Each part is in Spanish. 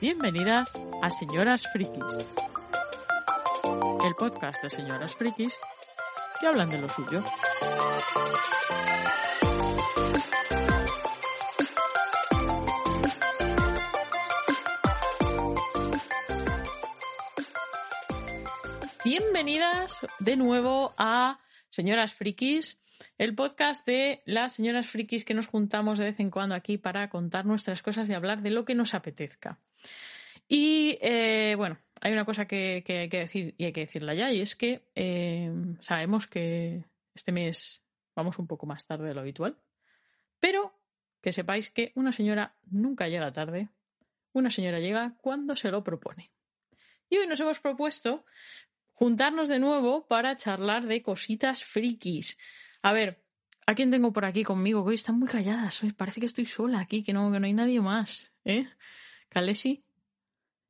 Bienvenidas a Señoras Frikis, el podcast de señoras frikis que hablan de lo suyo. Bienvenidas de nuevo a Señoras Frikis, el podcast de las señoras frikis que nos juntamos de vez en cuando aquí para contar nuestras cosas y hablar de lo que nos apetezca. Y eh, bueno, hay una cosa que, hay que decir y hay que decirla ya, y es que eh, sabemos que este mes vamos un poco más tarde de lo habitual, pero que sepáis que una señora nunca llega tarde, una señora llega cuando se lo propone. Y hoy nos hemos propuesto juntarnos de nuevo para charlar de cositas frikis. A ver, ¿a quién tengo por aquí conmigo? Hoy están muy calladas. Parece que estoy sola aquí, que no, que no hay nadie más. ¿Eh? ¿Kalesi?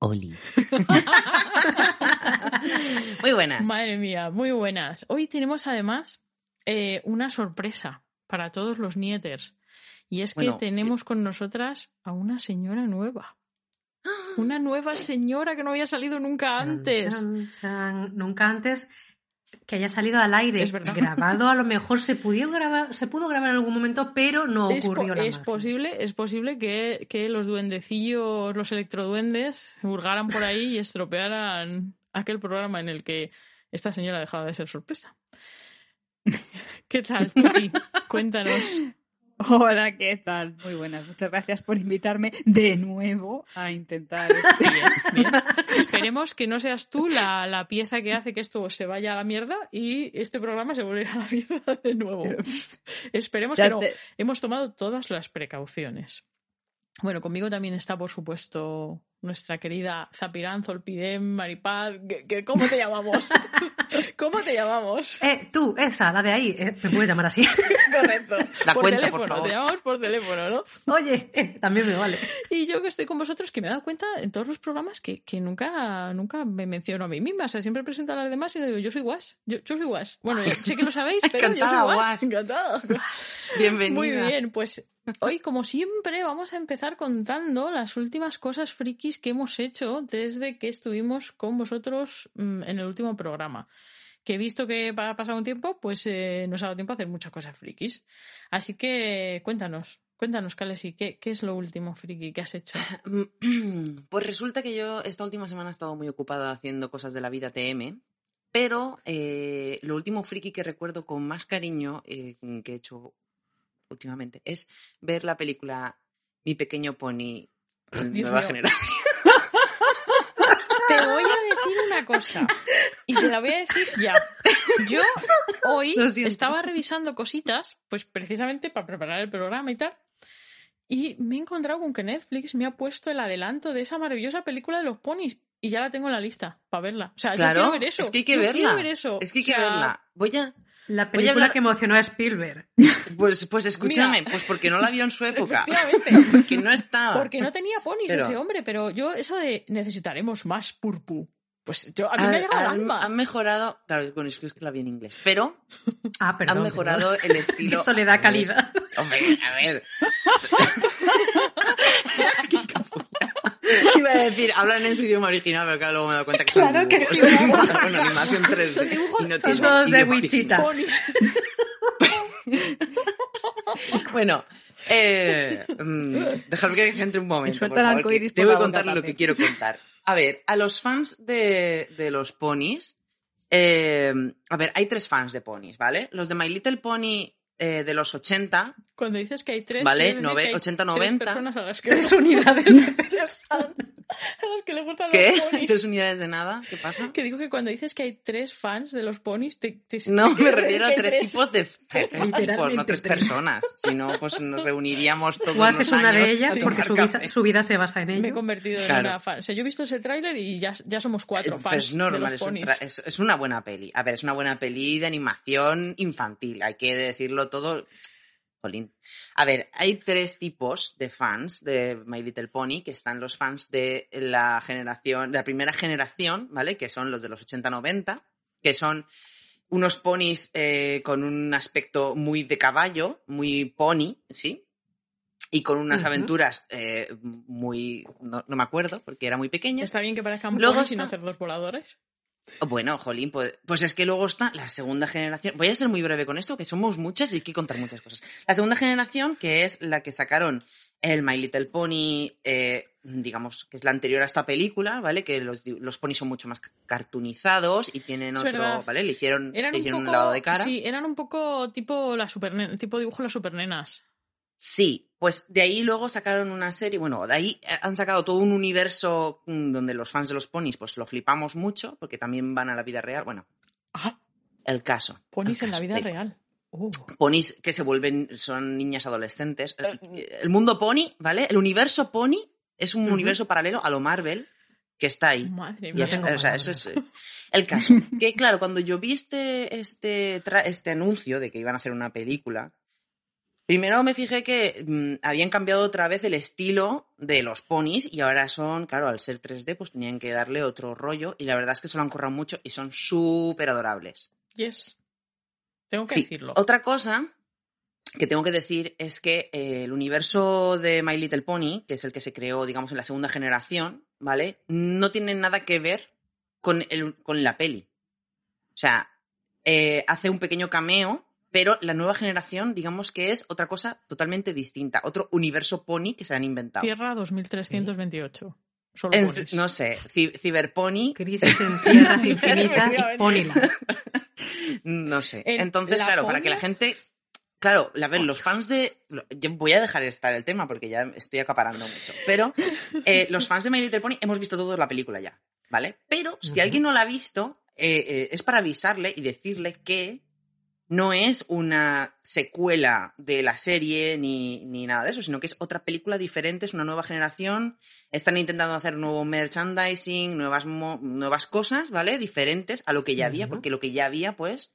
Oli. muy buenas. Madre mía, muy buenas. Hoy tenemos además eh, una sorpresa para todos los nieters. Y es que Bueno, tenemos con nosotras a una señora nueva. Una nueva señora que no había salido nunca antes. Chan, chan. Nunca antes que haya salido al aire. Es verdad. Grabado, a lo mejor se pudo grabar, se pudo grabar en algún momento, pero no Es, ocurrió la es posible, es posible que, que los duendecillos, los electroduendes, hurgaran por ahí y estropearan aquel programa en el que esta señora dejaba de ser sorpresa. ¿Qué tal, Titi? Cuéntanos. Hola, ¿qué tal? Muy buenas. Muchas gracias por invitarme de nuevo a intentar. este-. Esperemos que no seas tú la, la pieza que hace que esto se vaya a la mierda y este programa se volverá a la mierda de nuevo. Esperemos Ya que no. te- Hemos tomado todas las precauciones. Bueno, conmigo también está, por supuesto, nuestra querida Zapirán, Zolpidem, Maripaz. ¿Qué- qué- ¿Cómo te llamamos? ¿Cómo te llamamos? Eh, tú, esa, la de ahí, eh, me puedes llamar así. Correcto. La por cuenta, por teléfono, favor. te llamamos por teléfono, ¿no? Oye, eh, también me vale. Y yo que estoy con vosotros, que me he dado cuenta en todos los programas que, que nunca, nunca me menciono a mí misma. O sea, siempre presento a las demás y le digo, yo soy guas. Yo, yo soy guas. Bueno, sé que lo sabéis, pero yo Encantada, soy guas. guas. Encantada. Bienvenida. Muy bien, pues hoy, como siempre, vamos a empezar contando las últimas cosas frikis que hemos hecho desde que estuvimos con vosotros mm, en el último programa. Que he visto que ha pasado un tiempo, pues eh, nos ha dado tiempo a hacer muchas cosas frikis. Así que cuéntanos, cuéntanos, Kalesi, ¿qué, ¿qué es lo último friki que has hecho? Pues resulta que yo esta última semana he estado muy ocupada haciendo cosas de la vida TM, pero eh, lo último friki que recuerdo con más cariño eh, que he hecho últimamente es ver la película Mi pequeño pony nueva generación. Te voy a decir una cosa. Y te la voy a decir ya. Yo hoy estaba revisando cositas, pues precisamente para preparar el programa y tal. Y me he encontrado con que Netflix me ha puesto el adelanto de esa maravillosa película de los ponis. Y ya la tengo en la lista para verla. O sea, yo Claro, quiero ver eso. es que hay que Yo verla. quiero ver eso. Es que hay que O sea, verla. Voy a, La Voy a película hablar- que emocionó a Spielberg. pues, pues escúchame, pues porque no la vio en su época. Porque no estaba. Porque no tenía ponis Pero- ese hombre, pero yo eso de necesitaremos más purpu. Pues yo, a mí me ha llegado al alma. han mejorado, claro, bueno, es que es que la vi en inglés, pero Ah, perdón. han mejorado el estilo. Soledad calidad. Hombre, a ver. Iba a decir, hablan en su idioma original, pero claro, luego me he dado cuenta que son Claro que dibujos. sí. Bueno, animación 3D. Son dibujos- y no son todos de Wichita. Bueno, eh, mm, dejadme que entre un momento. por favor, que la que boca contar lo también. que quiero contar. A ver, a los fans de, de los ponis. eh, a ver, hay tres fans de ponis, ¿vale? Los de My Little Pony eh, de los 80, Cuando dices que hay tres, Vale, nove- que hay 80, tres 90. personas a las que, Tres unidades de. a las que le gustan ¿qué? los ponis. ¿Tres unidades de nada? ¿Qué pasa? Que digo que cuando dices que hay tres fans de los ponis, te, te- No, te- me refiero a tres tipos de tres tipos, no tres tres. personas. Si no, pues nos reuniríamos todos los es una de ellas porque su, vida- su vida se basa en Me he ello. convertido en una fan. O sea, yo he visto ese tráiler y ya, ya somos cuatro Eh, fans pues normal, de los ponis. es- es una buena peli. A ver, es una buena peli de animación infantil, hay que decirlo todo. Jolín. A ver, hay tres tipos de fans de My Little Pony, que están los fans de la generación, de la primera generación, ¿vale? Que son los de los 80-90, que son unos ponis eh, con un aspecto muy de caballo, muy pony, ¿sí? y con unas aventuras eh, muy... No, no me acuerdo, porque era muy pequeña. Está bien que parezcan Luego ponis está- hacer dos voladores. Bueno, jolín, pues, pues es que luego está la segunda generación. Voy a ser muy breve con esto, que somos muchas y hay que contar muchas cosas. La segunda generación, que es la que sacaron el My Little Pony, eh, digamos, que es la anterior a esta película, ¿vale? Que los, los ponis son mucho más cartoonizados y tienen Es otro, verdad. ¿vale? Le hicieron, Eran le un hicieron poco, un lavado de cara. Sí, eran un poco tipo la super tipo dibujo las supernenas. Sí, pues de ahí luego sacaron una serie, bueno, de ahí eh, han sacado todo un universo mm, donde los fans de los ponis pues lo flipamos mucho, porque también van a la vida real. Bueno, Ah, el caso. ponis el en la vida da real. Uh. ponis que se vuelven, son niñas adolescentes. El mundo pony, ¿vale? El universo pony es un universo paralelo a lo Marvel que está ahí. Madre mía. es- o sea, eso es eh, el caso. Que claro, cuando yo vi este, este, este anuncio de que iban a hacer una película, primero me fijé que mm, habían cambiado otra vez el estilo de los ponis y ahora son, claro, al ser 3D, pues tenían que darle otro rollo y la verdad es que se lo han currado mucho y son súper adorables. Yes. Tengo que Sí. decirlo. Otra cosa que tengo que decir es que eh, el universo de My Little Pony, que es el que se creó, digamos, en la segunda generación, ¿vale? No tiene nada que ver con, el, con la peli. O sea, eh, hace un pequeño cameo, pero la nueva generación, digamos que es otra cosa totalmente distinta. Otro universo pony que se han inventado. Tierra 2328. Solo En- no sé, Cyberpony, Crisis en tierras infinitas, Efectivamente. Ponila. No sé. En Entonces, la claro, para que la gente. Claro, a ver, los fans de. Yo voy a dejar estar el tema porque ya estoy acaparando mucho. Pero eh, los fans de My Little Pony hemos visto toda la película ya, ¿vale? Pero si alguien no la ha visto, eh, eh, es para avisarle y decirle que no es una secuela de la serie ni, ni nada de eso, sino que es otra película diferente, es una nueva generación. Están intentando hacer nuevo merchandising, nuevas, mo- nuevas cosas, ¿vale? Diferentes a lo que ya había, porque lo que ya había, pues,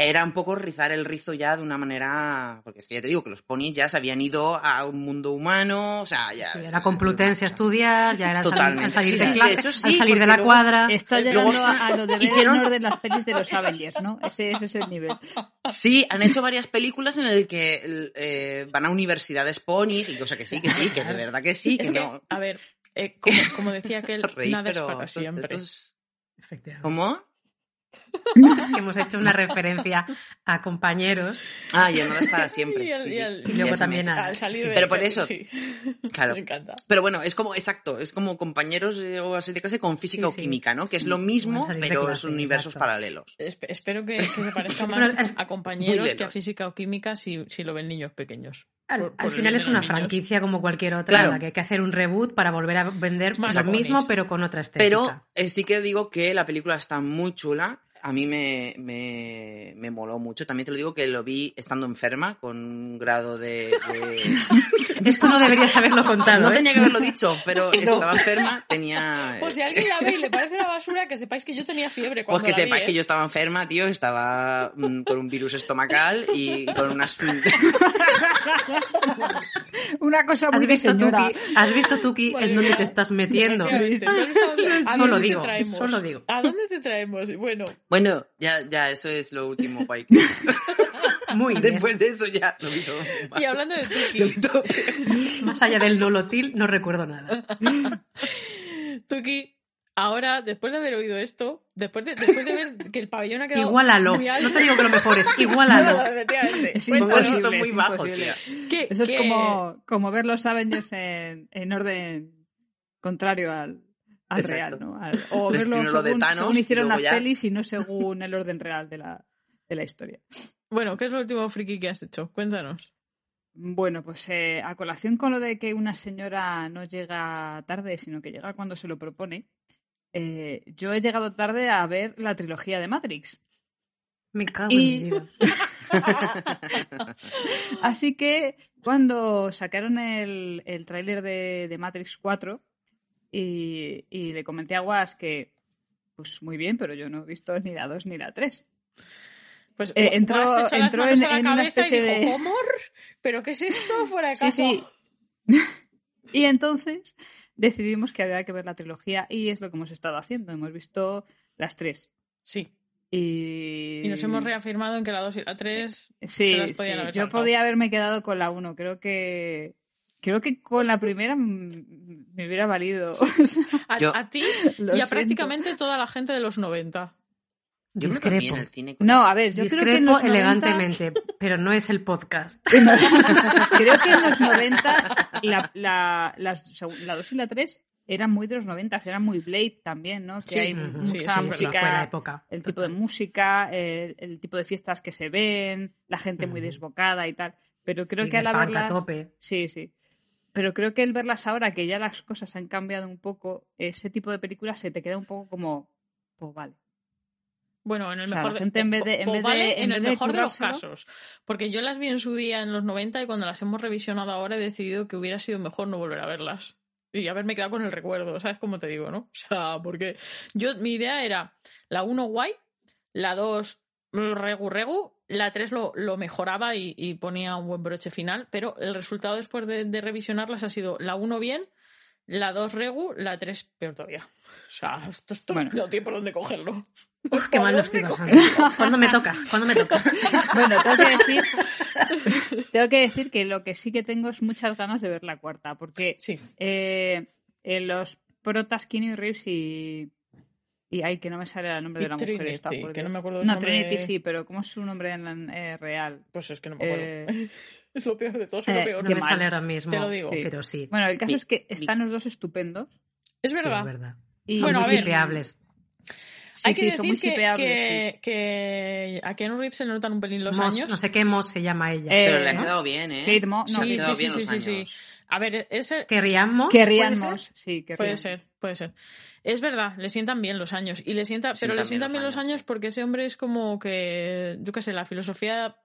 era un poco rizar el rizo ya de una manera. Porque es que ya te digo que los ponis ya se habían ido a un mundo humano, o sea, ya. Sí, era Complutense a estudiar, ya era salir, Totalmente. al salir Sí, de de hecho, sí, al salir de la luego- cuadra. Está llegando luego a, lo de ver hicieron- en orden las pelis de los Avengers, ¿no? Ese, ese es el nivel. Sí, han hecho varias películas en el que eh, van a universidades ponis y cosa que sí, que sí, que de verdad que sí, que, Es que, no. a ver, eh, como, como decía aquel, Reí, nada es para siempre. esto es- Efectivamente. ¿Cómo? Es que hemos hecho una referencia a compañeros. Ah, no es para siempre. Y Sí, y Y luego también Al salir sí. de Pero por eso- sí. Claro. Me encanta. Pero bueno, es como, exacto, es como compañeros eh, o así de clase con física Sí, o química, ¿no? Que es lo mismo, pero clase, son universos exacto. paralelos. Espe- espero que, que se parezca más a compañeros que a física o química si, si lo ven niños pequeños. Al, Por- al por final es una niños. franquicia como cualquier otra, Claro. en la que hay que hacer un reboot para volver a vender Más lo mismo, pero con otra estética. Pero eh, sí que digo que la película está muy chula. A mí me, me, me moló mucho. También te lo digo que lo vi estando enferma, con un grado de... de- Esto no deberías haberlo contado. No ¿eh? tenía que haberlo dicho, pero estaba enferma, tenía... Pues si alguien la ve y le parece una basura, que sepáis que yo tenía fiebre cuando Pues que la vi, sepáis ¿eh? que yo estaba enferma, tío, estaba mm, con un virus estomacal y con unas... Una cosa muy ¿Has de visto, señora. Tuki, ¿Has visto, Tuki, en dónde te estás metiendo? Efectivamente. ¿Tú has visto dónde- ¿A Solo dónde digo, solo digo. ¿A dónde te traemos? Bueno, Bueno, ya, ya, eso es lo último, guay. que- Muy bien. Después de eso ya lo vi todo. y hablando de Tuki, todo. Más allá del nolotil, no recuerdo nada. Tuki, ahora, después de haber oído esto, después de, después de ver que el pabellón ha quedado Igualalo. muy alto... No te digo que lo igualalo. Efectivamente. Es Cuéntanos, esto imposible, muy es bajo, imposible. tía. ¿qué- Eso es como, como ver los Avengers en, en orden contrario al, al Exacto. real, ¿no? Al- o verlo primero lo de según, Thanos según hicieron las ya- pelis y no según el orden real de la, de la historia. Bueno, ¿qué es lo último friki que has hecho? Cuéntanos. Bueno, pues eh, a colación con lo de que una señora no llega tarde, sino que llega cuando se lo propone, eh, yo he llegado tarde a ver la trilogía de Matrix. Me cago Y- en. Así que cuando sacaron el, el tráiler de, de Matrix 4 y, y le comenté a Was que, pues muy bien, pero yo no he visto ni la 2 ni la 3. Pues Eh, Guas entró- las entró manos en- a la en una cabeza y dijo, de- ¿cómo? ¿Pero qué es esto? Fuera de casa. sí. y entonces decidimos que había que ver la trilogía y es lo que hemos estado haciendo. Hemos visto las tres. Sí. Y, Y nos hemos reafirmado en que la 2 y la 3 Sí, se las podían sí. haber yo podía haberme quedado con la 1. Creo que Creo que con la primera me hubiera valido. A, Yo- a ti y a siento. prácticamente toda la gente de los 90. Yo Discrepo. el cine con No, a ver, yo creo que en Discrepo los 90 elegantemente, pero no es el podcast. creo que en los 90 la, la, seg- la 2 y la 3 eran muy de los 90, eran muy Blade también, ¿no? Que Sí, hay Ujú, sí, mucha sí, fue la música, época. el tipo de Total. música, el, el tipo de fiestas que se ven, la gente muy desbocada y tal. Pero creo Sí, que al verlas... tope. Sí, sí. Pero creo que el verlas ahora, que ya las cosas han cambiado un poco, ese tipo de películas se te queda un poco como, pues vale. Bueno, en el O sea, mejor de- gente en vez de- en o vez de- vale, en en el vez de mejor de los casos. Porque yo las vi en su día en los 90 y cuando las hemos revisionado ahora he decidido que hubiera sido mejor no volver a verlas. Y haberme quedado con el recuerdo, ¿sabes cómo te digo, no? O sea, porque yo, mi idea era la 1 guay, la 2 regu regu, la 3 lo, lo mejoraba y, y ponía un buen broche final, pero el resultado después de, de revisionarlas ha sido la 1 bien, la 2 regu, la 3 peor todavía. O sea, esto, esto Bueno. no tiene por dónde cogerlo. Uf, qué mal lo estoy ¿Dónde pasando. ¿Cuándo me toca? ¿Cuándo me toca? Bueno, tengo que decir, tengo que decir que lo que sí que tengo es muchas ganas de ver la cuarta, porque Sí. eh, eh, los protas Keanu Reeves y y ay que no me sale el nombre Y de la mujer Trinity, esta, por que Dios. no me acuerdo de su no nombre. Trinity sí pero cómo es su nombre en la- eh, real Pues es que no me acuerdo. Eh, Es lo peor de todo, es eh, lo peor. No Qué me mal. sale ahora mismo, Te lo digo. Sí. pero sí. bueno el caso es que están los dos estupendos es sí, verdad. es verdad. y Son Bueno, muy sipeables. sí, Hay que sí, son muy decir que, que, sí. que a Keanu Reeves se le notan un pelín los años. No sé qué Mos se llama ella. Eh, Pero le ha ¿no? quedado bien, ¿eh? Kate Mo- no, Le ha sí, quedado sí, bien sí, sí, sí, sí. A ver, ese ¿Querríamos? querríamos sí puede querríamos. ser, puede ser. Es verdad, le sientan bien los años. Y le sienta, pero le Sientan bien los años, años sí. porque ese hombre es como que, yo qué sé, la filosofía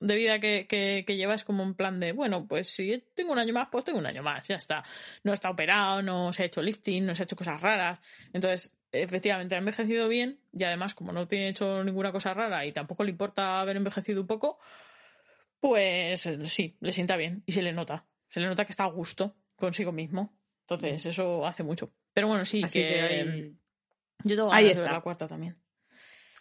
de vida que, que, que lleva es como un plan de, bueno, pues si tengo un año más, pues tengo un año más, ya está. No está operado, no se ha hecho lifting, no se ha hecho cosas raras. Entonces, efectivamente, ha envejecido bien y además, como no tiene hecho ninguna cosa rara y tampoco le importa haber envejecido un poco, pues eh, sí, le sienta bien y se le nota. Se le nota que está a gusto consigo mismo. Entonces, eso hace mucho. Pero bueno, sí, Así que, que ahí- yo tengo ahí ganas de ver está. la cuarta también.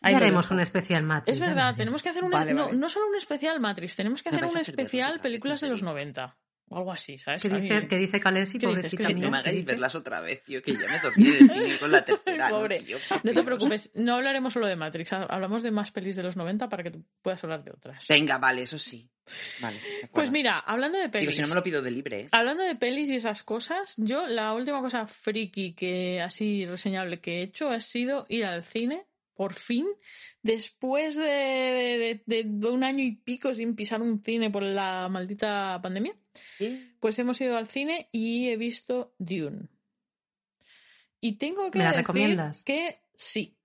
ahí Ya haremos un especial Matrix. Es verdad, tenemos que hacer un Vale, no, vale. no solo un especial Matrix, tenemos que hacer un especial películas de los serio. 90 o algo así, ¿sabes? ¿Qué dices? ¿Qué dice Calesi? ¿Qué dices? Pobrecita ¿Qué Que mía. no me ¿qué hagáis dice? verlas otra vez, tío, que ya me dormí cine con la tercera. Pobre. tío, No te preocupes, no hablaremos solo de Matrix, ha- hablamos de más pelis de los 90 para que tú puedas hablar de otras. Venga, vale, eso sí. Vale. Pues mira, hablando de Digo, pelis, si no me lo pido de libre, ¿eh? hablando de pelis y esas cosas, yo la última cosa friki que así reseñable que he hecho ha sido ir al cine, por fin, después de, de- de un año y pico sin pisar un cine por la maldita pandemia. Pues hemos ido al cine y he visto Dune. Y tengo que ¿Me la decir recomiendas? que sí.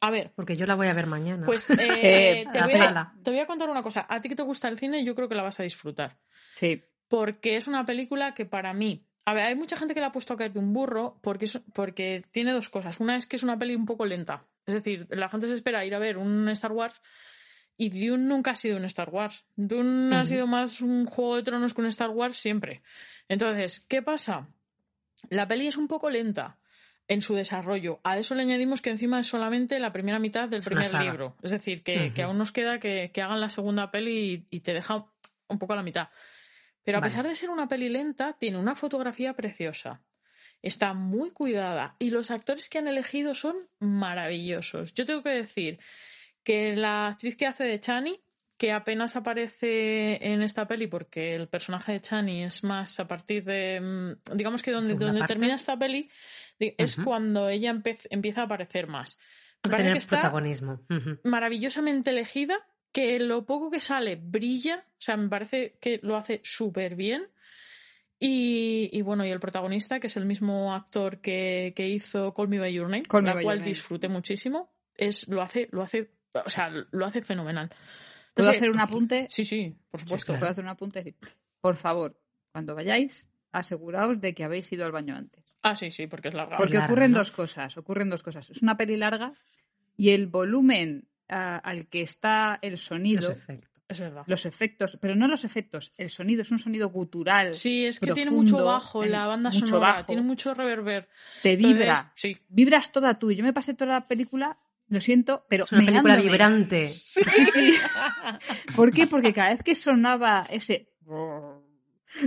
A ver, Porque yo la voy a ver mañana. pues Eh, eh, te, voy a, sala. te voy a contar una cosa. A ti que te gusta el cine, yo creo que la vas a disfrutar. sí Porque es una película que para mí. A ver, hay mucha gente que la ha puesto a caer de un burro porque, es- porque tiene dos cosas. Una es que es una peli un poco lenta. Es decir, la gente se espera ir a ver un Star Wars y Dune nunca ha sido un Star Wars. Dune ha sido más un juego de tronos que un Star Wars siempre. Entonces, ¿qué pasa? La peli es un poco lenta en su desarrollo. A eso le añadimos que encima es solamente la primera mitad del primer libro. Es decir, que, aún nos queda que, que hagan la segunda peli y, y te deja un poco a la mitad. Pero a Vale. pesar de ser una peli lenta, tiene una fotografía preciosa. Está muy cuidada y los actores que han elegido son maravillosos. Yo tengo que decir que la actriz que hace de Chani, que apenas aparece en esta peli porque el personaje de Chani es más a partir de, mm, digamos que donde, ¿Segunda donde parte? termina esta peli, es cuando ella empieza a aparecer más. Me parece tener que está protagonismo. Maravillosamente elegida, que lo poco que sale brilla, o sea, me parece que lo hace súper bien. Y, y bueno, y el protagonista, que es el mismo actor que, que hizo Call Me By Your Name, Call la cual Your Name. disfruté muchísimo, es, lo hace, lo hace, o sea, lo hace fenomenal. ¿Puedo hacer un apunte? Sí, sí, por supuesto. claro. ¿Puedo hacer un apunte? Por favor, cuando vayáis, aseguraos de que habéis ido al baño antes. Ah, sí, sí, porque es larga. Porque larga, ocurren ¿no? dos cosas. Ocurren dos cosas. Es una peli larga y el volumen ah, al que está el sonido. Es verdad. efectos, pero no los efectos, el sonido es un sonido gutural, Sí, es que tiene mucho bajo, la banda mucho sonora, bajo. tiene mucho reverber. te Entonces, vibra. sí. Vibras toda tú. Yo me pasé toda la película, lo siento, pero Es una película vibrante. Sí, sí. ¿Por qué? Porque cada vez que sonaba ese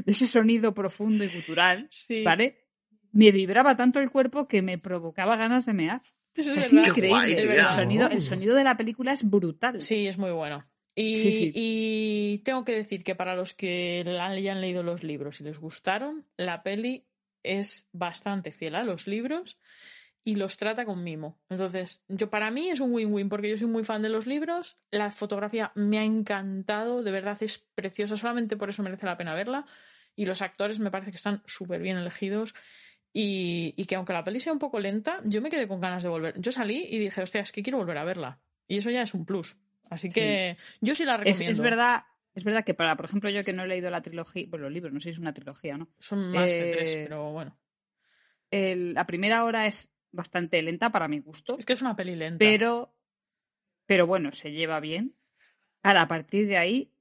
ese sonido profundo y gutural, Sí. ¿vale? Me vibraba tanto el cuerpo que me provocaba ganas de mear. Eso Es, guay, increíble. el, sonido, el sonido de la película es brutal. Sí, es muy bueno. Y, Sí, sí. y tengo que decir que para los que hayan leído los libros y les gustaron, la peli es bastante fiel a los libros y los trata con mimo. Entonces, yo para mí es un win-win porque yo soy muy fan de los libros, la fotografía me ha encantado, de verdad es preciosa, solamente por eso merece la pena verla y los actores me parece que están súper bien elegidos y, y que aunque la peli sea un poco lenta, yo me quedé con ganas de volver. Yo salí y dije, hostia, es que quiero volver a verla. Y eso ya es un plus. Así que yo sí la recomiendo. es verdad. Es verdad que para, por ejemplo, yo que no he leído la trilogía, bueno, los libros, no sé si es una trilogía, ¿no? Son más de tres, Eh, pero bueno. El- la primera hora es bastante lenta para mi gusto, Es que es una peli lenta. pero, pero bueno, se lleva bien. Ahora, a partir de ahí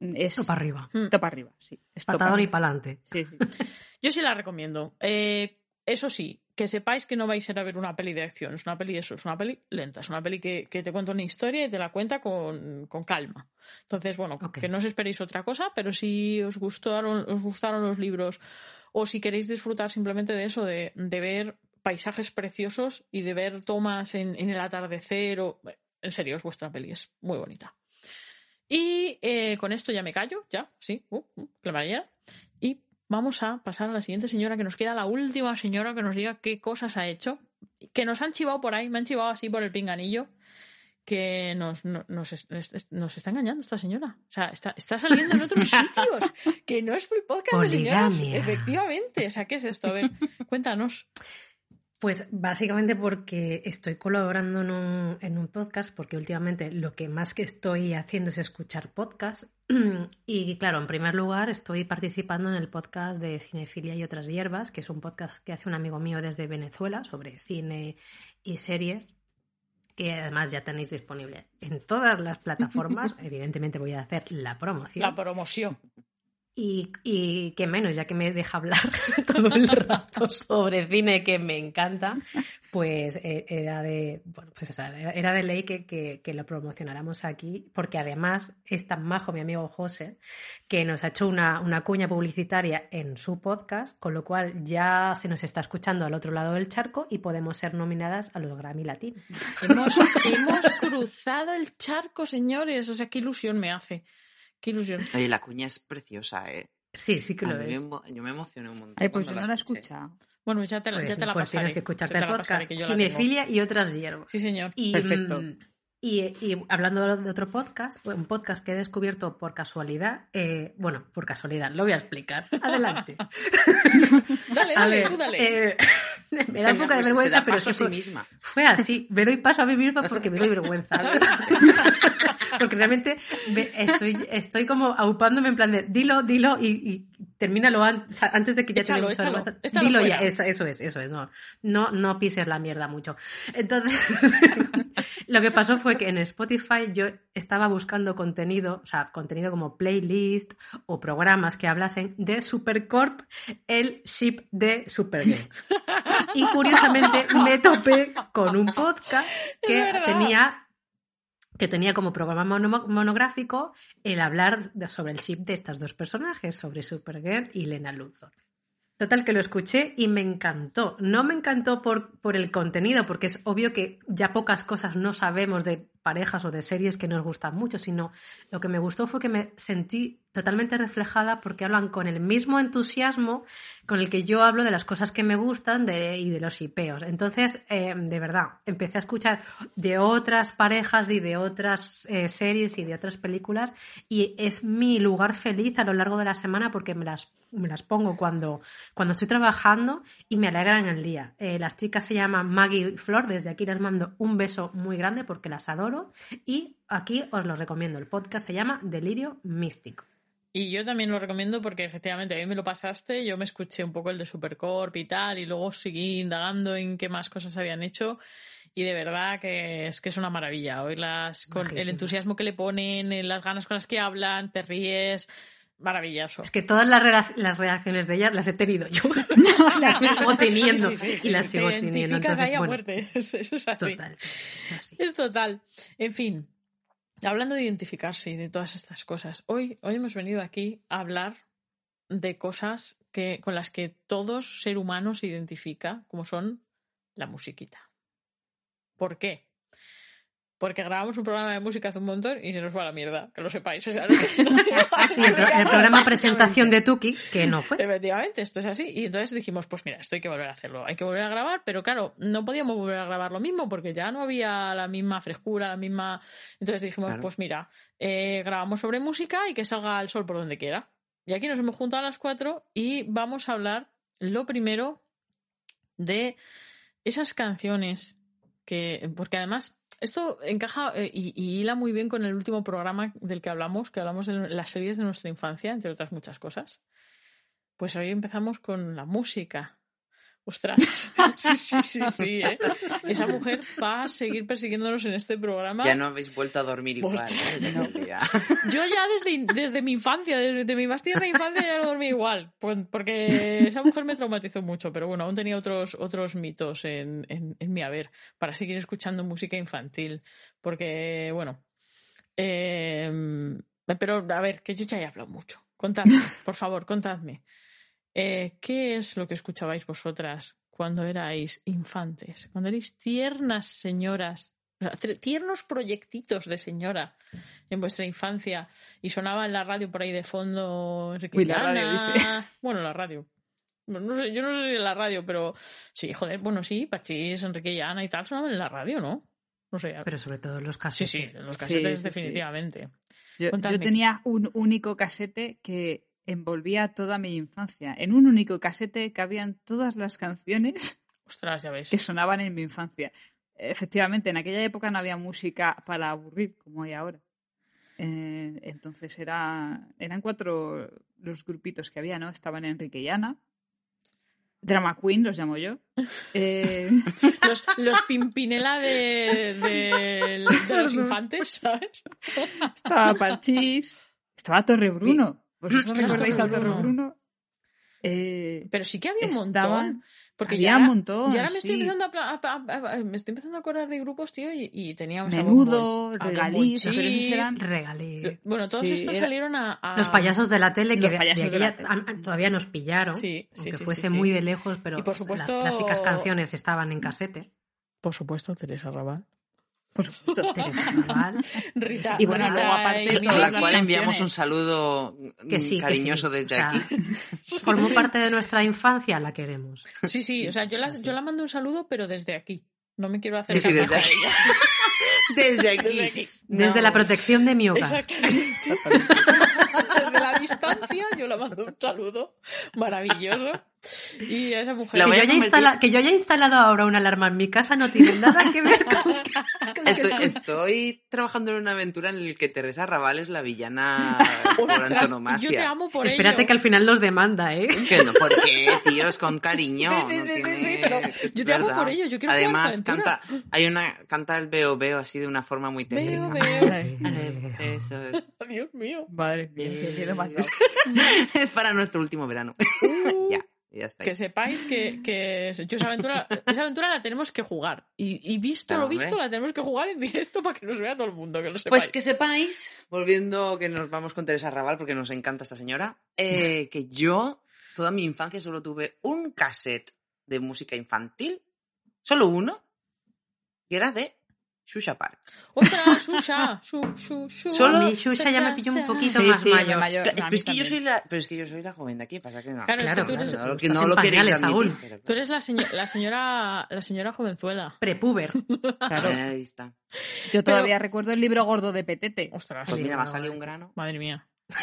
es Esto para arriba. Mm. topa arriba, sí. es topa Patadón y pa'lante. Sí, sí. Yo sí la recomiendo. Eh, eso sí, que sepáis que no vais a ir a ver una peli de acción. Es una peli eso, es una peli lenta. Es una peli que, que te cuenta una historia y te la cuenta con, con calma. Entonces, bueno, que no os esperéis otra cosa, pero si os gustaron, os gustaron los libros o si queréis disfrutar simplemente de eso, de, de ver paisajes preciosos y de ver tomas en, en el atardecer o... En serio, es vuestra peli, es muy bonita. Y eh, con esto ya me callo, ya, sí, uh, uh. Y vamos a pasar a la siguiente señora, que nos queda la última señora que nos diga qué cosas ha hecho. Que nos han chivado por ahí, me han chivado así por el pinganillo. Que nos, no- nos, es- nos está engañando esta señora. O sea, está, está saliendo en otros sitios. Que no es el podcast. Poligamia. Efectivamente. O sea, ¿qué es esto? A ver, cuéntanos. Pues básicamente porque estoy colaborando en un, en un podcast, porque últimamente lo que más que estoy haciendo es escuchar podcasts. Y claro, en primer lugar estoy participando en el podcast de Cinefilia y otras hierbas, que es un podcast que hace un amigo mío desde Venezuela sobre cine y series, que además ya tenéis disponible en todas las plataformas. Evidentemente voy a hacer la promoción. La promoción. Y, y que menos, ya que me deja hablar todo el rato sobre cine que me encanta, pues eh, era de, bueno, pues era de ley que, que, que lo promocionáramos aquí, porque además es tan majo mi amigo José, que nos ha hecho una, una cuña publicitaria en su podcast, con lo cual ya se nos está escuchando al otro lado del charco y podemos ser nominadas a los Grammy Latinos. Hemos, hemos cruzado el charco, señores. O sea, qué ilusión me hace. Qué ilusión. Oye, la cuña es preciosa, ¿eh? Sí, sí que lo es. yo me emocioné un montón. Ay, pues yo no la escuchado. Bueno, ya te la, Pues, ya te la pues pasaré. tienes que escucharte el podcast. Cinefilia y otras hierbas. Sí, señor. Y, Perfecto. mm, Y, y hablando de otro podcast, un podcast que he descubierto por casualidad, eh, bueno, por casualidad, lo voy a explicar. Adelante. Dale, A dale, ver, tú dale. eh, me da un poco de vergüenza, pero sí fue, misma. fue así. Me doy paso a mí misma porque me doy vergüenza. porque realmente me- estoy, estoy como aupándome en plan de dilo, dilo y, y termínalo an- antes de que ya te Échalo, mucha échalo, vergüenza. échalo Dilo ya, fuera. eso, eso es, eso es. No, no, no pises la mierda mucho. Entonces, lo que pasó fue que en Spotify yo estaba buscando contenido, o sea, contenido como playlist o programas que hablasen de Supercorp, el ship de Supergirl. Y curiosamente me topé con un podcast que tenía que tenía como programa mono- monográfico el hablar de- sobre el ship de estas dos personajes, sobre Supergirl y Lena Luthor. Total, que lo escuché y me encantó. No me encantó por, por el contenido, porque es obvio que ya pocas cosas no sabemos de parejas o de series que nos gustan mucho, sino lo que me gustó fue que me sentí totalmente reflejada porque hablan con el mismo entusiasmo con el que yo hablo de las cosas que me gustan y de los hipeos. Entonces, eh, de verdad, empecé a escuchar de otras parejas y de otras eh, series y de otras películas y es mi lugar feliz a lo largo de la semana porque me las, me las pongo cuando, cuando estoy trabajando y me alegran el día. Eh, las chicas se llaman Maggie y Flor, desde aquí les mando un beso muy grande porque las adoro y aquí os lo recomiendo. El podcast se llama Delirio Místico. Y yo también lo recomiendo porque efectivamente a mí me lo pasaste, yo me escuché un poco el de Supercorp y tal, y luego seguí indagando en qué más cosas habían hecho. Y de verdad que es que es una maravilla. Oírlas con el entusiasmo que le ponen, en las ganas con las que hablan, te ríes. Maravilloso. Es que todas las, las reacciones de ellas las he tenido yo. las sigo teniendo Sí, sí, sí, y las sigo teniendo. Entonces, bueno, muerte. Eso es así. total. Es así. Es total. En fin, hablando de identificarse y de todas estas cosas, hoy, hoy hemos venido aquí a hablar de cosas que, con las que todos ser humano se identifica, como son la musiquita. ¿Por qué? Porque grabamos un programa de música hace un montón y se nos va a la mierda, que lo sepáis. o sea, no- Sí, el, pro- el programa presentación de Tuki, que no fue. Efectivamente, esto es así. Y entonces dijimos, pues mira, esto hay que volver a hacerlo. Hay que volver a grabar, pero claro, no podíamos volver a grabar lo mismo porque ya no había la misma frescura, la misma... Entonces dijimos, Claro. pues mira, eh, grabamos sobre música y que salga el sol por donde quiera. Y aquí nos hemos juntado a las cuatro y vamos a hablar, lo primero, de esas canciones que... Porque además... Esto encaja eh, y, hila muy bien con el último programa del que hablamos, que hablamos de las series de nuestra infancia, entre otras muchas cosas. Pues hoy empezamos con la música. Ostras, sí, sí, sí, sí, ¿eh? Esa mujer va a seguir persiguiéndonos en este programa. Ya no habéis vuelto a dormir igual. ¿eh? Día. Yo ya desde, desde mi infancia, desde mi más tierna infancia ya no dormí igual, por- porque esa mujer me traumatizó mucho, pero bueno, aún tenía otros, otros mitos en, en, en mi haber para seguir escuchando música infantil, porque bueno, eh, pero a ver, que yo ya he hablado mucho. Contadme, por favor, contadme. Eh, ¿Qué es lo que escuchabais vosotras cuando erais infantes? Cuando erais tiernas señoras, o sea, tre- tiernos proyectitos de señora en vuestra infancia y sonaba en la radio por ahí de fondo Enrique Uy, la radio, dice. Bueno, la radio. No, sé, yo no sé si en la radio, pero sí, joder, bueno, sí, Pachís, Enrique Llana y tal sonaban en la radio, ¿no? No sé. Pero sobre todo los sí, casos. sí, en los casetes sí, sí. definitivamente. Yo, yo tenía un único casete que envolvía toda mi infancia. En un único casete cabían todas las canciones Ostras, ya ves. que sonaban en mi infancia. Efectivamente, en aquella época no había música para aburrir como hay ahora. Eh, entonces era, eran cuatro los grupitos que había, ¿no? Estaban Enrique y Ana, Drama Queen, los llamo yo. Eh, Los, los Pimpinela de, de, de los infantes, ¿sabes? estaba Parchís, estaba Torre Bruno. ¿Vosotros Ostras, recordáis a Torre Torre Bruno. Bruno? Eh, Pero sí que había un Estaban- montón. Porque había ya, un montón, ya ahora me estoy empezando a, pla- a- a- a- me estoy empezando a acordar de grupos, tío, y, y teníamos a Menudo, a Chip. eran Regalé. Bueno, todos Sí, estos era- salieron a, a- Los payasos de la tele que Los de- de payasos de aquella- la tele. an- todavía nos pillaron, Sí, sí, aunque sí, fuese sí, sí. muy de lejos, pero Y por supuesto- las clásicas canciones estaban en casete. Por supuesto, Teresa Raval. Por supuesto. Teresa. Rita, Y bueno, Rita luego aparte y- la cual enviamos un saludo Que sí, que cariñoso sí. desde O sea, aquí. Formó parte de nuestra infancia, la queremos. Sí, sí, Sí, o sea, yo la, yo la mando un saludo, pero desde aquí. No me quiero hacer Sí, sí, desde aquí. Desde aquí. Desde aquí. Desde No. la protección de mi hogar. Exactamente. Desde la distancia yo le mando un saludo maravilloso. Y a esa mujer... Que yo, haya convertir- instala- que yo haya instalado ahora una alarma en mi casa no tiene nada que ver con... Estoy, estoy trabajando en una aventura en la que Teresa Raval es la villana por antonomasia. Yo te amo por Espérate ello. que al final nos demanda, ¿eh? Que no, ¿por qué, tío? Es con cariño. Sí, sí, no sí, sí, tiene- sí, pero es yo te amo por ello, yo quiero Además, canta, hay una, canta el veo veo así de una forma muy técnica. Veo, veo. Eso es. Dios mío. Madre mía, qué- qué demasiado. Es para nuestro último verano. Uh, ya, ya está. Que sepáis que, que yo esa aventura, esa aventura la tenemos que jugar. Y, y visto Claro, lo visto, hombre. la tenemos que jugar en directo para que nos vea todo el mundo, que lo sepáis. Pues que sepáis, volviendo que nos vamos con Teresa Raval porque nos encanta esta señora, eh, que yo toda mi infancia solo tuve un cassette de música infantil, solo uno, que era de Shusha Park. Su, su, su. Solo- A mí Xuxa ya me pilló un poquito Sí, más sí, mayor. pero, es que yo soy la, pero es que yo soy la joven de aquí, pasa que no. Claro, es Claro, que tú eres, claro. no, lo, que Estás no en lo queréis pañales admitir. aún. pero tú eres la, seño- la señora la señora jovenzuela. Prepuber. Claro. Ahí está. Yo todavía recuerdo el libro gordo de Petete. Ostras, Pues Sí, mira, me ha salido un grano. madre mía.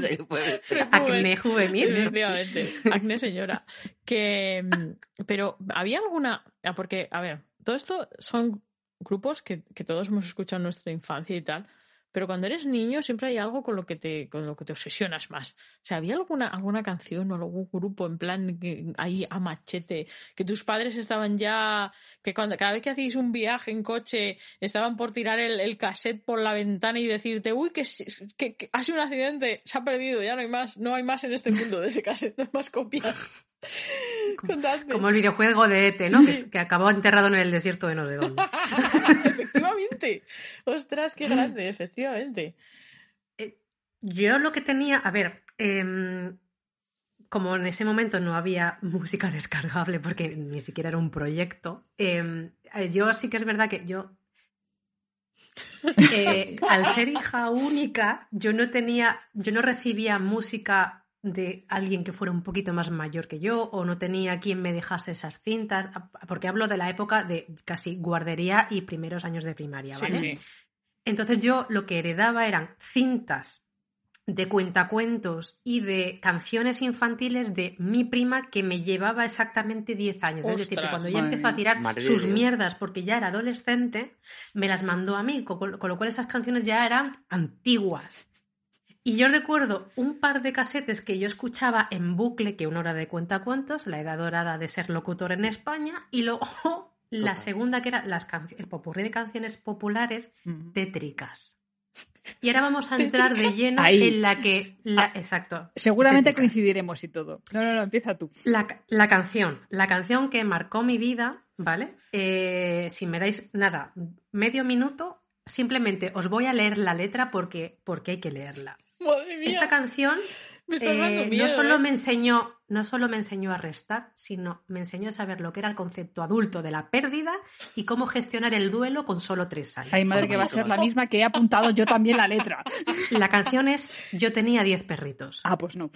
Sí, puede ser. Acné juvenil. Efectivamente, acné señora. Que, mm, pero había alguna, ah, porque, a ver, todo esto son grupos que, que todos hemos escuchado en nuestra infancia y tal, pero cuando eres niño siempre hay algo con lo que te, con lo que te obsesionas más. O sea, ¿había alguna, alguna canción o algún grupo en plan que, ahí a machete, que tus padres estaban ya, que cuando, cada vez que hacéis un viaje en coche, estaban por tirar el, el cassette por la ventana y decirte, uy, que, que, que ha sido un accidente, se ha perdido, ya no hay más, no hay más en este mundo de ese cassette, no hay más copias. Contadme. Como el videojuego de ET, ¿no? Que, que acabó enterrado en el desierto de no sé dónde. Ostras, qué grande, efectivamente. Yo lo que tenía, a ver, em, como en ese momento no había música descargable porque ni siquiera era un proyecto, em, eh, yo sí que es verdad que yo, eh, al ser hija única, yo no tenía, yo no recibía música de alguien que fuera un poquito más mayor que yo o no tenía quien me dejase esas cintas, porque hablo de la época de casi guardería y primeros años de primaria, ¿vale? sí. Entonces yo lo que heredaba eran cintas de cuentacuentos y de canciones infantiles de mi prima que me llevaba exactamente 10 años. es decir, que cuando ella empezó a tirar Madre sus mierdas porque ya era adolescente, me las mandó a mí, con, con lo cual esas canciones ya eran antiguas. Y yo recuerdo un par de casetes que yo escuchaba en bucle, que una hora de cuentacuentos, la edad dorada de ser locutor en España, y luego la segunda que era las el popurrí de canciones populares tétricas. Y ahora vamos a entrar de lleno Ahí. en la que... La, exacto. Seguramente tétricas. coincidiremos y todo. No, no, no, empieza tú. La, la canción. La canción que marcó mi vida, ¿vale? Eh, si me dais nada, medio minuto, simplemente os voy a leer la letra porque, porque hay que leerla. Madre mía. Esta canción me estás dando eh, miedo. no solo ¿eh? me enseñó, no solo me enseñó a restar, sino me enseñó a saber lo que era el concepto adulto de la pérdida y cómo gestionar el duelo con solo tres años. Ay, madre, que va a ser la misma que he apuntado yo también la letra. La canción es Yo tenía 10 perritos. Ah, pues no.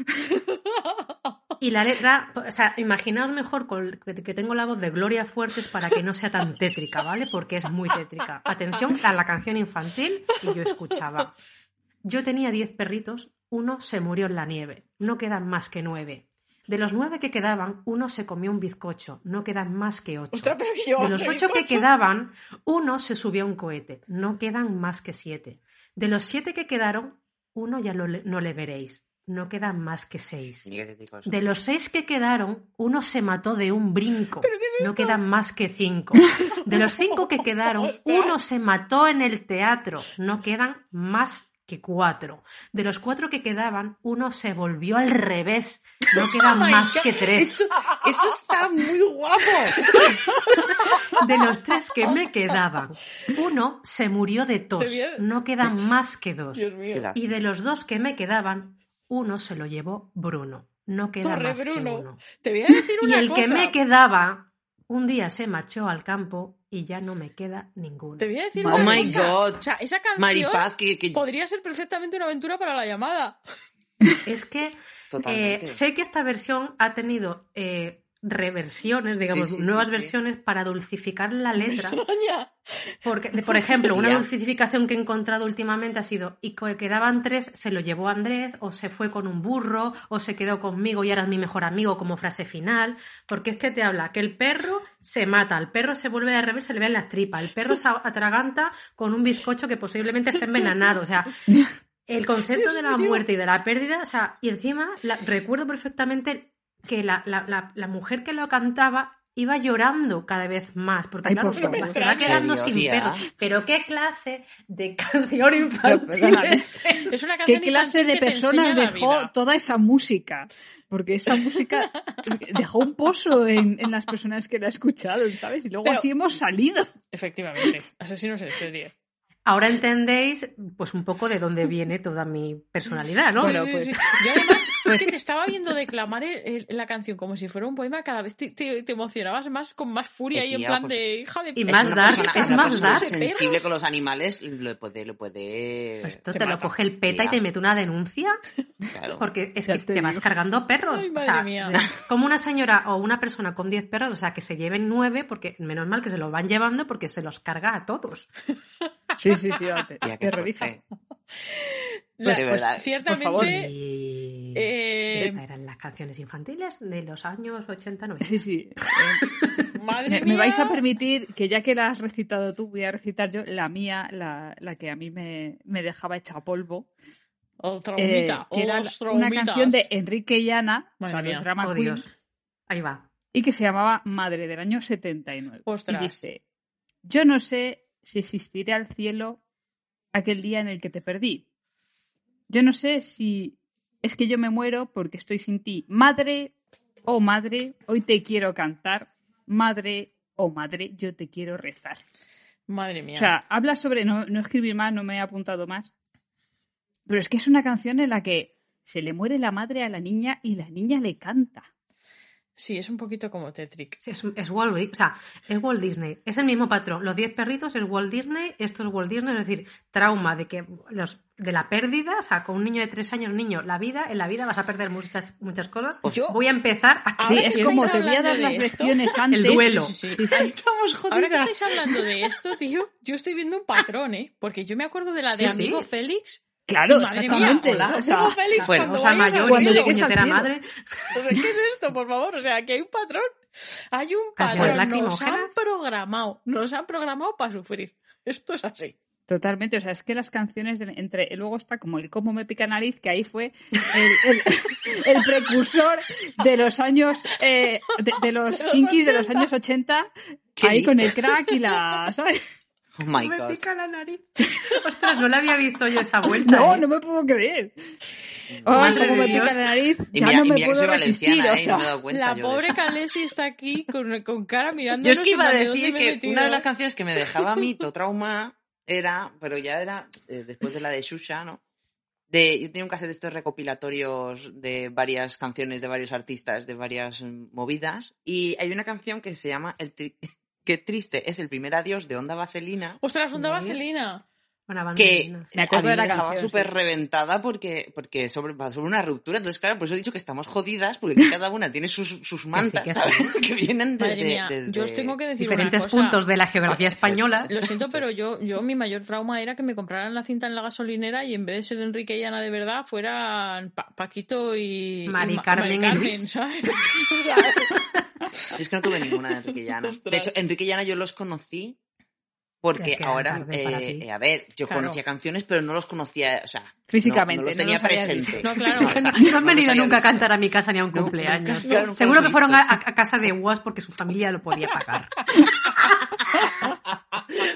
Y la letra, o sea, imaginaos mejor con- que tengo la voz de Gloria Fuertes para que no sea tan tétrica, ¿vale? Porque es muy tétrica. Atención a la canción infantil que yo escuchaba. Yo tenía 10 perritos, uno se murió en la nieve, no quedan más que nueve. De los nueve que quedaban, uno se comió un bizcocho, no quedan más que ocho. De los ocho que quedaban, uno se subió a un cohete. No quedan más que siete. De los siete que quedaron, uno ya lo no le veréis. No quedan más que seis. De los seis que quedaron, uno se mató de un brinco. No quedan más que cinco. De los cinco que quedaron, uno se mató en el teatro. No quedan más que cuatro. De los cuatro que quedaban, uno se volvió al revés. No quedan más que tres. Eso, eso está muy guapo. De los tres que me quedaban, uno se murió de tos. No quedan más que dos. Y de los dos que me quedaban, uno se lo llevó Bruno. No queda Torre más que uno. Te voy a decir Y el que me quedaba, un día se marchó al campo y ya no me queda ninguno. Te voy a decir Oh una my cosa. God. O sea, esa canción Maripaz, que, que- podría ser perfectamente una aventura para la llamada. Es que Totalmente. eh, sé que esta versión ha tenido eh, reversiones, digamos, Sí, sí, sí, nuevas sí. versiones para dulcificar la letra. Porque, por ejemplo, una dulcificación que he encontrado últimamente ha sido y que quedaban tres, se lo llevó Andrés, o se fue con un burro, o se quedó conmigo y ahora es mi mejor amigo como frase final. Porque es que te habla que el perro se mata, el perro se vuelve de revés, se le ven las tripas, el perro se atraganta con un bizcocho que posiblemente esté envenenado. O sea, el concepto de la muerte y de la pérdida, o sea, y encima la- recuerdo perfectamente que la, la- la- la mujer que lo cantaba iba llorando cada vez más, porque Ay, claro, por favor. se va quedando ¿En serio, sin tía? pelo. Pero qué clase de canción Pero, infantil es? Es una ¿Qué canción clase infantil de personas dejó toda esa música? Porque esa música dejó un pozo en, en las personas que la escucharon, ¿sabes? Y luego Pero- así hemos salido. Efectivamente. Asesinos en serie. Ahora entendéis, pues un poco de dónde viene toda mi personalidad, ¿no? Bueno, Sí, sí, pues- sí. Yo además es que te estaba viendo declamar el- el- la canción como si fuera un poema, cada vez te, te- te emocionabas más con más furia Eh, y en plan pues- de hija de Y Es más persona- es más dark. sensible con los animales lo puede, lo puede. Pues esto Te te, lo coge el PETA y te mete una denuncia Claro. porque es Ya que te te vas cargando perros. Ay, o madre sea, mía. como una señora o una persona con 10 perros, o sea, que se lleven 9 porque menos mal que se los van llevando porque se los carga a todos. Sí, sí, sí, te, Tía, qué terroriza. La- de verdad. Ciertamente. Por favor. Y eh, estas eran las canciones infantiles de los años 89. Sí, sí. Eh, madre me, mía. me vais a permitir que ya que la has recitado tú, voy a recitar yo la mía, la, la que a mí me, me dejaba hecha polvo. Otra eh, humita, era una canción de Enrique y Ana, o Madre sea, mía. los Drama Oh, Queen, Dios. Ahí va. y que se llamaba Madre del año 79. Ostras. Y dice, yo no sé si existiré al cielo aquel día en el que te perdí. Yo no sé si es que yo me muero porque estoy sin ti. Madre, oh madre, hoy te quiero cantar. Madre, oh madre, yo te quiero rezar. Madre mía. O sea, habla sobre, no, no escribir más, no me he apuntado más. Pero es que es una canción en la que se le muere la madre a la niña y la niña le canta. Sí, es un poquito como Tetrick. Sí, es, es Walt, o sea, es Walt Disney. Es el mismo patrón. Los 10 perritos es Walt Disney, esto es Walt Disney, es decir, trauma de que los de la pérdida, o sea, con un niño de 3 años, niño, la vida, en la vida vas a perder muchas, muchas cosas. Yo- Voy a empezar a Sí, que es como te voy a dar las esto, lecciones antes. el duelo. Sí, sí, sí. Estamos Ahora que jodidas. estáis hablando de esto, tío, yo estoy viendo un patrón, ¿eh? Porque yo me acuerdo de la de Sí, Amigo sí. Félix. Claro, Madre mía, exactamente. hola, o sea, Félix, bueno, cuando vayas al mayor cuando y puñetera madre. O sea, ¿Qué es esto, por favor? O sea, que hay un patrón. Hay un patrón. Nos han programado. Nos han programado para sufrir. Esto es así. Totalmente, o sea, es que las canciones de- entre luego está como el cómo me pica nariz, que ahí fue el, el- el precursor de los años eh, de, de los kinkies de los 80. años 80, ¿Qué ahí con el crack y la, ¿sabes? Oh my me god. pica la nariz. Ostras, no la había visto yo esa vuelta. No, ¿eh? no me puedo creer. Madre de me pica la nariz, Y ya mira, no me mira que puedo soy resistir, valenciana, o ¿eh? No me he sea, dado cuenta La pobre eso. Calesi está aquí con, con cara mirando. Yo es que iba a decir que una de las canciones que me dejaba mito, trauma, era, pero ya era eh, después de la de Shusha, ¿no? De, yo tenía un cassette de estos recopilatorios de varias canciones de varios artistas, de varias mm, movidas, y hay una canción que se llama El tri- Qué triste es el primer adiós de Onda Vaselina, Ostras, onda Sí. vaselina. Que. Me acuerdo a mí de la me dejaba canción, súper sí. reventada porque, porque sobre, sobre una ruptura. Entonces, claro, por eso he dicho que estamos jodidas, porque cada una tiene sus, sus mantas, que sí. ¿sabes? Que vienen desde... Mía, desde- yo os tengo que decir Diferentes una cosa. puntos de la geografía española. Lo siento, pero yo, yo mi mayor trauma era que me compraran la cinta en la gasolinera y en vez de ser Enrique y Ana de verdad fueran Pa- Paquito y Mari y Ma- Carmen y Mari Luis. ¿sabes? Es que no tuve ninguna de Enrique Llana. De hecho, Enrique Llana yo los conocí porque Es que era ahora, eh, eh, a ver, yo Claro. conocía canciones, pero no los conocía, o sea, no- Físicamente, no, los no tenía los había presente. visto. No, claro. No, no han venido nunca a cantar a mi casa ni a un No, cumpleaños. nunca, claro, nunca Seguro que fueron a, a casa de UAS porque su familia lo podía pagar.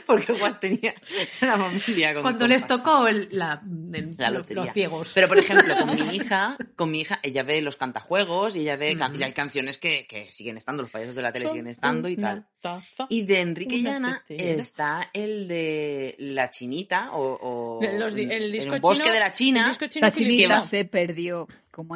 Porque Guas tenía la familia con Cuando les tocó el- la, el- La los- lotería. los ciegos. Pero, por ejemplo, con mi hija, con mi hija, ella ve los cantajuegos y ella ve, y hay canciones que, que siguen estando, los payasos de la tele Son siguen estando y tal. taza. Y de Enrique Llana tetera. Está el de La Chinita o, o Los di- el disco el Bosque chino- de la China. el disco chino La chinita se perdió.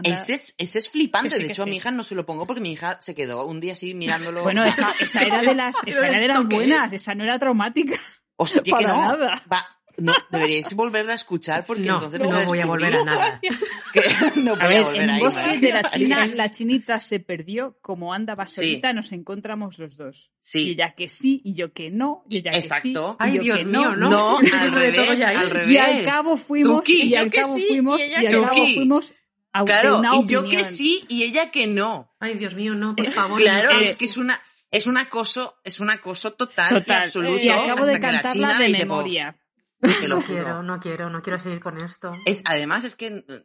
Ese es, ese es flipante. Que sí, de que hecho, a mi hija no se lo pongo porque mi hija se quedó un día así mirándolo. Bueno, esa, esa era de las, esa era de las ¿Esto qué buenas, es? esa no era traumática. Hostia, que para no. nada. Va, no, deberíais volverla a escuchar porque No, entonces no vais voy a volver a nada. que no voy A a, ver, volver en ahí, el bosque María. de la China, la chinita se perdió, como andaba Sí. solita, nos encontramos los dos. Sí. Y ella que sí, y yo que no, y ella Exacto. que sí. y Ay, yo Dios que mío, ¿no? No, al de todo revés, al revés. Y al cabo fuimos, Tuki, y yo al que cabo sí, fuimos, y y, al cabo sí. fuimos a Claro, una y yo que sí y ella que no. Ay, Dios mío, no, por favor. Claro, no. es que es una es un acoso, es un acoso total, y Total. absoluto. Y acabo de cantarla de memoria. "Pues, te lo No juro". quiero, no quiero, no quiero seguir con esto. Es, además es que eh,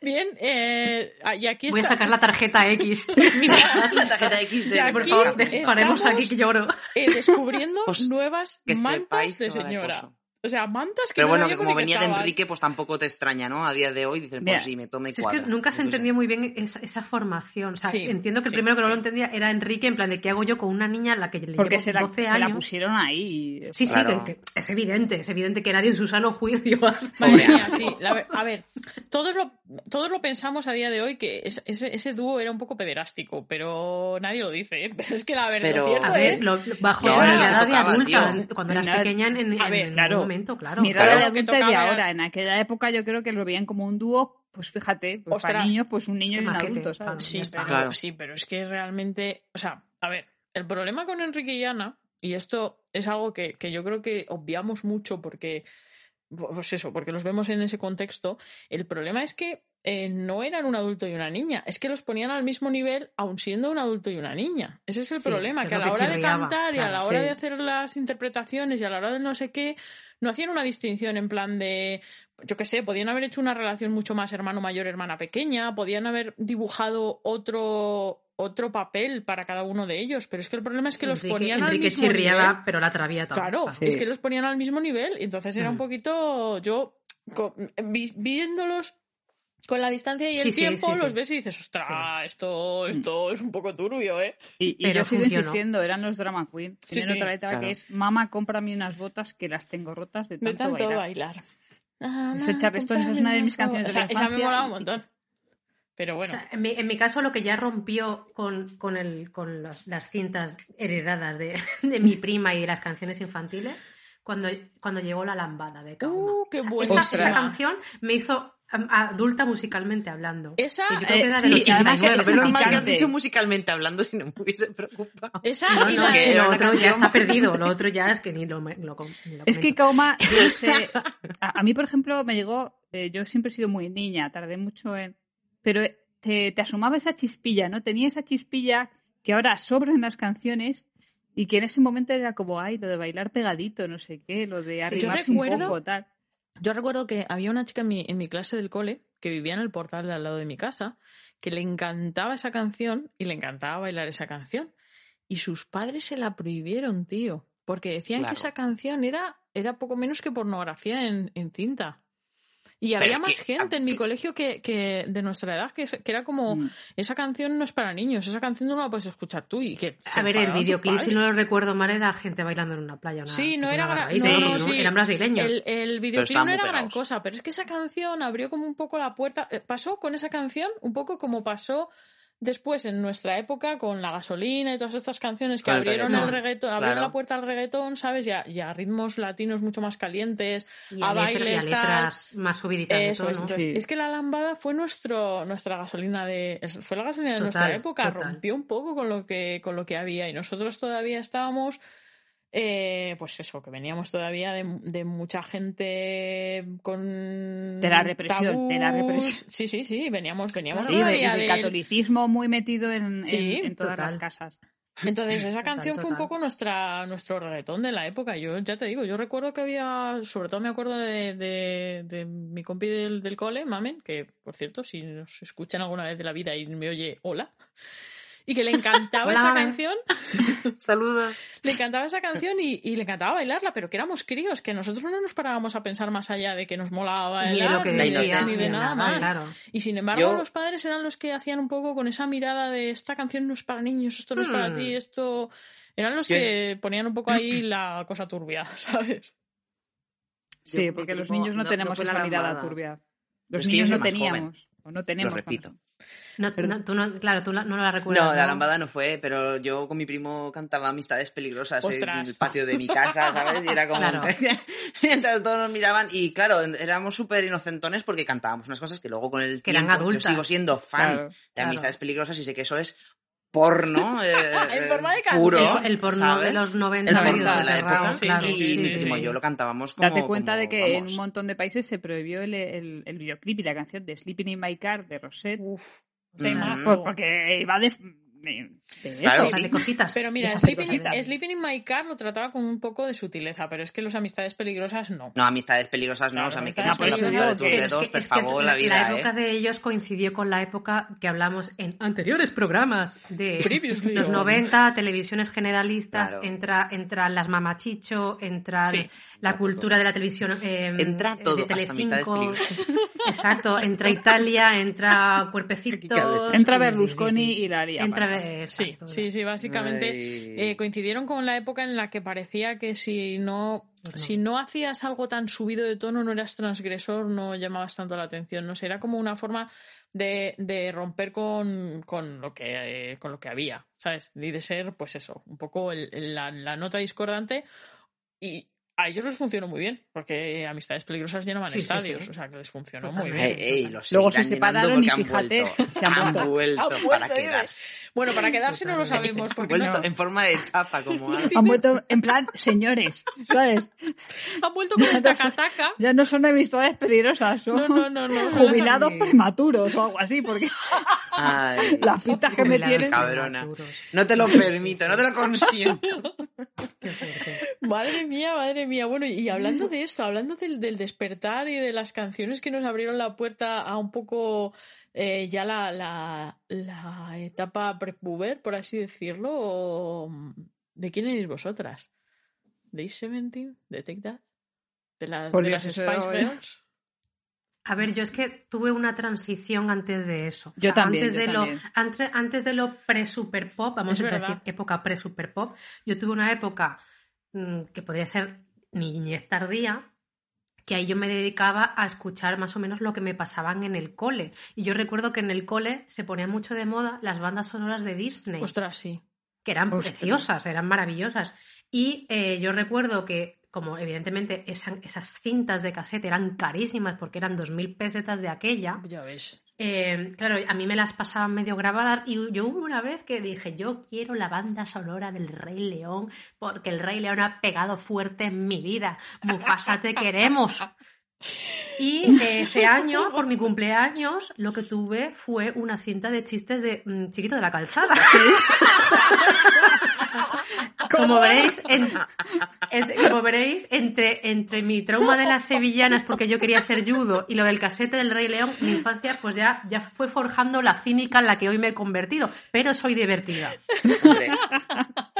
Bien, eh, y aquí Voy a sacar la tarjeta X. la tarjeta X de Por favor, paremos aquí que lloro. eh, descubriendo Pues, nuevas que mantas de señora. O sea, mantas que Pero no bueno, como que venía de. Enrique, pues tampoco te extraña, ¿no? A día de hoy dices, Mira, pues sí, me tome Si es que nunca se entendía muy bien esa, esa formación. O sea, Sí, entiendo que el sí, primero que no sí. lo entendía era Enrique, en plan de qué hago yo con una niña a la que le Porque llevo se la, 12 se la años. pusieron ahí. Sí, sí, Claro. que, que es evidente, es evidente que nadie en su sano juicio mía, sí. La a ver, todos lo, todos lo pensamos a día de hoy que es- ese, ese dúo era un poco pederástico, pero nadie lo dice. ¿eh? Pero es que la verdad, Pero- lo cierto A ver, es- lo- lo- bajo la edad de adulta, tío. cuando eras pequeña en, en, A ver, en claro. Momento, claro. Mira Claro. la Lo que adulta de tocaba ahora. En aquella época yo creo que lo veían como un dúo, pues fíjate, pues para niños, pues un niño y un majete, adulto. Sí, pero, Claro. sí, pero es que realmente, o sea, a ver, el problema con Enrique y Ana, y esto es algo que, que yo creo que obviamos mucho porque, pues eso, porque los vemos en ese contexto, el problema es que eh, no eran un adulto y una niña, es que los ponían al mismo nivel aun siendo un adulto y una niña. Ese es el Sí, problema, que a la que hora de cantar y a la hora sí. de hacer las interpretaciones y a la hora de no sé qué, no hacían una distinción en plan de, yo qué sé, podían haber hecho una relación mucho más hermano mayor, hermana pequeña, podían haber dibujado otro otro papel para cada uno de ellos, pero es que el problema es que los Enrique, ponían al Enrique mismo chirriaba, nivel. pero la todo. Claro, es que los ponían al mismo nivel, entonces era un Mm. poquito yo viéndolos con la distancia y el Sí, sí, tiempo sí, sí. los ves y dices, ostras, esto, esto es un poco turbio, ¿eh? Y, y Pero yo sigo funcionó. insistiendo, eran los drama queen. Sí, Tienen sí, otra letra claro. que es, mamá, cómprame unas botas que las tengo rotas de De tanto, tanto bailar. bailar. Charleston, esa es una de mis canciones de Esa, la esa me infancia. molaba un montón. Pero O bueno, sea, en, mi, en mi caso, lo que ya rompió con, con, el, con las, las cintas heredadas de, de mi prima y de las canciones infantiles, cuando, cuando llegó la lambada de Kauma. ¡Uh, qué O sea, buena! esa, canción me hizo adulta musicalmente hablando. Esa, Que yo creo que eh, era sí, del y además 89. es Pero normal que has dicho musicalmente hablando si no me hubiese preocupado. esa No, y no, la es que lo otro ya está perdido. Lo otro ya es que ni lo, Es que. Kauma, yo no sé, a, a mí, por ejemplo, me llegó, eh, yo siempre he sido muy niña, tardé mucho en... Pero te, te asomaba esa chispilla, ¿no? Tenía esa chispilla que ahora sobra en las canciones y que en ese momento era como, ay, lo de bailar pegadito, no sé qué, lo de yo arrimarse un recuerdo- poco, tal. Yo recuerdo que había una chica en mi, en mi clase del cole que vivía en el portal de al lado de mi casa que le encantaba esa canción y le encantaba bailar esa canción. Y sus padres se la prohibieron, tío, porque decían Claro. que esa canción era, era poco menos que pornografía en, en cinta. Y había más que- gente en mi colegio que, que de nuestra edad que, que era como, Mm. esa canción no es para niños, esa canción no la puedes escuchar tú. Y que A ver, el videoclip, si no lo recuerdo mal, era gente bailando en una playa. Una, Sí, no era gran- no, ¿no? no, Pero sí. Eran brasileños. El, el videoclip no era gran cosa, pero es que esa canción abrió como un poco la puerta. eh, Pasó con esa canción un poco como pasó después en nuestra época con la gasolina y todas estas canciones que abrieron el reggaetón, abrieron claro. la puerta al reggaetón, ¿sabes? Y a, y a ritmos latinos mucho más calientes, Y a, a, letra- y a bailes, tal. letras más subiditas de es, entonces, Sí. es que la lambada fue nuestro nuestra gasolina de fue la gasolina de Total, nuestra época total. rompió un poco con lo que con lo que había y nosotros todavía estábamos eh, pues eso que veníamos todavía de, de mucha gente con De la represión, de la represión. sí sí sí veníamos veníamos Sí, de- todavía del del- catolicismo muy metido en, en- Sí, en todas total. las casas. Entonces, esa Total, canción fue un poco nuestra, nuestro reggaetón de la época. Yo ya te digo, yo recuerdo que había, sobre todo me acuerdo de, de, de mi compi del, del cole, Mamen, que por cierto, si nos escuchan alguna vez de la vida y me oye, hola. Y que le encantaba Hola, esa canción, Saludos. le encantaba esa canción y, y le encantaba bailarla, pero que éramos críos, que nosotros no nos parábamos a pensar más allá de que nos molaba Ni de bailar, lo que ni, de, decía, ni de nada más. Claro. Y sin embargo, Yo- los padres eran los que hacían un poco con esa mirada de esta canción no es para niños, esto no es para Hmm. ti, esto. Eran los Yo- que ponían un poco ahí la cosa turbia, ¿sabes? Sí, porque los niños no, tenemos esa mirada turbia. Los es niños no joven. teníamos. O no tenemos. Lo repito. No, Pero- no, tú no, claro, tú la- no la recuerdas. No, la lambada no fue, pero yo con mi primo cantaba Amistades Peligrosas en Ostras. el patio de mi casa, ¿sabes? Y era como... Claro. Mientras todos nos miraban y claro, éramos súper inocentones porque cantábamos unas cosas que luego con el Que eran tiempo... adultas. Yo sigo siendo fan Claro, de claro. Amistades Peligrosas y sé que eso es porno eh, En forma de eh, puro, El, el porno ¿sabes? de los 90 El porno medio de la época, sí, claro. sí, y sí, mi sí, primo sí. y yo lo cantábamos como... Date cuenta como, de que en vamos. un montón de países se prohibió el, el, el videoclip y la canción de Sleeping in My Car de Rosette. Uf, Temazo. Pues porque iba de, de, de Claro. eso. O sea, de cositas. Pero mira, Sleeping in, cositas. Sleeping in My Car lo trataba con un poco de sutileza, pero es que los amistades peligrosas no. No, Amistades Peligrosas no, Claro, o sea, me Amistades la Peligrosas punta de tus no, dedos, por favor, la vida, época ¿eh? de ellos coincidió con la época que hablamos en anteriores programas de Previously los on. 90, televisiones generalistas, Claro. entra, entra las mamachicho, entra Sí. la cultura de la televisión eh, Entra todo, de Telecinco. Exacto, entra Italia, entra Cuerpecito. Entra Berlusconi sí, y la. Entra. Eh, Sí, exacto, sí, sí, básicamente eh, coincidieron con la época en la que parecía que si no, Pues no. si no hacías algo tan subido de tono, no eras transgresor, no llamabas tanto la atención. No sé, era como una forma de, de romper con, con lo que eh, con lo que había, ¿sabes? Y de ser, pues eso, un poco el- el- la, la nota discordante. Y a ellos les funcionó muy bien, porque Amistades Peligrosas llenaban Sí, estadios, sí. o sea que les funcionó muy bien. Ey, ey, los Luego se separaron y han fíjate, vuelto. se han Han vuelto. vuelto Han para quedarse. Bueno, para quedarse no lo sabemos, Han porque vuelto no- en forma de chapa, como algo. Han vuelto en plan, señores, ¿sabes? han vuelto con el tacataca. Ya no son amistades peligrosas, son No, no, no, no. son las jubilados prematuros o algo así, porque Ay, las pistas que me tienen. Cabrona. no te lo permito, no te lo consiento. Qué fuerte. Madre mía, madre mía. Bueno, y hablando de esto, hablando del, del despertar y de las canciones que nos abrieron la puerta a un poco eh, ya la, la, la etapa prepuber, por así decirlo, o- ¿de quién erais vosotras? ¿De Is Seventeen? ¿De Take That? ¿De, la- las Spice Girls? A ver, yo es que tuve una transición antes de eso. Yo O sea, también, Antes yo de también. lo, antes, antes de lo pre-super pop, vamos Es a verdad. decir época pre-super pop, yo tuve una época mm, que podría ser niñez tardía, que ahí yo me dedicaba a escuchar más o menos lo que me pasaban en el cole. Y yo recuerdo que en el cole se ponían mucho de moda las bandas sonoras de Disney, Ostras, sí. que eran Ostras. preciosas, eran maravillosas. Y eh, yo recuerdo que, como evidentemente esa- esas cintas de cassette eran carísimas porque eran 2.000 pesetas de aquella, Ya ves. eh, claro, a mí me las pasaban medio grabadas y yo hubo una vez que dije, yo quiero la banda sonora del Rey León porque el Rey León ha pegado fuerte en mi vida. Mufasa, te queremos. Y ese año, por mi cumpleaños, lo que tuve fue una cinta de chistes de mm, Chiquito de la Calzada. Como veréis, en- en- como veréis, entre, entre mi trauma de las sevillanas porque yo quería hacer judo y lo del casete del Rey León, mi infancia pues ya, ya fue forjando la cínica en la que hoy me he convertido. Pero soy divertida.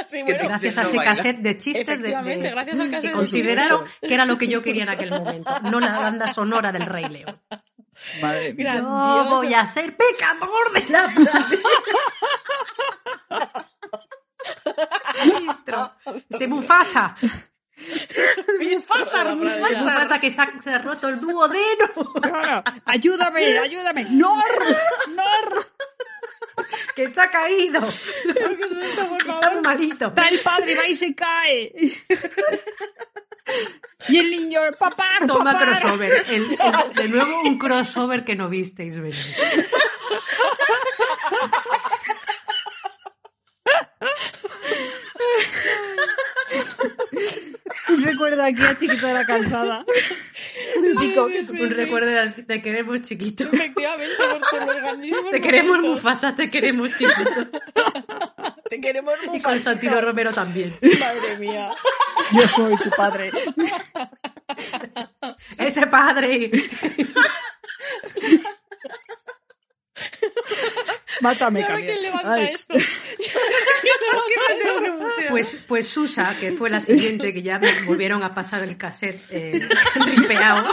Sí, bueno, Gracias a ese baila. cassette de chistes de, de- gracias al que consideraron que era lo que yo quería en aquel momento, no la banda sonora del Rey León. Madre mía. Yo voy a ser pecador de la pradera. Ministro. Este Mufasa. Mufasa, Mufasa. Mufasa que se ha, se ha roto el duodeno. Claro, ayúdame, ayúdame. ¡No! ¡No! Que se ha caído. Está muy malito. Está el padre, va y se cae. Y el niño, papá, Toma papá. crossover. El- el- de nuevo un crossover que no visteis venir. Un recuerdo aquí a Chiquito de la Calzada. Digo, sí, sí, un sí. recuerdo de te queremos chiquito. Efectivamente, por, los grandísimos Te queremos momentos. Mufasa, te queremos chiquito. Te queremos Y Mufasa. Constantino Romero también. Madre mía. Yo soy tu padre. Ese padre. Mátame, ¿Y ahora quién levanta Ay. esto? Pues, pues Susa, que fue la siguiente, que ya me volvieron a pasar el cassette eh, ripeado.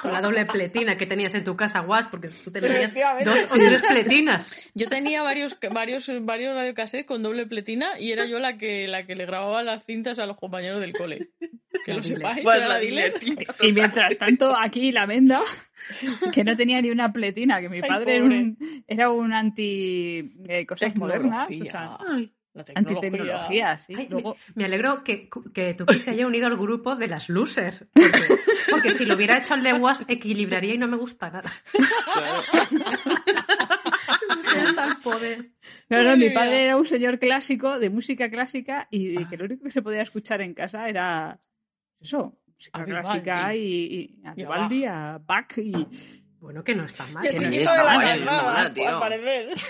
Con la doble pletina que tenías en tu casa, guas, porque tú tenías dos o tres pletinas. Yo tenía varios, varios, varios radiocassettes con doble pletina y era yo la que, la que le grababa las cintas a los compañeros del cole. Que lo sepáis, era la la dealer. dealer, Y mientras tanto, aquí la menda, que no tenía ni una pletina, que mi Ay, padre era un, era un anti eh, cosas modernas, o sea, La tecnología. antitecnología, sí. Ay, Luego, me, me alegro que, que tu se haya unido al grupo de las losers. Porque, porque si lo hubiera hecho al lenguas, equilibraría y no me gusta nada. Losers al poder. claro, Madre mi mía. padre era un señor clásico, de música clásica, y que lo único que se podía escuchar en casa era eso, música A clásica y, y a Y a Vivaldi, a Bach y... Bueno, que no está mal. Que no está mal. es tío. al parecer.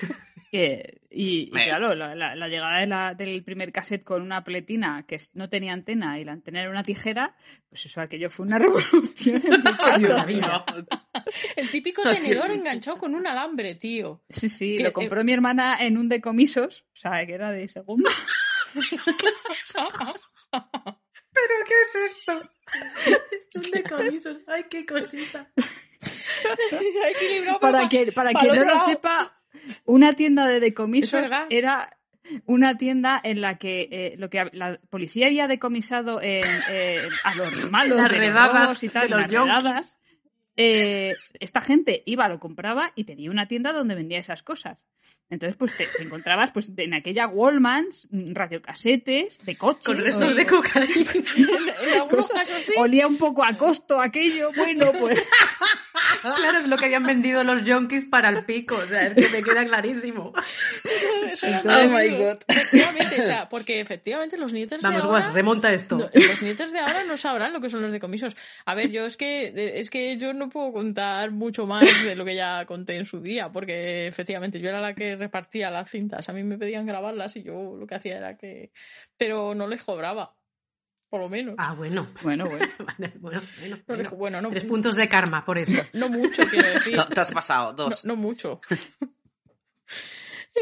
Que- y, y claro, la, la- la llegada de la- del primer cassette con una pletina que es- no tenía antena y la antena era una tijera, pues eso, aquello fue una revolución en mi casa. El típico tenedor enganchado con un alambre, tío. Sí, sí, Que, lo compró mi hermana en un decomisos, o sea, que era de segunda. ¿Pero qué es esto? Un decomisos. Ay, qué cosita. Para que, para pa' quien no lo sepa, una tienda de decomisos era una tienda en la que eh, lo que la policía había decomisado en, eh, a los malos, Las de y tal, de los las yonkis. redadas, eh, esta gente iba, lo compraba y tenía una tienda donde vendía esas cosas. Entonces, pues te, te encontrabas pues en aquella Wallmans, mm, radiocasetes, de coches. Con restos de cocaína. En algunos cosas. casos sí. Olía un poco a costo aquello, bueno, pues Claro, es lo que habían vendido los yonkis para el pico. O sea, es que me queda clarísimo. Eso era Oh my. God. Efectivamente, o sea, porque efectivamente los nietos Vamos, de ahora... guas, remonta esto. no, los nietos de ahora no sabrán lo que son los decomisos. A ver, yo es que es que yo no puedo contar mucho más de lo que ya conté en su día, porque efectivamente yo era la que repartía las cintas. A mí me pedían grabarlas y yo lo que hacía era que... Pero no les cobraba, por lo menos. Ah, bueno. bueno, bueno. Bueno, bueno, No, bueno. les- bueno, no, Tres puntos de karma por eso. no mucho, quiero decir. No, te has pasado, dos. no mucho.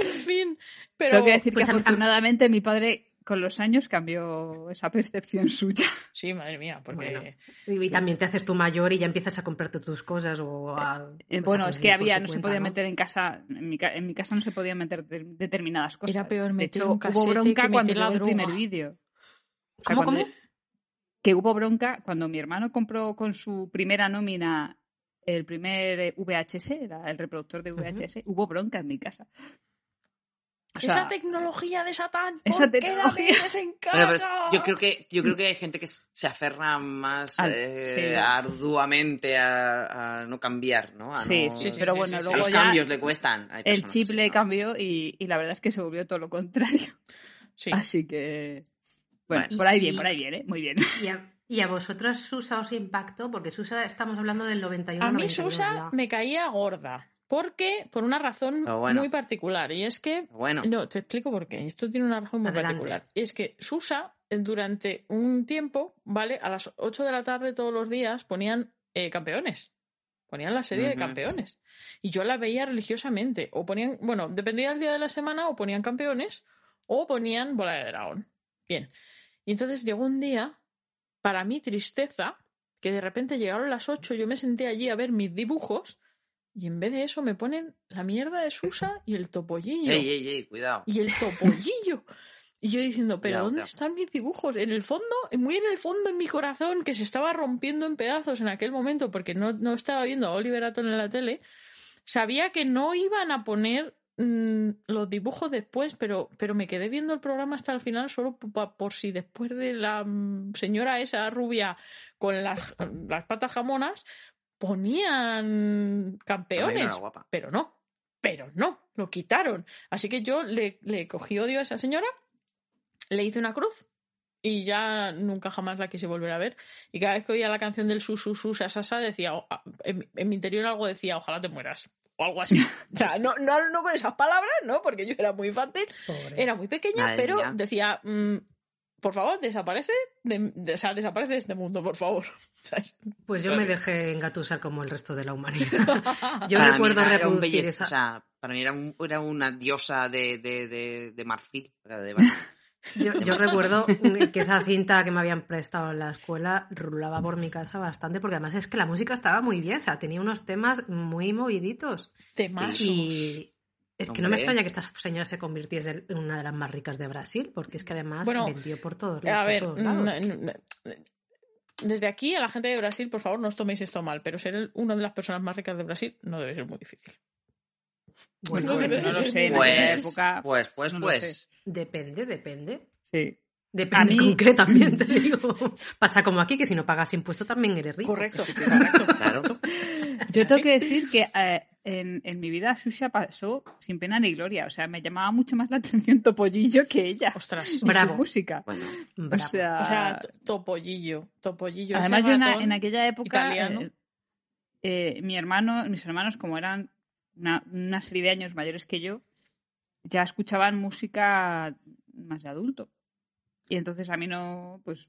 en fin, pero... Tengo que decir pues que a afortunadamente mi padre con los años cambió esa percepción suya. Sí, madre mía, porque... Bueno. Y también te haces tu mayor y ya empiezas a comprarte tus cosas o a... Eh, pues, bueno, a es que había, no se podía ¿no? meter en casa, en mi, ca- en mi casa no se podía meter de- determinadas cosas. Era peor de meter hecho, un casete hubo bronca que cuando la el primer vídeo. O sea, ¿Cómo, cuando- cómo? que hubo bronca cuando mi hermano compró con su primera nómina el primer eh, VHS, era el reproductor de VHS, hubo bronca en mi casa. O sea, esa tecnología de Satán. ¿por esa tecnología. en casa? Bueno, pues yo creo que yo creo que hay gente que se aferra más Al- eh, sí. arduamente a, a no cambiar, ¿no? A Sí, no- sí, sí, pero sí, bueno, luego los ya cambios le cuestan. Hay el chip le no. cambió y, y la verdad es que se volvió todo lo contrario. Sí. Así que. Bueno, Bueno. por ahí bien, por ahí bien, ¿eh? Muy bien. ¿Y a, y a vosotros Susa os impactó? Porque Susa estamos hablando del 91 A mí 92 Susa ya. me caía gorda. Porque, por una razón bueno. muy particular. Y es que Bueno, No, te explico por qué. Esto tiene una razón muy Adelante. particular. Y es que Susa, eh, durante un tiempo, ¿vale? A las 8 de la tarde todos los días ponían eh, campeones. Ponían la serie de campeones. Y yo la veía religiosamente. O ponían, bueno, dependía del día de la semana, o ponían campeones, o ponían bola de dragón. Bien. Y entonces llegó un día, para mi tristeza, que de repente llegaron las 8, yo me senté allí a ver mis dibujos, y en vez de eso me ponen la mierda de Susa y el topollillo ey, ey, ey, cuidado. y el topollillo. Y yo diciendo, pero Cuidado, ¿dónde cuidado. están mis dibujos? En el fondo, muy en el fondo en mi corazón, que se estaba rompiendo en pedazos en aquel momento porque no, no estaba viendo a Oliver Atom en la tele, sabía que no iban a poner mm, los dibujos después, pero, pero me quedé viendo el programa hasta el final solo por si después de la mm, señora esa rubia con las, las patas jamonas ponían campeones. guapa. Pero no, pero no, lo quitaron. Así que yo le, le cogí odio a esa señora, le hice una cruz y ya nunca jamás la quise volver a ver. Y cada vez que oía la canción del su, su, su, decía, o- a- en, en mi interior algo decía, ojalá te mueras. O algo así. O sea, no, no, no con esas palabras, ¿no? Porque yo era muy infantil, Pobre. era muy pequeña, Madre pero mía. decía, mm, por favor, desaparece de, de- o sea, desaparece de este mundo, por favor. ¿Sabes? Pues yo me dejé engatusar como el resto de la humanidad. Yo Para mí recuerdo era un belleza- esa... o sea, para mí era, un- era una diosa de, de, de, de marfil. yo recuerdo que esa cinta que me habían prestado en la escuela rulaba por mi casa bastante, porque además es que la música estaba muy bien, o sea, tenía unos temas muy moviditos. Temazos. Y es que no me extraña que esta señora se convirtiese en una de las más ricas de Brasil, porque es que además Bueno, vendió por todos, A por ver, todos lados. no- no- no- desde aquí a la gente de Brasil, por favor, no os toméis esto mal, pero ser una de las personas más ricas de Brasil no debe ser muy difícil. Bueno, no Bueno, debe no lo sé, Pues, época. pues, pues, no pues. depende, depende. Sí. Depende A mí- concretamente, digo. Pasa como aquí, que si no pagas impuestos también eres rico. Correcto, correcto. Claro. Yo tengo que decir que eh, en, en mi vida Susha pasó sin pena ni gloria. O sea, me llamaba mucho más la atención Topollillo que ella. Ostras. y su Bravo. música. Bueno, Bravo. O sea, O sea, t- topollillo, topollillo. además yo en, en aquella época, eh, eh, mi hermano, mis hermanos, como eran una, una serie de años mayores que yo, ya escuchaban música más de adulto. Y entonces a mí no, pues,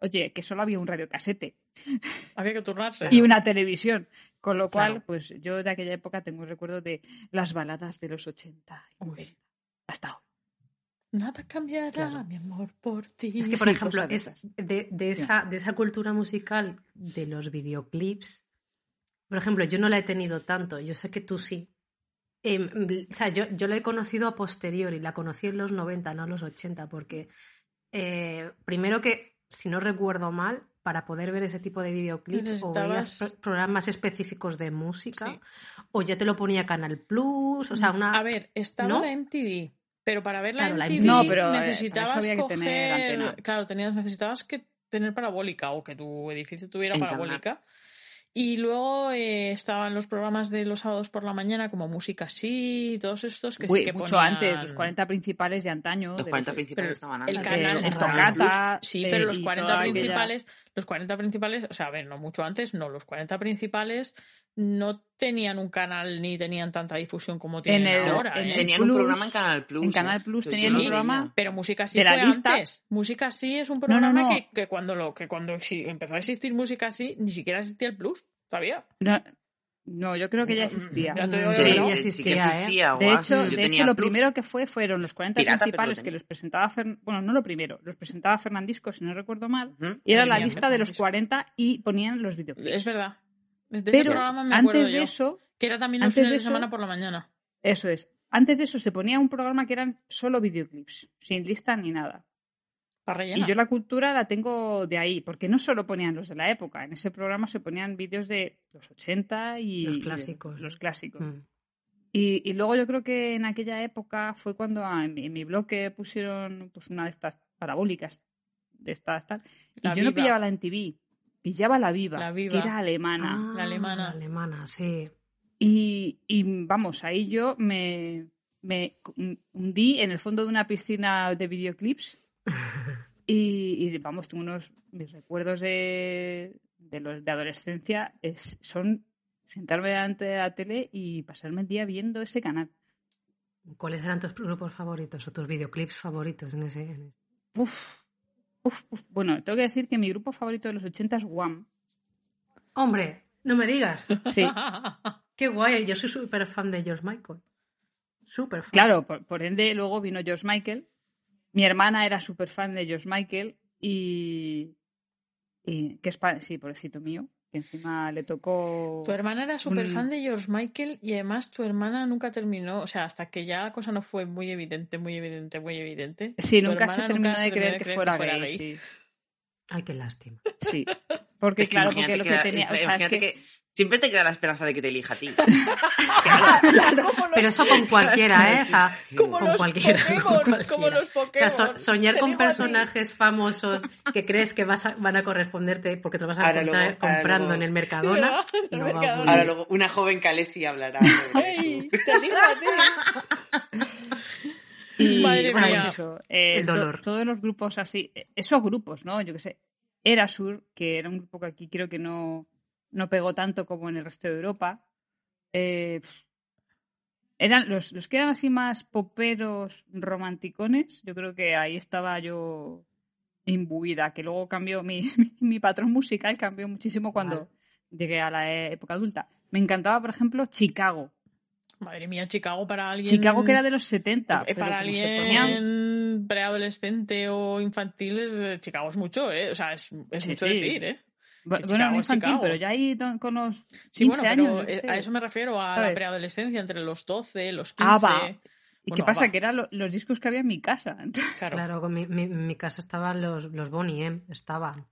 oye, que solo había un radiocasete Había que turnarse. y una televisión. Con lo cual, Claro. pues yo de aquella época tengo el recuerdo de las baladas de los 80 y Uy. 90. Hasta hoy. Nada cambiará, Claro. mi amor, por ti. Es que, por Sí, ejemplo, es de, de esa, de esa cultura musical de los videoclips, por ejemplo, yo no la he tenido tanto, yo sé que tú sí. Em, o sea, yo, yo la he conocido a posteriori, la conocí en los 90, no en los 80, porque eh, primero que, si no recuerdo mal, para poder ver ese tipo de videoclips o veías programas específicos de música, Sí. o ya te lo ponía Canal Plus, o sea, una... A ver, estaba ¿No? la MTV, pero para ver la Claro, la MTV. No, pero, eh, necesitabas que coger... tener antena. Claro, tenías, necesitabas que tener parabólica o que tu edificio tuviera En parabólica. Y luego eh, estaban los programas de los sábados por la mañana como Música Sí y todos estos que Uy, sí que mucho ponían- antes, los 40 principales de antaño. los de 40 los- principales pero estaban el antes. canal- de el Tocata, Sí, eh, pero los y 40 toda aquella- principales, los 40 principales, o sea, a ver, no mucho antes, no, los 40 principales no tenían un canal ni tenían tanta difusión como tienen el- No, ahora. en ¿eh? el tenían un programa en Canal Plus. en Canal ¿eh? Plus tenían sí un programa. Pero Música Sí de la fue lista. antes. Música Sí es un no, programa no. Que, que cuando lo que cuando empezó a existir Música Sí ni siquiera existía el Plus, todavía. No, no, yo creo que ya existía. Ya te digo Sí, que ya no. sí que existía, ¿eh? De hecho, yo de tenía hecho lo Plus. primero que fue fueron los 40 Pirata, pero lo principales que los presentaba Fern- bueno, no lo primero, los presentaba Fernandisco, si no recuerdo mal, y era Sí, la lista de los Fernandisco. 40 y ponían los videoclips. Es verdad. Ese Pero programa me acuerdo antes de yo, eso, que era también antes fines de eso- semana por la mañana. eso es. Antes de eso se ponía un programa que eran solo videoclips, sin lista ni nada. Para Y yo la cultura la tengo de ahí, porque no solo ponían los de la época, en ese programa se ponían vídeos de los 80 y Los y clásicos. los clásicos. Mm. Y, y luego yo creo que en aquella época fue cuando en, mi, en mi blog que pusieron pues una de estas parabólicas, de estas tal, y La yo no pillaba la MTV, pillaba la Viva, La Viva. que era alemana. Ah, la alemana. La alemana, sí. Y, y, vamos, ahí yo me, me hundí en el fondo de una piscina de videoclips. Y, y, vamos, tengo unos mis recuerdos de, de, los, de adolescencia es, son sentarme delante de la tele y pasarme el día viendo ese canal. ¿Cuáles eran tus grupos favoritos o tus videoclips favoritos en ese? en ese? Uf, uf, uf. Bueno, tengo que decir que mi grupo favorito de los 80 es Wham. Hombre, no me digas. Sí, Qué guay, yo soy súper fan de George Michael. Súper fan. claro, por, por ende luego vino George Michael. Mi hermana era súper fan de George Michael y, y que es sí, pobrecito mío, que encima le tocó Tu hermana era súper fan de George Michael y además tu hermana nunca terminó, o sea, hasta que ya la cosa no fue muy evidente, muy evidente, muy evidente. Sí, tu nunca se terminó nunca de se creer que fuera gay. Sí, Ay, qué lástima. sí. Porque claro, porque lo que tenía, o sea, es imagínate que, que siempre te queda la esperanza de que te elija a ti. Pero eso con cualquiera, ¿eh? O sea, Como con los cualquiera. con Pokémon, cualquiera. como los O sea, Pokémon. so- soñar con personajes famosos que crees que vas a- van a corresponderte porque te los vas a Ahora encontrar comprando luego- en el Mercadona. Ahora luego una joven Calesi hablará. eso. ¡Te digo a ti! y, Madre bueno, mía. pues eso, eh, El to- dolor. todos los grupos así, eh, esos grupos, ¿no? Yo qué sé, Erasur, que era un grupo que aquí creo que no, no pegó tanto como en el resto de Europa. eh, eran los, los que eran así más poperos romanticones, yo creo que ahí estaba yo imbuida, que luego cambió mi, mi, mi patrón musical, cambió muchísimo cuando Vale. llegué a la e- época adulta. Me encantaba, por ejemplo, Chicago. Madre mía, Chicago para alguien. Chicago que era de los 70. Eh, Para alguien preadolescente o infantil, es, eh, Chicago es mucho, ¿eh? O sea, es, es Sí, mucho sí. decir, ¿eh? Bueno, Chicago no infantil, Chicago. pero ya ahí con los 15 Sí, bueno, pero años. eh, a eso me refiero, a la preadolescencia, entre los 12, los 15. ABBA. ¿Y qué pasa? Que eran lo- los discos que había en mi casa. Claro. Claro, con mi, mi- en mi casa estaban los, los Bonnie M, estaban.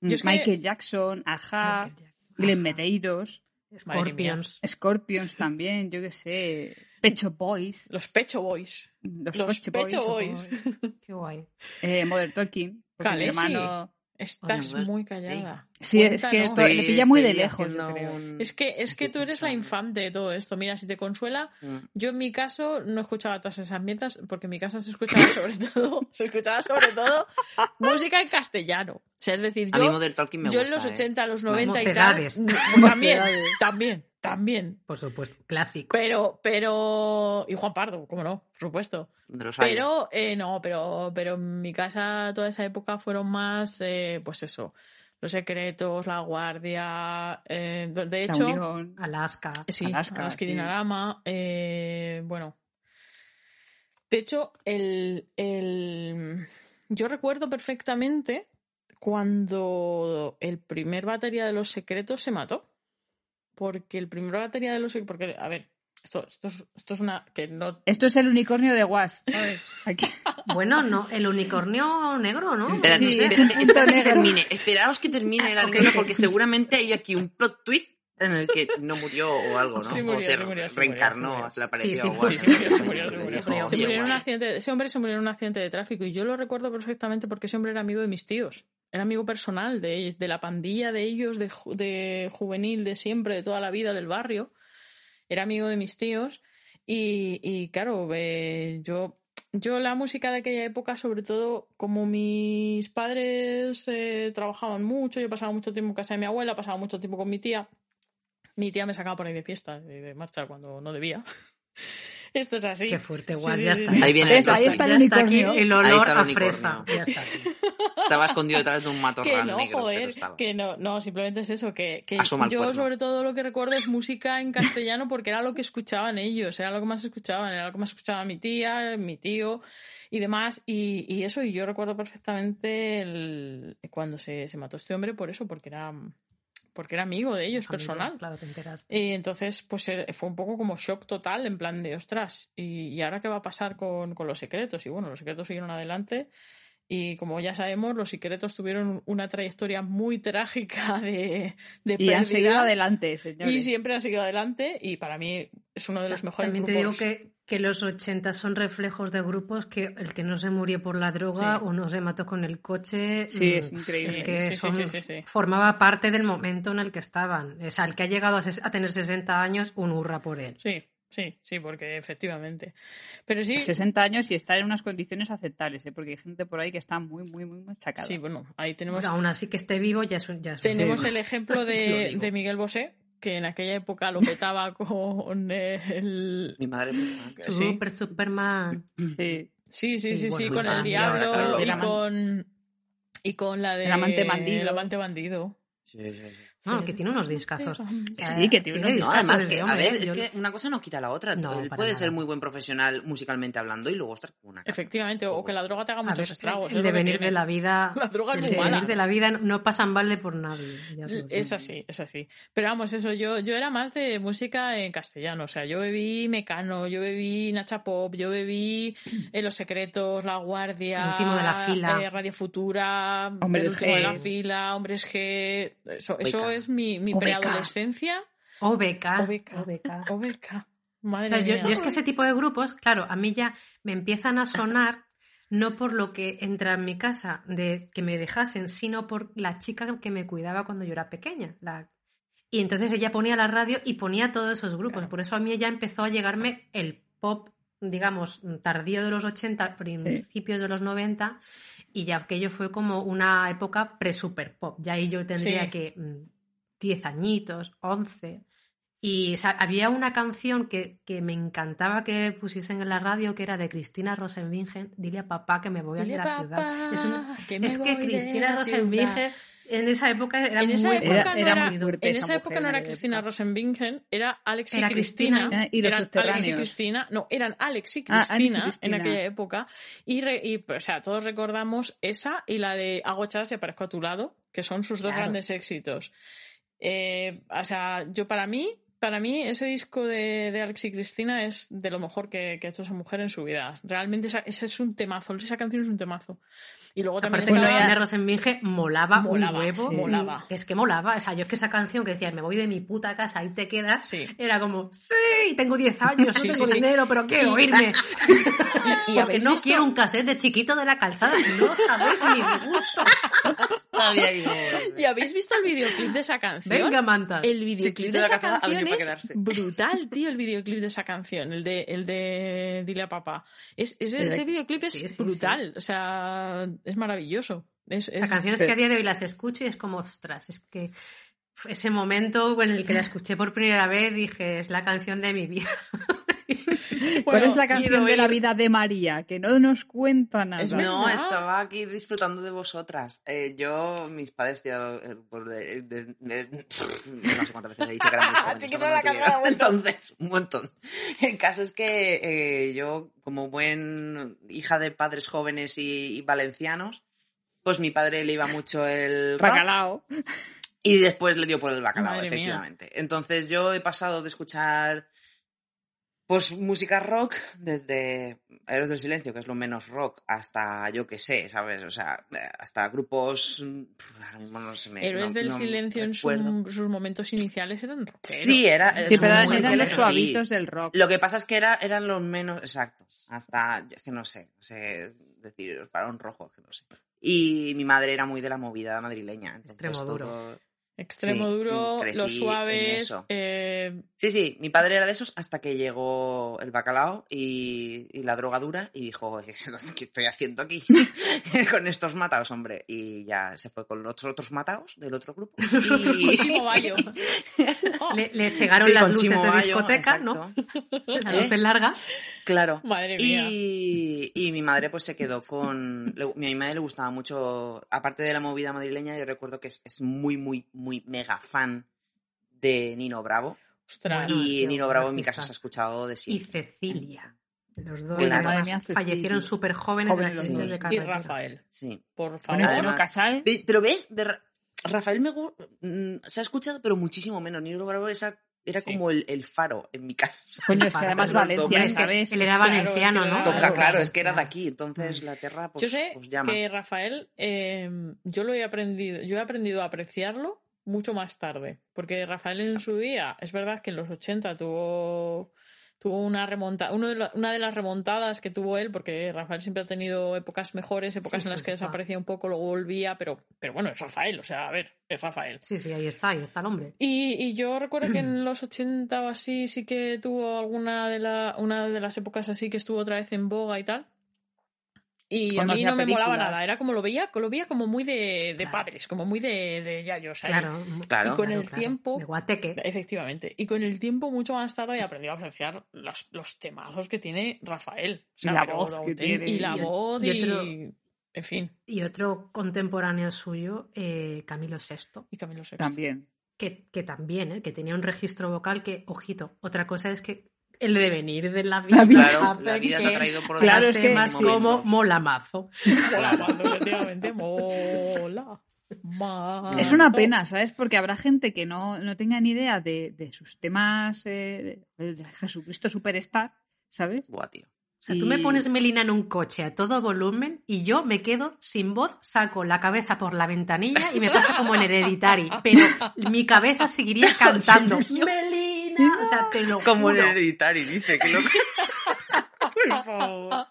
Que- Michael Jackson, Aja, Michael Jackson. Glenn Ajá. Medeiros, Madre Scorpions. Scorpions también, yo qué sé, Pecho Boys, Los Pecho Boys. los, Los Pecho Pecho Boys, Boys. Qué guay. eh, Modern Talking. mi hermano... Estás Oye, muy callada. Sí, es que esto le pilla muy de lejos, yo haciendo creo. un- Es que, es que tú eres la infante de todo esto. Mira, si te consuela, Mm. yo en mi caso no escuchaba todas esas mierdas porque en mi casa se escuchaba sobre todo, se escuchaba sobre todo música en castellano. O sea, es decir, A mí yo, Modern Talking me yo gusta. en los ¿eh? 80, los 90 y tal, también, también. Por supuesto, clásico. Pero, pero, y Juan Pardo, cómo no, por supuesto. De los años. Pero, eh, no, pero, pero en mi casa toda esa época fueron más, eh, pues eso, Los Secretos, La Guardia, eh, de La hecho, Unión. Alaska. sí, Alaska, Alaska y sí. Dinarama, eh, bueno. De hecho, el, el, yo recuerdo perfectamente cuando el primer batería de Los Secretos se mató. Porque el primer batería de Los porque, a ver, esto, esto, es, esto es una, que no Esto es el unicornio de Was. Bueno, no, el unicornio negro, ¿no? Espérate, Sí, espérate, espérate que termine. Esperaos que termine la Ok, anécdota ok. porque seguramente hay aquí un plot twist en el que no murió o algo, ¿no? Sí murió, o se sí murió, reencarnó, murió, se le apareció sí. Sí, se murió, se murió, se Le murió. dijo, Se "Oye, murió en un Warner". accidente, ese hombre se murió en un accidente de tráfico y yo lo recuerdo perfectamente porque ese hombre era amigo de mis tíos. Era amigo personal de, de la pandilla de ellos, de, de juvenil, de siempre, de toda la vida del barrio. Era amigo de mis tíos y, y claro, eh, yo, yo la música de aquella época, sobre todo como mis padres eh, trabajaban mucho, yo pasaba mucho tiempo en casa de mi abuela, pasaba mucho tiempo con mi tía. Mi tía me sacaba por ahí de fiesta, de marcha cuando no debía. Esto es así. Qué fuerte, Sí, guau, sí, ya sí, está. sí. ya Ahí viene está, el plot está, aquí Ahí el Ahí olor está el a unicornio. fresa. Ya está aquí. Estaba escondido detrás de un matorral Que no, negro, joder, estaba. que no, no, simplemente es eso, que, que el yo sobre todo lo que recuerdo es música en castellano porque era lo que escuchaban ellos, era lo que más escuchaban, era lo que más escuchaba mi tía, mi tío y demás, y, y eso, y yo recuerdo perfectamente el- cuando se, se mató este hombre por eso, porque era, porque era amigo de ellos, personal. Claro, te enteraste. Y entonces, pues eh, fue un poco como shock total, en plan de, ostras, ¿y, y ahora qué va a pasar con, con los secretos? Y bueno, los secretos siguieron adelante Y como ya sabemos, los secretos tuvieron una trayectoria muy trágica de, de Y han seguido adelante, señores. Y siempre han seguido adelante y para mí es uno de los mejores También te digo que, que los 80 son reflejos de grupos que el que no se murió por la droga Sí. o no se mató con el coche. Sí, mm, es increíble. Es que son- sí, sí, sí. formaba parte del momento en el que estaban. O sea, el que ha llegado a, tener 60 años, un hurra por él. Sí, sí, sí, porque efectivamente. Pero sí, 60 años y estar en unas condiciones aceptables, ¿eh? porque hay gente por ahí que está muy, muy, muy machacada. sí, bueno, ahí tenemos, Pero aún así que esté vivo ya es, un- ya es tenemos el ejemplo de, de Miguel Bosé, que en aquella época lo petaba con el... Mi madre fue fan. sí. Super Superman. Sí. Sí, sí, sí, Y sí, bueno, con el diablo y con... Y con la de... El amante bandido. El amante bandido. Sí, sí, sí. No, que tiene unos discazos. Que sí, que tiene unos No, discazos además que, a hombre, ver, es Yo- que una cosa no quita la otra. No, Él puede nada. ser muy buen profesional musicalmente hablando y luego estar con una cara. Efectivamente, o que la droga te haga muchos ver, estragos. el devenir de la vida. La droga es el devenir de la vida no pasa en balde por nadie. Es así, es así. Pero vamos, eso, yo, yo era más de música en castellano. O sea, yo bebí Mecano, yo bebí Nacha Pop, yo bebí eh, Los Secretos, La Guardia, El último de la fila. eh, Radio Futura, Hombres El último de la fila, Hombres G. Eso, eso Es mi, mi preadolescencia. OBK. OBK. Obeca. Madre yo, mía. yo es que ese tipo de grupos, claro, a mí ya me empiezan a sonar no por lo que entra en mi casa de que me dejasen, sino por la chica que me cuidaba cuando yo era pequeña. La... Y entonces ella ponía la radio y ponía todos esos grupos. Por eso a mí ya empezó a llegarme el pop, digamos, tardío de los 80, principios de los 90, y ya aquello fue como una época pre-super pop. Ya ahí yo tendría Sí. que mm, 10 añitos, 11. Y o sea, había una canción que, que me encantaba que pusiesen en la radio que era de Cristina Rosenbingen, Dile a papá que me voy Dile a la ciudad. Es, una- que es que Cristina ciudad. en esa época era en esa muy época, Era- no era era, muy fuerte en esa esa época no era Cristina. Rosenbingen, era Alex y Era Cristina. Cristina. Y los eran Alex y. Cristina. No, eran Alex y Ah, Alex y Cristina, en aquella época. Y, re- y, o sea, todos recordamos esa y la de Hago chas y aparezco a tu lado, que son sus dos Claro. grandes éxitos. Eh, o sea, yo para mí, para mí ese disco de, de Alex y Cristina es de lo mejor que, que ha hecho esa mujer en su vida. Realmente esa- ese es un temazo, esa canción es un temazo. Y luego también Aparte, estaba... Cristina Rosenbingen molaba, Molaba, un huevo. sí. molaba. Es que molaba. O sea, yo es que esa canción que decía, me voy de mi puta casa y te quedas, Sí. era como, sí, tengo 10 años, no Sí, tengo sí, sí. dinero, pero quiero irme. y Porque habéis no visto- quiero un cassette de chiquito de la calzada. No sabéis mi gusto. Digo, ¿Y habéis visto el videoclip de esa canción? Venga, manta. El videoclip Chiquillo de esa canción venido para es brutal, tío, el videoclip de esa canción, el de, el de Dile a papá. Es, ese, Pero- ese videoclip es sí, sí, brutal, o sea, es maravilloso. Es, O sea, es- canciones que a día de hoy las escucho y es como, ostras, es que ese momento en el que la escuché por primera vez dije, es la canción de mi vida. ¿Cuál Bueno, es la canción de la vida de María? Que no nos cuenta nada. Es No, verdad. estaba aquí disfrutando de vosotras. Eh, yo, mis padres, eh, por de, de- de- no sé cuántas veces he dicho que eran muy la vuelto. Entonces, un montón. El caso es que eh, yo, como buen hija de padres jóvenes y, y valencianos, pues mi padre le iba mucho el rock Bacalao. y después le dio por el bacalao, Madre mía. efectivamente. Entonces yo he pasado de escuchar pues música rock desde Héroes del Silencio, que es lo menos rock, hasta yo que sé, ¿sabes? O sea, hasta grupos... ahora mismo no se me- Héroes no- del no Silencio en su- sus momentos iniciales eran rockeros. Sí, era... Sí, pero muy eran los iniciales, sí. suavitos del rock. Lo que pasa es que era, eran los menos... Exacto. Hasta... Es que no sé. No sé decir, para un rojo, es que no sé. Y mi madre era muy de la movida madrileña. Extremo duro. todo- Extremo Sí, duro, los suaves. eh, Sí, sí, mi padre era de esos hasta que llegó el bacalao y, y la droga dura y dijo, ¿qué estoy haciendo aquí con estos mataos, hombre? Y ya se fue con los otros mataos del otro grupo. con Y- Chimo Bayo. Oh, Le, le cegaron Sí, las con luces Chimo de Bayo, discoteca, ¿no? Las luces largas. Claro. Madre mía. Y, y mi madre pues se quedó con... le- a mi madre le gustaba mucho, aparte de la movida madrileña, yo recuerdo que es, es muy, muy, muy mega fan de Nino Bravo. Ostras. Y sí, Nino Bravo en mi casa se ha escuchado de Y siempre. Cecilia. Los dos Claro. fallecieron súper jóvenes de Jóvenes los dos. de y. Rafael, Sí. por favor. y Además- Casal. Pero ves, de Ra- Rafael me mm, se ha escuchado, pero muchísimo menos. Nino Bravo, esa era Sí. como el, el faro en mi casa. Coño, es que además él era Claro, valenciano, es que ¿no? era- Toca, Claro, claro, es que era de aquí, entonces la tierra pues, Yo sé pues llama. que Rafael, eh, yo lo he aprendido, yo he aprendido a apreciarlo mucho más tarde, porque Rafael en su día, es verdad que en los 80 tuvo tuvo una remontada, uno de la- una de las remontadas que tuvo él, porque Rafael siempre ha tenido épocas mejores, épocas Sí, en sí, las que desaparecía un poco, luego volvía, pero, pero bueno, es Rafael, o sea, a ver, es Rafael. Sí, sí, ahí está, ahí está el hombre. Y, y yo recuerdo que en los 80 o así sí que tuvo alguna de la, una de las épocas así que estuvo otra vez en boga y tal. Y Cuando a mí no me molaba nada, era como lo veía, lo veía como muy de, de Claro. padres, como muy de, de yayos. ahí. Claro. Claro. Y con el tiempo- De guateque. Efectivamente. Y con el tiempo, mucho más tarde, he aprendido a apreciar los, los temazos que tiene Rafael. O sea, Y la voz de que tiene. Y la Y- voz y y... otro- En fin, Y otro contemporáneo suyo, eh, Camilo VI, y Camilo VI. También. que, que también, ¿eh? que tenía un registro vocal que, ojito, otra cosa es que el devenir de la vida, La vida. Claro, la vida te que ha traído por Claro, es que- temas momentos. como mola mazo. Mola, efectivamente, mola. mazo. Es una pena, ¿sabes? Porque habrá gente que no, no tenga ni idea de, de sus temas eh, de, de Jesucristo Superstar, ¿sabes? Buah, tío. O sea, tú me pones Melina en un coche a todo volumen y yo me quedo sin voz, saco la cabeza por la ventanilla y me pasa como en Hereditary, pero mi cabeza seguiría cantando Melina, o sea, te lo Como en juro. Hereditary, dice, que lo Por favor.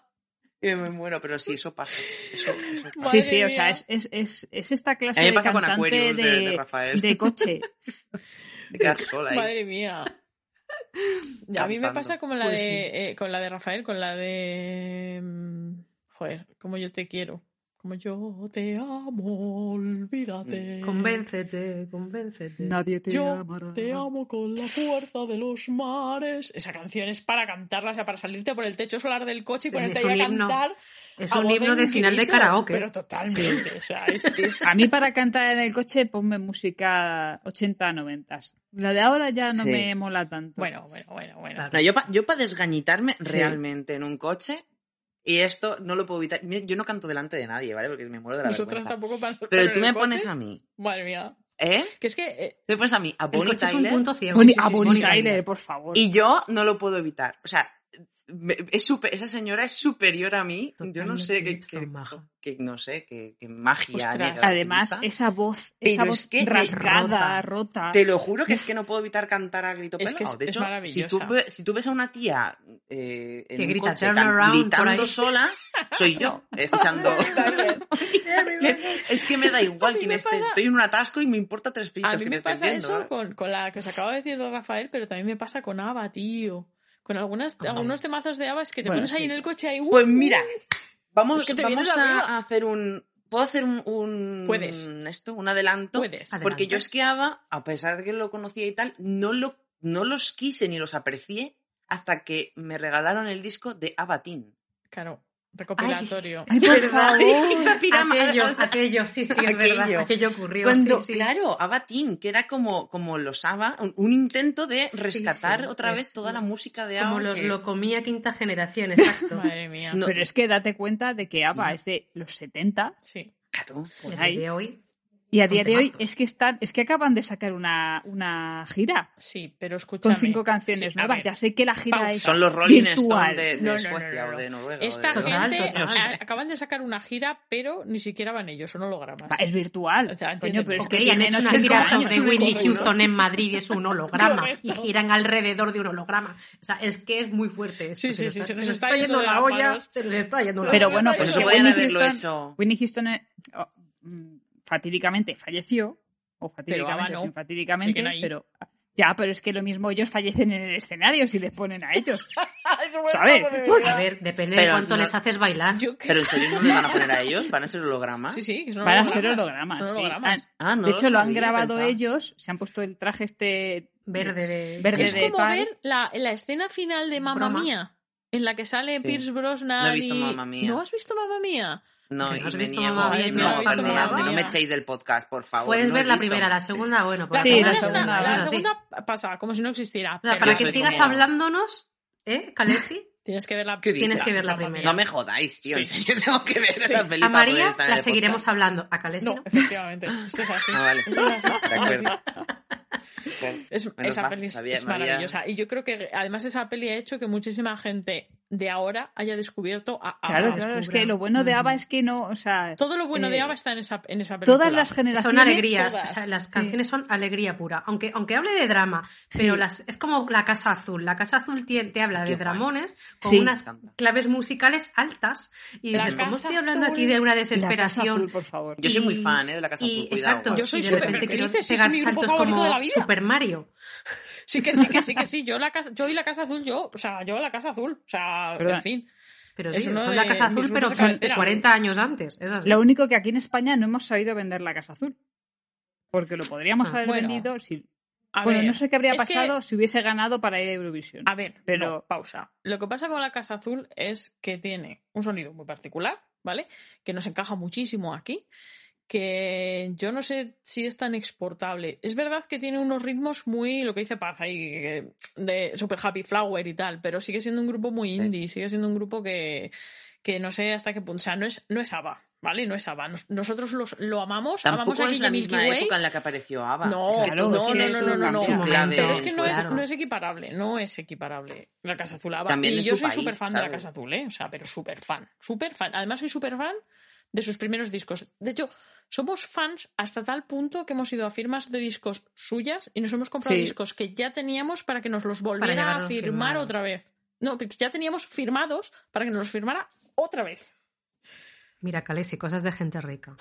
Que me muero, pero sí, eso pasa. Eso, eso pasa. Sí, sí, o sea, es, es, es, es esta clase A mí me de pasa con Aquarius de, de, de Rafael. de coche. De quedar sola ahí. Madre mía. A mí me Cantando. pasa como la Pues de eh, con la de Rafael, con la de mm, joder, como yo te quiero, como yo te amo, olvídate. Convéncete, convéncete. Nadie te Yo amará. te amo con la fuerza de los mares. Esa canción es para cantarla, o sea, para salirte por el techo solar del coche y ponerte ahí a himno. cantar. Es un himno de final de karaoke. Pero totalmente. O sea, es, es- A mí para cantar en el coche ponme música 80-90. La de ahora ya no Sí. me mola tanto. Bueno, bueno, bueno, bueno. Claro. No, yo para yo pa desgañitarme realmente en un coche, y esto no lo puedo evitar. Yo no canto delante de nadie, ¿vale? Porque me muero de la Nosotras vergüenza. tampoco Pero tú me pones a mí, Madre mía. ¿eh? Que es que eh, Tú me pones a mí, a Bonnie coche es un Tyler, punto ciego. Bonnie- Sí, sí, a sí, Bonnie Bonnie Tyler, Tyler. por favor. y yo no lo puedo evitar. O sea, es super- esa señora es superior a mí. yo no sé qué, no sé, qué, magia Ostras. Además, esa voz, esa es voz que- rasgada, rota. Te lo juro que es que no puedo evitar cantar a grito Es pelado. que es- de hecho, si tú, si tú ves a una tía eh, en Que un grita, coche "Turn can- around", por gritando sola, soy yo, escuchando. es que me da igual quién me esté. Estoy en un atasco y me importa tres mí que me estés pasa viendo. eso con, con la que os acabo de decir de Rafael, pero también me pasa con Ava, tío. Con algunas, algunos temazos de Ava es que te Bueno, pones ahí sí. en el coche ahí. uh, Pues mira, vamos, Es que te vamos vienes a, hacer un. ¿Puedo hacer un, un- Puedes. esto, un adelanto? Puedes. Adelante. Porque yo esquiaba, a pesar de que lo conocía y tal, no, lo, no los quise ni los aprecié hasta que me regalaron el disco de Abatín. Claro, recopilatorio. Ay, por verdad. favor. Aquello, aquello, sí, sí, es verdad. Aquello. Ocurrió. Cuando, sí, sí. claro, Abatín, que era como, como los ABBA, un, un intento de rescatar sí, otra es vez toda la música de ABBA. Como los que- lo comía quinta generación, exacto. Madre mía. No. Pero es que date cuenta de que ABBA es de los 70 Sí. Claro. De hoy, y a día de hoy es que están, es que acaban de sacar una, una gira Sí, pero escúchame. con cinco canciones Sí, nuevas. ver, ya sé que la gira pausa. es Son los Rolling. Stones de, de No, no, no, Suecia no, no. o de Noruega. Esta de- gente total. a- acaban de sacar una gira, pero ni siquiera van ellos, son hologramas. Va, es virtual. O sea, Coño, pero es Ok, que han hecho una 80 gira sobre Whitney. Houston en Madrid, es un holograma. Y giran alrededor de un holograma. O sea, es que es muy fuerte. esto. Sí, sí, sí, se nos está yendo la olla. Se nos está yendo la Pero olla. bueno, Pues Whitney Houston- fatídicamente falleció, o ABBA fatídicamente, o sin pero ya, pero es que lo mismo ellos fallecen en el escenario si les ponen a ellos. ¿Sabes? A ver, depende Pero de cuánto no- les haces bailar. Pero en serio no les van a poner a ellos, van a ser hologramas. Sí, sí, que son Van a ser hologramas. Son sí. hologramas. Han- Ah, no de hecho, lo han grabado pensaba. ellos, se han puesto el traje este Verde de... Verde Es de como tal. ver la, la escena final de Mamma. Mía, en la que sale Sí. Pierce Brosnan. No he visto y- Mamma Mía. ¿No has visto Mamma Mía? No, ¿Que y no me niego. No, ¿No Mamma no me echéis del podcast, por favor. Puedes no ver la visto. primera, la segunda, bueno. pues La Sí, segunda, la segunda, la bueno, sí. segunda pasa como si no existiera. O sea, pero para que sigas como- hablándonos, ¿eh, Calesi? Tienes que ver la. Tienes que ver la primera. No me jodáis, tío. Sí. Serio, tengo que ver esa peli A María la seguiremos podcast. hablando. A Calesi No, no. efectivamente. Esto es así. Ah, vale. De acuerdo. Es- esa peli es, maravillosa. Y yo creo que además esa peli ha hecho que muchísima gente de ahora haya descubierto a Claro, ABBA. claro, es que lo bueno de. ABBA es que no, o sea, Todo lo bueno de eh, ABBA está en esa, en esa película. todas las generaciones Son alegrías, o sea, las canciones son alegría pura, aunque, aunque hable de drama, pero las, es como la Casa Azul. La Casa Azul tie- te, habla Qué de guay. dramones con Sí. unas claves musicales altas y La dices, ¿cómo estoy hablando Azul. aquí de una La Casa desesperación? Azul, por favor. Yo soy muy Y- fan ¿eh? de la Casa y- Azul. cuidado, exacto. Yo soy y de súper repente quiero pegar saltos como de la vida. Super Mario. Sí que sí, que sí, que sí. Yo, la casa, yo y la Casa Azul, yo, o sea, yo la Casa Azul. O sea, en fin. Pero Es sí, son de la Casa Azul, pero de cabecera. 40 años antes. Es así. Lo único que aquí en España no hemos sabido vender la Casa Azul. Porque lo podríamos Ah, haber bueno. vendido si... A bueno, ver, no sé qué habría que- pasado si hubiese ganado para ir a Eurovisión. A ver, Pero- pero pausa. Lo que pasa con la Casa Azul es que tiene un sonido muy particular, ¿vale? Que nos encaja muchísimo aquí, que yo no sé si es tan exportable. Es verdad que tiene unos ritmos muy, lo que dice Paz ahí, de Super Happy Flower y tal, pero sigue siendo un grupo muy indie, sigue siendo un grupo que, que no sé hasta qué punto, o sea, no es, no es ABBA, ¿vale? No es ABBA. Nos- nosotros los, lo amamos, amamos Tampoco a es la misma Way. época en la que apareció ABBA. No, es que claro, no, no, no, no. clave. Pero es que no es, no es equiparable, no es equiparable la Casa Azul ABBA. También y yo soy súper fan de la. Casa Azul, ¿eh? O sea, pero súper fan, súper fan. Además soy súper fan de sus primeros discos. De hecho, somos fans hasta tal punto que hemos ido a firmas de discos suyas y nos hemos comprado Sí. discos que ya teníamos para que nos los volviera a firmar otra vez. No, que ya teníamos firmados para que nos los firmara otra vez. Mira, Calesi, cosas de gente rica.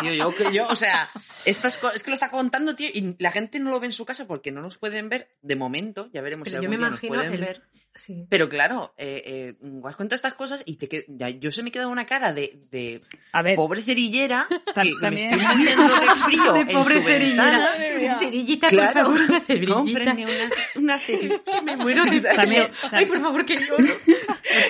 Tío, yo, que yo, o sea, estas es que lo está contando, tío, y la gente no lo ve en su casa porque no nos pueden ver de momento. Ya veremos Pero si yo me algún día nos pueden el- ver. Sí. Pero claro, eh, eh, Guas cuenta estas cosas y te qued- ya- yo se me queda una cara de, de A ver, pobre cerillera que, que me estoy muriendo de frío De en pobre su ventana. cerillera. Cerillita, Claro, por favor, una cerillita. cómprenme una, una cerillita. Me muero de También- frío. Ay, por favor, que.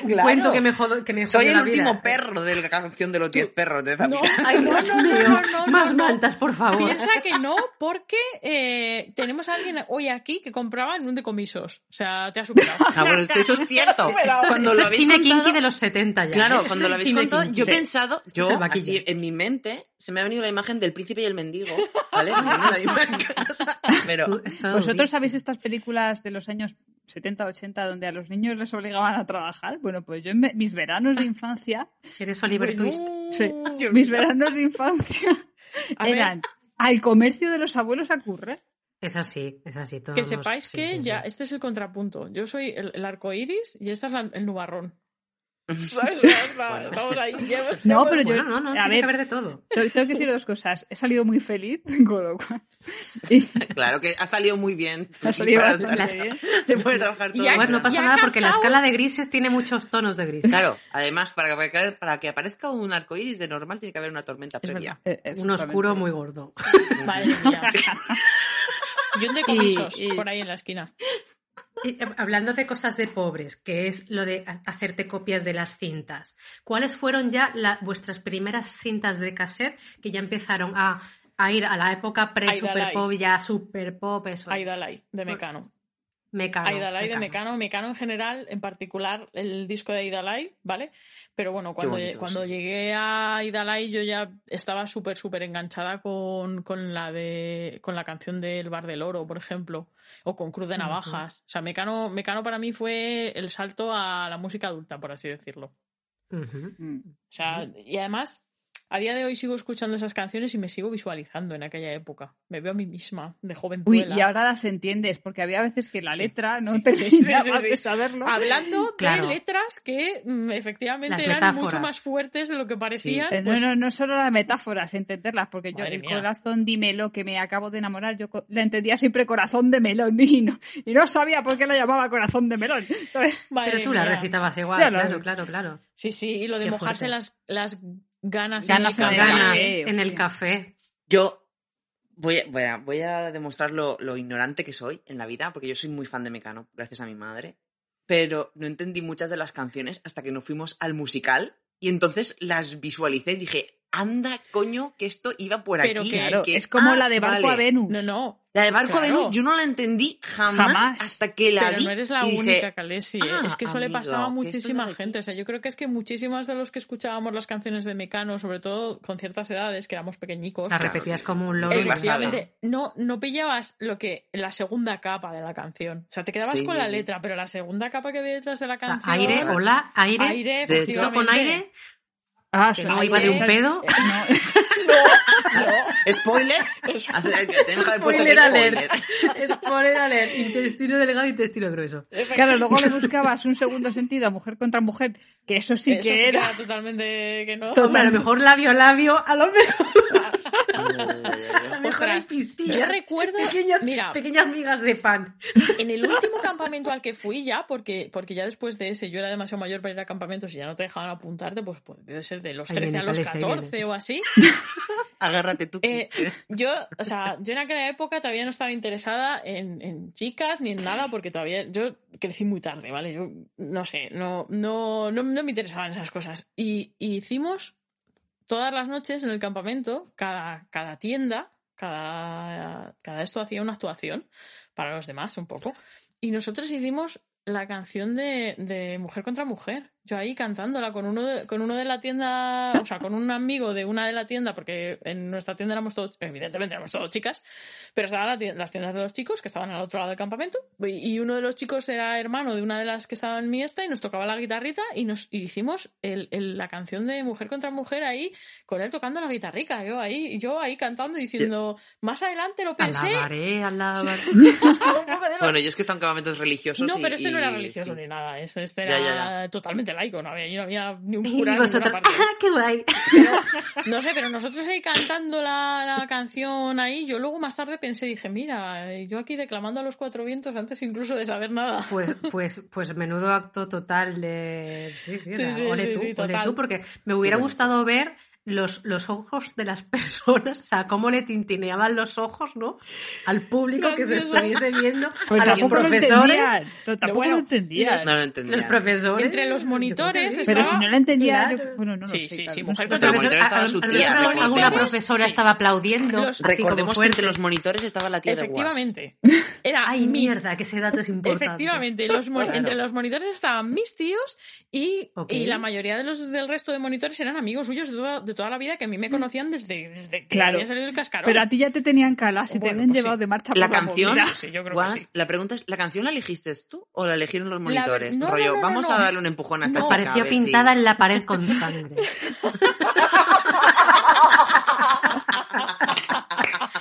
Un Claro. cuento que me jodo, que me Soy el último perro de la canción de los 10 perros de Zamira. Ay, no, no, no, no, Más no, no. mantas, por favor. Piensa que no, porque eh, tenemos a alguien hoy aquí que compraba en un decomisos. O sea, te ha superado. Esto- eso es cierto. Cuando esto lo es habéis cine contado- kinky de los 70 ya. Claro, ¿eh? cuando lo habéis contado, kinky. yo he pensado, yo así, en mi mente se me ha venido la imagen del príncipe y el mendigo, ¿vale? Pero ¿vosotros durísimo. sabéis estas películas de los años 70, 80 donde a los niños les obligaban a trabajar? Bueno, pues yo en mis veranos de infancia, Eres Oliver Twist. sí, mis veranos de infancia A ver. eran al comercio de los abuelos a currar. Es así, es así. todos Que los- sepáis sí, que sí, sí. ya, este es el contrapunto. Yo soy el, el arco iris y esta es la- el nubarrón. Bueno. Estamos ahí. No, pero hemos- yo- Bueno, no, no, a tiene ver. que haber de todo. Tengo que decir dos cosas. He salido muy feliz, con lo cual... y- claro que ha salido muy bien. Ha salido bastante bien. Después de trabajar todo. Igual no pasa nada porque la escala de grises tiene muchos tonos de gris. Claro, además, para que, para que aparezca un arco iris de normal tiene que haber una tormenta previa. Eh, Un oscuro muy gordo. Mía. Y un decomisos Y- y- por ahí en la esquina. Y, eh, Hablando de cosas de pobres, que es lo de ha- hacerte copias de las cintas, ¿cuáles fueron ya la- vuestras primeras cintas de cassette que ya empezaron a, a ir a la época pre-super pop, ya super pop, eso es? Aidalai, de Mecano. Mecano. Aidalai de Mecano, Mecano en general, en particular el disco de Aidalai, ¿vale? Pero bueno, cuando, bonito, cuando sí. llegué a Aidalai yo ya estaba súper, súper enganchada con, con la de con la canción del Bar del Oro, por ejemplo, o con Cruz de Navajas. O sea, Mecano, Mecano para mí fue el salto a la música adulta, por así decirlo. O sea, y además, a día de hoy sigo escuchando esas canciones y me sigo visualizando en aquella época. Me veo a mí misma, de Uy, jovenzuela. y ahora las entiendes, porque había veces que la Sí, letra no sí. terminaba Sí, sí, sí. de saberlo. Hablando Claro. de letras que mm, efectivamente Las eran metáforas. mucho más fuertes de lo que parecían. Pues, No, no, no solo las metáforas, entenderlas, porque yo Madre el mía. corazón dímelo que me acabo de enamorar, yo la entendía siempre corazón de melón y no, y no sabía por qué la llamaba corazón de melón. Pero tú la recitabas igual, Claro. claro, claro, claro. Sí, sí, y lo de Qué mojarse fuerte. las, las ganas, Ganas en el Ganas café, en el café. Yo voy a, voy a, voy a demostrar lo, lo ignorante que soy en la vida, porque yo soy muy fan de Mecano, gracias a mi madre. Pero no entendí muchas de las canciones hasta que no fuimos al musical y entonces las visualicé y dije, anda, coño, que esto iba por Pero aquí. Claro, que- es como ah, la de Barco vale. a Venus. No, no, La de Barco Claro. Venus yo no la entendí jamás, Jamás. hasta que la Pero vi. no eres la y dije, única, Calesi. "Ah, es que eso le pasaba a muchísima no gente. O sea, yo creo que es que muchísimas de los que escuchábamos las canciones de Mecano, sobre todo con ciertas edades, que éramos pequeñicos, Las repetías como un loro. Efectivamente, no, no pillabas lo que la segunda capa de la canción. O sea, te quedabas Sí, con sí, la sí. letra, pero la segunda capa que había detrás de la O sea, canción. aire, hola, aire. Aire, De hecho, con aire, Ah, que no iba de un pedo. Spoiler. Tenemos que haber puesto aquí Spoiler alert. spoiler. Spoiler alert. Intestino delgado, intestino grueso. Claro, luego le buscabas un segundo sentido a mujer contra mujer, que eso sí Eso que sí era. que era totalmente que no. Hombre, a lo mejor labio, labio, a lo mejor, a lo mejor hay Ostras, pistillas. yo recuerdo- pequeñas, mira. pequeñas migas de pan. En el último campamento al que fui ya, porque, porque ya después de ese yo era demasiado mayor para ir a campamentos y ya no te dejaban apuntarte, pues, pues debe ser de los Ahí 13 viene, a los Alex, ahí viene. 14 o así. Agárrate tú. Eh, yo, o sea, yo en aquella época todavía no estaba interesada en, en chicas ni en nada, porque todavía yo crecí muy tarde, ¿vale? Yo no sé, no, no, no, no me interesaban esas cosas. Y, y hicimos todas las noches en el campamento, cada, cada tienda, cada, cada esto hacía una actuación para los demás un poco. Y nosotros hicimos la canción de, de Mujer contra Mujer. Yo ahí cantándola con uno, de, con uno de la tienda, o sea, con un amigo de una de la tienda, porque en nuestra tienda éramos todos, evidentemente éramos todos chicas, pero estaban la tienda- las tiendas de los chicos que estaban al otro lado del campamento, y uno de los chicos era hermano de una de las que estaba en mi esta y nos tocaba la guitarrita y nos y hicimos el- el- la canción de Mujer contra Mujer ahí, con él tocando la guitarrica, yo ahí, yo ahí cantando y diciendo, más adelante lo pensé. Alabaré, alabaré. Bueno, yo es que están campamentos religiosos. no, y- pero este no era y- religioso sí. ni nada. Este, este Ya, era ya, totalmente laico. No había, no había ni un cura vosotros, parte. ¡ah, qué guay! No sé, pero nosotros ahí cantando la, la canción ahí, yo luego más tarde pensé, dije, mira, yo aquí declamando a los cuatro vientos antes incluso de saber nada. Pues, pues, pues menudo acto total de. Sí, sí, ole sí, tú, sí, ole total. tú, porque me hubiera gustado ver los, los ojos de las personas, o sea, cómo le tintineaban los ojos, ¿no? Al público que se estuviese viendo, Pues a los tampoco lo profesores, tampoco bueno, lo entendían. No lo entendía. los profesores. Entre los monitores estaba- Pero si no lo entendía, Claro. yo, bueno, no lo Sí, sé. sí, sí, mujer contra estaba su tía, alguna profesora Sí. estaba aplaudiendo. Los- así como Recordemos que entre los monitores estaba la tía de Guas. Efectivamente. Era Ay, mi- mierda, que ese dato es importante. Efectivamente, los mon- Claro. entre los monitores estaban mis tíos y, y la mayoría de los del resto de monitores eran amigos suyos de toda, de toda la vida que a mí me conocían desde, desde que Claro. había salido el cascarón. Pero a ti ya te tenían calas y te Bueno, habían pues llevado sí. de marcha La por canción, movida. Sí, yo creo que Guas, sí. la pregunta es, ¿la canción la elegiste tú o la eligieron los monitores? no, Rollo, no, no, vamos no. a darle un empujón a esta No. chica. a si- pintada en la pared con sangre.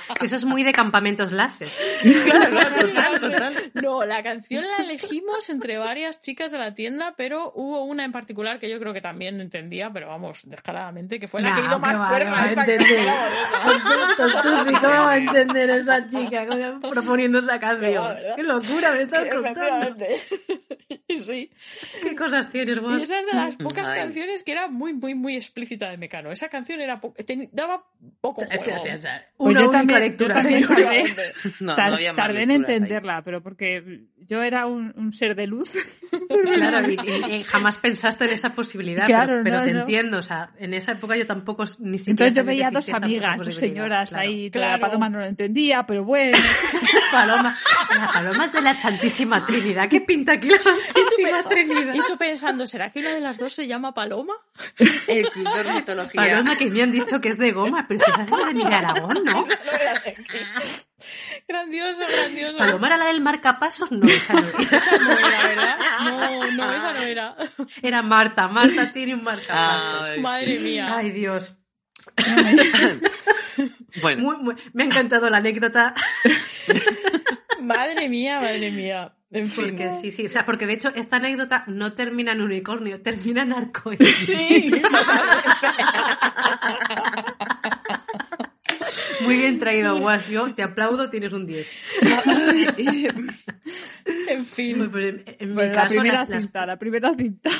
Que Eso es muy de campamentos láser. Claro, claro, total, total. No, la canción la elegimos entre varias chicas de la tienda, pero hubo una en particular que yo creo que también entendía, pero vamos, descaradamente, que fue la que hizo más va, entender. ¿Cómo va a entender esa chica proponiendo esa canción? ¡Qué locura me estás contando! Sí. ¿Qué cosas tienes, Y vos? esa es de las pocas Ay. canciones que era muy, muy, muy explícita de Mecano. Esa canción era po- daba poco juego. O sea, o sea, Pues yo también- lectura, yo tardé. No, había tardé en ahí. entenderla, pero porque yo era un, un ser de luz. Claro, y, y- y jamás pensaste en esa posibilidad, Claro, pero, pero no, te no. entiendo. O sea, en esa época yo tampoco ni siquiera Entonces yo veía dos amigas, dos señoras Claro. ahí. Claro. La paloma no lo entendía, pero bueno. Paloma, la paloma es de la Santísima Trinidad. ¿Qué pinta aquí la Santísima Trinidad? Y tú pensando, ¿será que una de las dos se llama Paloma? El club de ornitología. Paloma que me han dicho que es de goma, pero si esa es de Miguel Aragón, ¿no? grandioso, grandioso. Paloma era la del marcapasos, no, esa no era. Esa no era, ¿verdad? No, no, esa no era. Era Marta, Marta tiene un marcapasos. Ay, Madre mía. Ay, Dios. Bueno, Muy, muy- me ha encantado la anécdota. Madre mía, madre mía. En fin. Porque sí, sí. O sea, porque de hecho esta anécdota no termina en unicornio, termina en arcoíris. Sí, Muy bien traído, Guas. Yo te aplaudo, tienes un 10. en fin. Pues en, en mi Bueno, la caso, primera las- las- cinta, la primera cinta.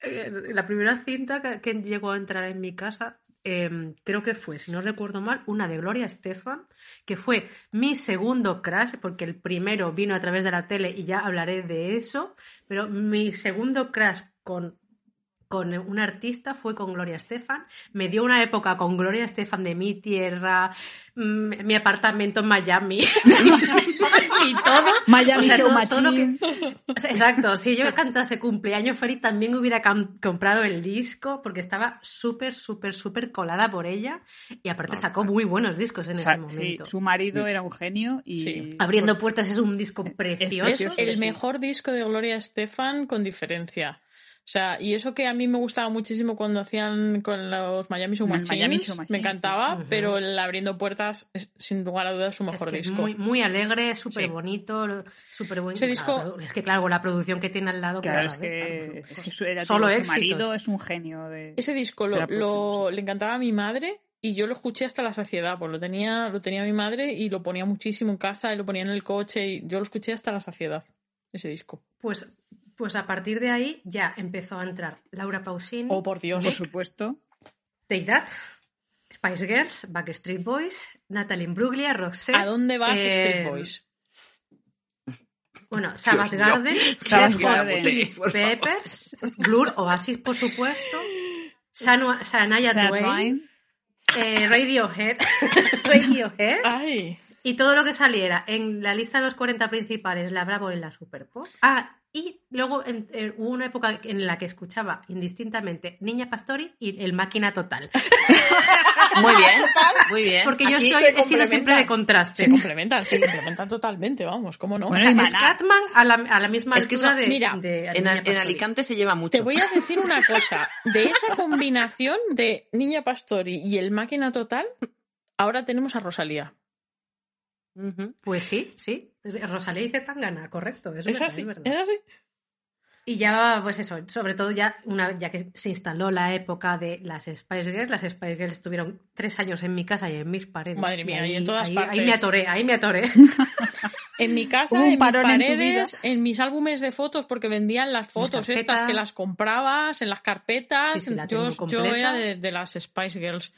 eh, la primera cinta que, que llegó a entrar en mi casa, eh, creo que fue, si no recuerdo mal, una de Gloria Estefan, que fue mi segundo crash, porque el primero vino a través de la tele y ya hablaré de eso, pero mi segundo crash con con un artista, fue con Gloria Estefan. Me dio una época con Gloria Estefan de mi tierra, mm, mi apartamento en Miami. y todo. Miami O sea, Show todo- todo lo Machine. Exacto, si yo cantase cumpleaños feliz también hubiera comprado el disco porque estaba súper, súper, súper colada por ella y aparte sacó muy buenos discos en O sea, ese sí, momento. su marido era un genio y... Sí. Abriendo puertas es un disco precioso. Es precioso, el sí. mejor disco de Gloria Estefan con diferencia. O sea, y eso que a mí me gustaba muchísimo cuando hacían con los Miami Show Con el Machines, Miami Show me encantaba, pero el Abriendo Puertas es sin lugar a dudas su Es mejor es disco. muy, muy alegre, súper Sí. bonito, súper buen. Ese disco- Claro, es que claro, con la producción que tiene al lado, Claro, es que, claro, es que su, era- Solo su marido es un genio de... Ese disco lo, lo- sí. le encantaba a mi madre y yo lo escuché hasta la saciedad, pues lo tenía, lo tenía mi madre y lo ponía muchísimo en casa y lo ponía en el coche y yo lo escuché hasta la saciedad, ese disco. Pues, pues a partir de ahí ya empezó a entrar Laura Pausini, Oh, por Dios. Por supuesto. Take That, Spice Girls, Backstreet Boys, Natalie Imbruglia, Roxette. ¿A dónde vas, eh, Street Boys? Bueno, Savage mío. Garden, Hot Garden. Peppers, Blur, Oasis, por supuesto, Twain, Twain. eh, Radiohead, Radiohead Ay, y todo lo que saliera en la lista de los 40 principales, la Bravo en la Super Pop. Ah, y luego en- eh, hubo una época en la que escuchaba indistintamente Niña Pastori y el Máquina Total. Muy bien, muy bien. Porque yo soy, he sido siempre de contraste. se complementan, se complementan totalmente, vamos, ¿cómo no? O Bueno, sea, y es. Catman a la, a la misma Es que altura eso- de, mira, de en, Niña en. Alicante se lleva mucho. Te voy a decir una cosa. De esa combinación de Niña Pastori y el Máquina Total, ahora tenemos a Rosalía. Pues sí, sí. Rosalía dice Tangana, correcto. Es, Es verdad, así, es verdad. es así. Y ya, pues eso, sobre todo ya, una, ya que se instaló la época de las Spice Girls, las Spice Girls estuvieron tres años en mi casa y en mis paredes. Madre mía, ahí, y en todas ahí, partes. Ahí me atoré, ahí me atoré. En mi casa, en mis en paredes, en, mis álbumes de fotos, porque vendían las fotos estas que las comprabas, en las carpetas. Sí, sí, la yo, yo era de, de las Spice Girls.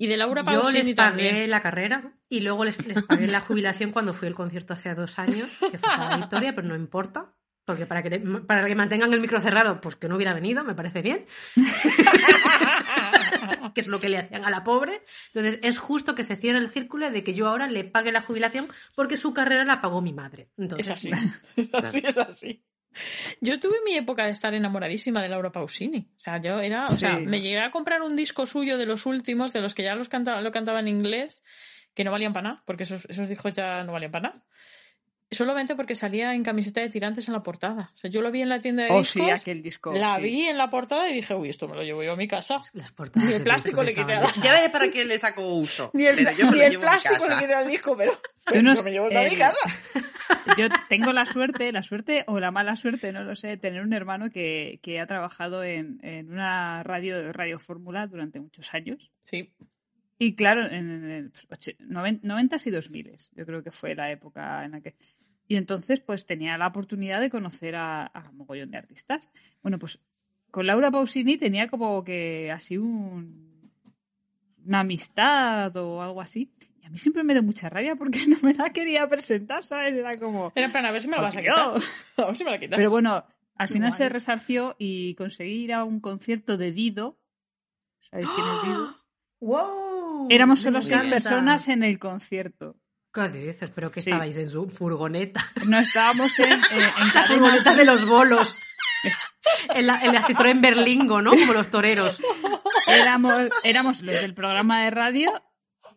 Y de Laura Yo Pausini les pagué también. la carrera y luego les, les pagué la jubilación cuando fui al concierto hace dos años, que fue para Victoria, pero no importa. Porque para que, para que mantengan el micro cerrado, pues que no hubiera venido, me parece bien. que es lo que le hacían a la pobre. Entonces, es justo que se cierre el círculo de que yo ahora le pague la jubilación porque su carrera la pagó mi madre. Entonces, Es así. Es así, es así. Yo tuve mi época de estar enamoradísima de Laura Pausini. O sea, yo era, o sea, me llegué a comprar un disco suyo de los últimos, de los que ya los cantaba, lo cantaba en inglés, que no valían para nada, porque esos, esos discos ya no valían para nada. Solamente porque salía en camiseta de tirantes en la portada. O sea, yo lo vi en la tienda de Oh, sí, discos, aquel disco. la sí. vi en la portada y dije, uy, esto me lo llevo yo a mi casa. las portadas Ni el plástico le quité estaban a la- Ya veré para qué le saco uso. Ni el, pero yo me ni lo el llevo plástico le quité al disco, pero Yo no- yo me llevo todo a mi casa. Yo tengo la suerte, la suerte o la mala suerte, no lo sé, de tener un hermano que, que ha trabajado en, en una radio, radio fórmula durante muchos años. Sí, Y claro, en el och- noven- 90 y 2000, yo creo que fue la época en la que... Y entonces, pues tenía la oportunidad de conocer a, a mogollón de artistas. Bueno, pues con Laura Pausini tenía como que así un, una amistad o algo así. Y a mí siempre me dio mucha rabia porque no me la quería presentar, ¿sabes? Era como... era en plan, a ver si me la vas a quitar. A ver si me la quitas. Pero bueno, al final Guay. se resarció y conseguí ir a un concierto de Dido. ¿Sabéis quién es Dido? ¡Wow! Éramos solo seis personas en el concierto. ¿Qué dices? ¿Pero que Sí. estabais en su furgoneta? No estábamos en, eh, en La furgoneta de los bolos. En la, en la Citroën Berlingo, ¿no? Como los toreros. Éramos, éramos los del programa de radio,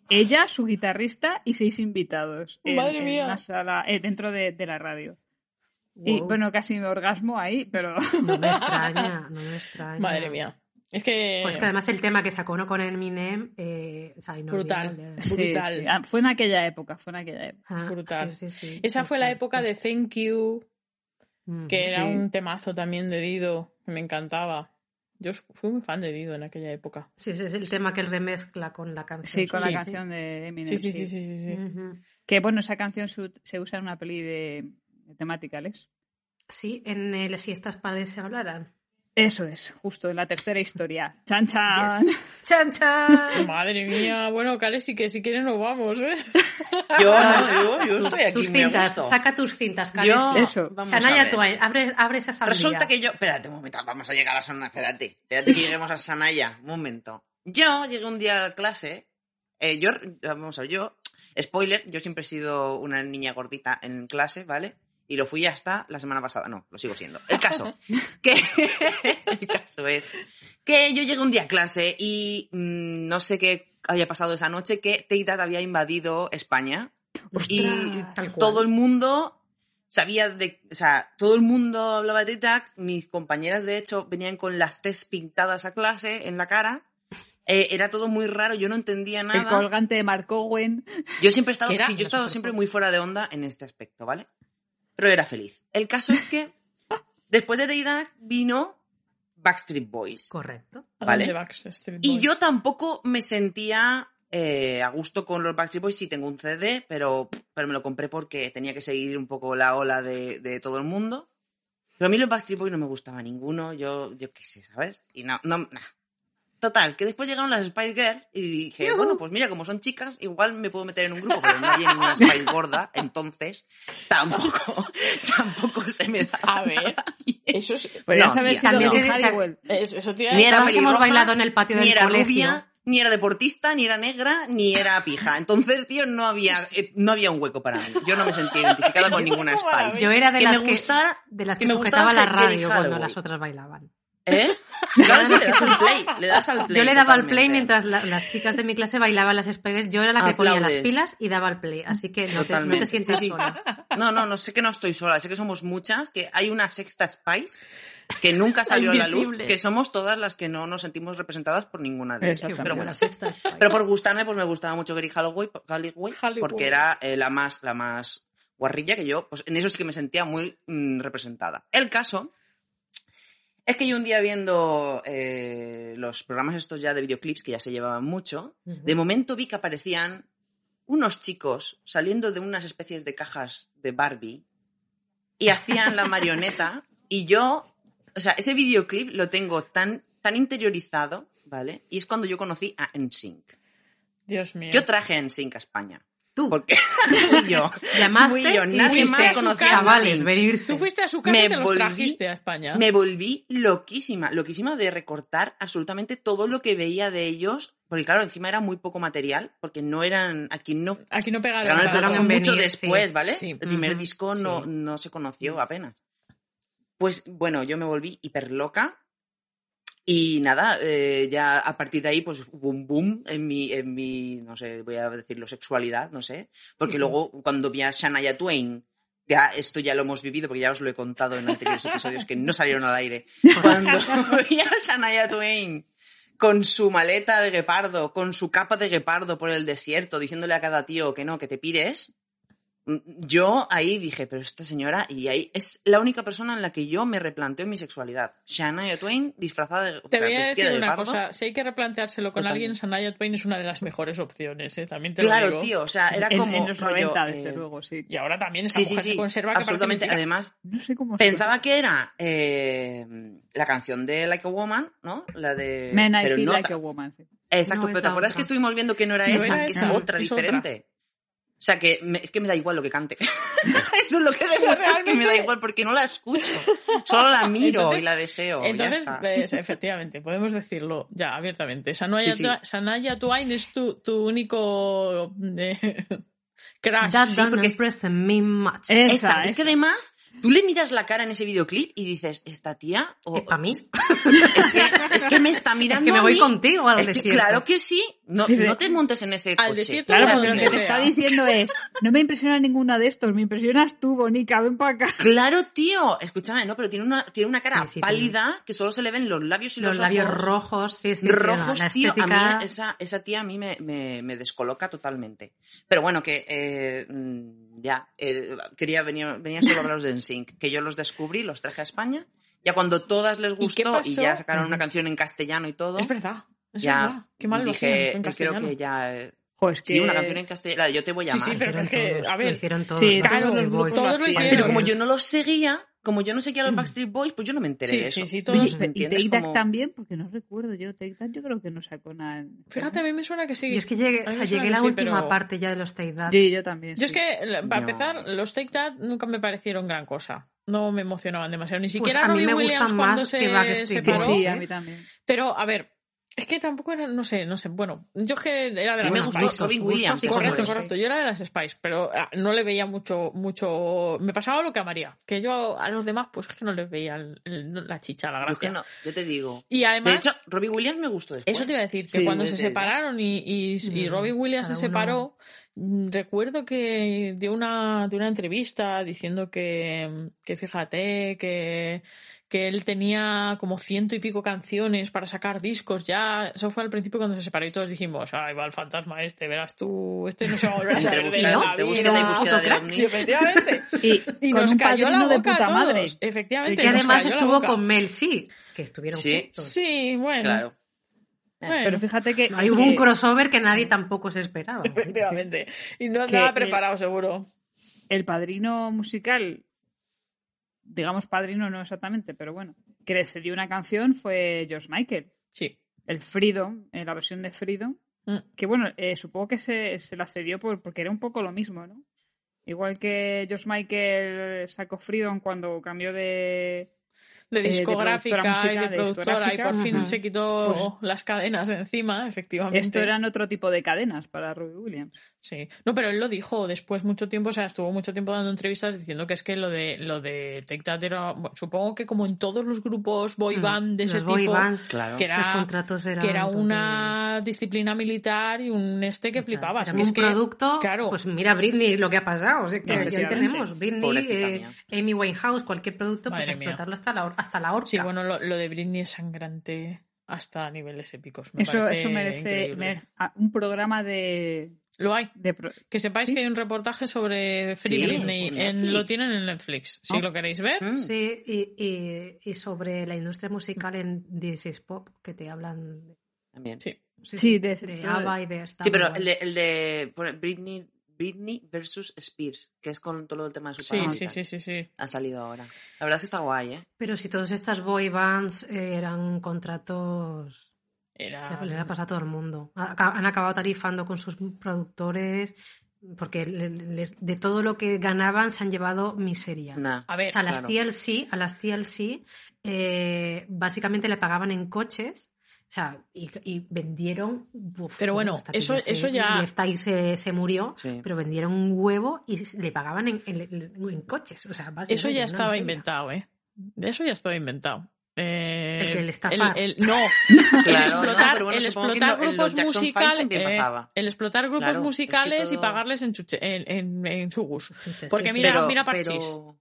ella, su guitarrista y seis invitados. En, Madre en mía. una sala, eh, dentro de, de la radio. Y bueno, casi me orgasmo ahí, pero. No me extraña, no me extraña. Madre mía. Es que. Pues que además el tema que sacó ¿no? con Eminem, eh, o sea, Brutal. Sí, Brutal. sí. Ah, Fue en aquella época, fue en aquella época. Ah, Brutal. sí, sí, sí. Esa fue la época de Thank You, Mm. que era Sí. un temazo también de Dido, que me encantaba. Yo fui muy fan de Dido en aquella época. Sí, ese es el tema que él remezcla con la canción. Sí, con Sí, la sí. canción de Eminem. Sí, sí, sí, sí, sí. Que bueno, esa canción se, usa en una peli de, de temática, Alex. Sí, en el Si estas paredes se hablaran. Eso es, justo en la tercera historia. ¡Chan, chan! Yes. ¡Chan, chan! Madre mía, bueno, Cale, sí que si quieres nos vamos, ¿eh? Yo, no, yo, yo estoy aquí tus cintas, gusto. saca tus cintas, Cales. Yo, Eso. vamos a Shania ver. Twain, abre, abre esa sandía. Resulta que yo. Espérate un momento, vamos a llegar a Sanaya. Espérate, espérate que lleguemos a Sanaya. Un momento. Yo llegué un día a clase. eh, yo, vamos a ver, yo. Spoiler, yo siempre he sido una niña gordita en clase, ¿vale? Y lo fui hasta la semana pasada. No, lo sigo siendo. El caso. que. el caso es que yo llegué un día a clase y mm, no sé qué había pasado esa noche que Teidad había invadido España. y tal cual. todo el mundo sabía de, o sea, todo el mundo hablaba de TikTok, mis compañeras de hecho venían con las test pintadas a clase en la cara. Eh, era todo muy raro, yo no entendía El nada. colgante de Mark Owen. Yo siempre he estado, sí, yo he estado siempre muy fuera de onda en este aspecto, ¿vale? Pero era feliz. El caso es que después de TikTok vino Backstreet Boys. Correcto. ¿A Vale. Y yo tampoco me sentía eh, a gusto con los Backstreet Boys. Sí tengo un CD, pero, pero me lo compré porque tenía que seguir un poco la ola de, de todo el mundo. Pero a mí los Backstreet Boys no me gustaba ninguno. Yo, yo qué sé, ¿sabes? Y no, no, nah. Total, que después llegaron las Spice Girls y dije, bueno, pues mira, como son chicas, igual me puedo meter en un grupo, pero no había ninguna Spice gorda, entonces tampoco, tampoco se me da. A ver, eso es... Podrías No, tía. sido es- Eso a Ni era hemos bailado en el patio del ni era colegio. rubia, ni era deportista, ni era negra, ni era pija. Entonces, tío, no había, eh, no había un hueco para mí. Yo no me sentía identificada con ninguna Spice. Yo era de que las me que, gustara, de las que que, me sujetaba gustaba la radio cuando las otras bailaban. ¿Eh? Claro, sí, le das al play, le das al play. Yo le daba al play mientras la- las chicas de mi clase bailaban las Spice Yo era la que ponía las Aplaudes. pilas y daba al play. Así que no te, no te sientas Sí, sí. sola. No, no, no, sé que no estoy sola, sé que somos muchas, que hay una sexta Spice que nunca salió a la luz, que somos todas las que no nos sentimos representadas por ninguna de ellas. Pero bueno. Pero por gustarme, pues me gustaba mucho Gary Holloway, Holloway. porque era eh, la más, la más guarrilla que yo, pues en eso sí que me sentía muy mm, representada. El caso es que yo un día viendo eh, los programas estos ya de videoclips, que ya se llevaban mucho, de momento vi que aparecían unos chicos saliendo de unas especies de cajas de Barbie y hacían la marioneta y yo, o sea, ese videoclip lo tengo tan, tan interiorizado, ¿vale? Y es cuando yo conocí a NSYNC. Dios mío. Yo traje a NSYNC a España. Tú Porque fui yo. llamaste fui yo, nadie más conocía a chavales, venirse. Tú fuiste a su casa Me y te los volví- trajiste a España. Me volví loquísima, loquísima de recortar absolutamente todo lo que veía de ellos, porque claro, encima era muy poco material, porque no eran, aquí no Aquí no pegaron. Pegaron pelotazo en mucho venir, después, sí. ¿vale? Sí. El primer disco no, sí. no se conoció apenas. Pues bueno, yo me volví hiper loca. Y nada, eh, ya a partir de ahí, pues un boom en mi, en mi, no sé, voy a decirlo, sexualidad, no sé. Porque Sí, sí. luego, cuando vi a Shania Twain, ya esto ya lo hemos vivido, porque ya os lo he contado en anteriores episodios que no salieron al aire. Cuando vi a Shania Twain con su maleta de guepardo, con su capa de guepardo por el desierto, diciéndole a cada tío que no, que te pides, yo ahí dije, pero esta señora, y ahí es la única persona en la que yo me replanteo mi sexualidad. Shania Twain disfrazada de. Te voy a decir de una cosa, si hay que replanteárselo con Totalmente. alguien, Sanaya Twain es una de las mejores opciones, ¿eh? también te lo Claro, digo. tío, o sea, era En, como. en los rollo, 90, desde eh, luego, sí. Y ahora también esa Sí, sí, mujer sí, se conserva absolutamente. Además, No sé cómo pensaba que era eh, la canción de Like a Woman, ¿no? La de. Men, I pero no, like a woman. sí. Exacto, No, pero ¿te acuerdas otra. que estuvimos viendo que no era No esa, era que esa, es otra, es otra. O sea, que me- es que me da igual lo que cante. Eso es lo que demuestra, es que me da igual porque no la escucho. Solo la miro Entonces- y la deseo. ya Entonces, está. pues, efectivamente, podemos decirlo ya abiertamente. Sanaya, Sí, Shania Twain es tu, tu único eh, crush. That Sí, porque- impress me much. Esa, esa, es que además, tú le miras la cara en ese videoclip y dices, ¿esta tía? O, ¿Para mí? es, que, es que me está mirando que me a voy mí. contigo al Es que desierto. claro que sí. No, Sí, de- no te montes en ese Al coche. desierto Claro, lo que te está diciendo es, no me impresiona ninguna de estos, me impresionas tú, Bonica, ven para acá. Claro, tío. Escúchame, no, pero tiene una, tiene una cara Sí, sí, pálida que solo se le ven los labios y los, Los labios ojos. rojos, sí, sí, rojos, tío, a mí esa, esa tía a mí me, me, me descoloca totalmente. Pero bueno, que eh, mm, ya, eh, quería venir, venía solo a hablaros de NSYNC, que yo los descubrí, los traje a España, ya cuando todas les ¿Y gustó y, pasó? ya sacaron una canción en castellano y todo, Es verdad, es ya verdad. Qué mal lo dije, en creo que ya... eh, Pues que... Sí, una canción en castellano, Yo te voy a Sí, amar. sí, pero es que, todos, a ver, lo hicieron todos. sí, los todos los todos lo hacían. hicieron. Pero como yo no los seguía, como yo no sé qué a los Backstreet Boys, pues yo no me enteré Sí, de sí, eso. sí, Oye, todos- ¿me y entiendes? Take That Como- también, porque no recuerdo yo. Take That yo creo que no sacó nada. en- Fíjate, a mí me suena que sí. Yo es que llegué, o sea, llegué la sí, última pero- parte ya de los Take That. Sí, yo también. Yo es sí. que, para No. empezar, los Take That nunca me parecieron gran cosa. No me emocionaban demasiado. Ni Pues siquiera a mí Robbie me Williams gustan cuando más se que Backstreet. Boys, Sí, ¿eh? a mí también. Pero, a ver, es que tampoco era, no sé, no sé. Bueno, yo es que era de A mí me las gustó. Robin Williams. Correcto, correcto. Yo era de las Spice, pero ah, no le veía mucho, mucho. Me pasaba lo que a María, que yo a los demás, pues es que no les veía el- el- la chicha, la Yo es que gracia. no, yo te digo. Y además, De hecho, Robbie Williams me gustó después. eso te iba a decir, que Sí, cuando se separaron y, y, y Mm, Robbie Williams se uno- separó, mm, recuerdo que dio una, dio una entrevista diciendo que, que fíjate, que, que él tenía como ciento y pico canciones para sacar discos ya. Eso fue al principio cuando se separó y todos dijimos, ay, va el fantasma este, verás tú, este no se va a volver a saber de la vida". búsqueda y búsqueda de y efectivamente. Y, Y con nos un cayó la de boca a puta todos, madre. Efectivamente. que nos además estuvo con Mel C, que estuvieron Sí. juntos. Sí, bueno. Claro. bueno. Pero fíjate que. Ahí hubo un que- crossover que nadie tampoco se esperaba. Efectivamente. Y no Que- andaba que- preparado, seguro. el padrino musical, digamos padrino no exactamente, pero bueno, que le cedió una canción fue George Michael, Sí. el Freedom, en la versión de Freedom, Mm. que bueno, eh, supongo que se, se la cedió por- porque era un poco lo mismo, ¿no? Igual que George Michael sacó Freedom cuando cambió de... de de discográfica productora y de musical, de productora y por fin se quitó Pues- las cadenas de encima, efectivamente. Esto eran otro tipo de cadenas para Robbie Williams. Sí. No, pero él lo dijo después mucho tiempo, o sea, estuvo mucho tiempo dando entrevistas diciendo que es que lo de lo de Take That era, bueno, supongo que como en todos los grupos boy Mm, band de ese Los boy tipo, bands, Claro. que era los contratos eran que era una disciplina militar y un este que de- flipabas. Era que un es que- producto, claro. pues mira Britney lo que ha pasado, o sea, que ya Efectivamente. tenemos Britney, eh. Amy Winehouse, cualquier producto, pues Madre mía. explotarlo hasta la, hor- hasta la horca. Sí, bueno, lo, lo de Britney es sangrante hasta niveles épicos. Me Eso, eso merece, ah, un programa de... Lo hay. de pro- Que sepáis ¿Sí? que hay un reportaje sobre Free Sí, Britney. en lo tienen en Netflix. Si Oh. lo queréis ver. Mm. Sí, y, y- y sobre la industria musical en This is Pop, que te hablan de, También. Sí. Sí, de- de ABBA y de Star Sí, pero el de, el de Britney, Britney versus Spears, que es con todo el tema de su Sí, sí, sí, sí, sí. Ha salido ahora. La verdad es que está guay, ¿eh? Pero si todas estas boy bands eh, eran contratos Era... Les ha pasado a todo el mundo. Ha- Han acabado tarifando con sus productores porque les- de todo lo que ganaban se han llevado miseria. Nah. A ver, O sea, a las claro. TLC, a las TLC eh, básicamente le pagaban en coches. O sea, y, y vendieron. uf, Pero bueno, hasta que eso- se- eso ya- Tice se, se murió, Sí. pero vendieron un huevo y le pagaban en, en- en coches. O sea, eso ya estaba inventado, ¿eh? Eso ya estaba inventado. Eh, El que el estafar. el- no, Claro, el no, explotar, pero bueno, el que explotar lo- grupos Five musicales, eh, el explotar grupos Claro, es que musicales y todo- pagarles en, chuche- en, en- en su gusto. Chuches, Porque mira, pero, mira Parchís. pero-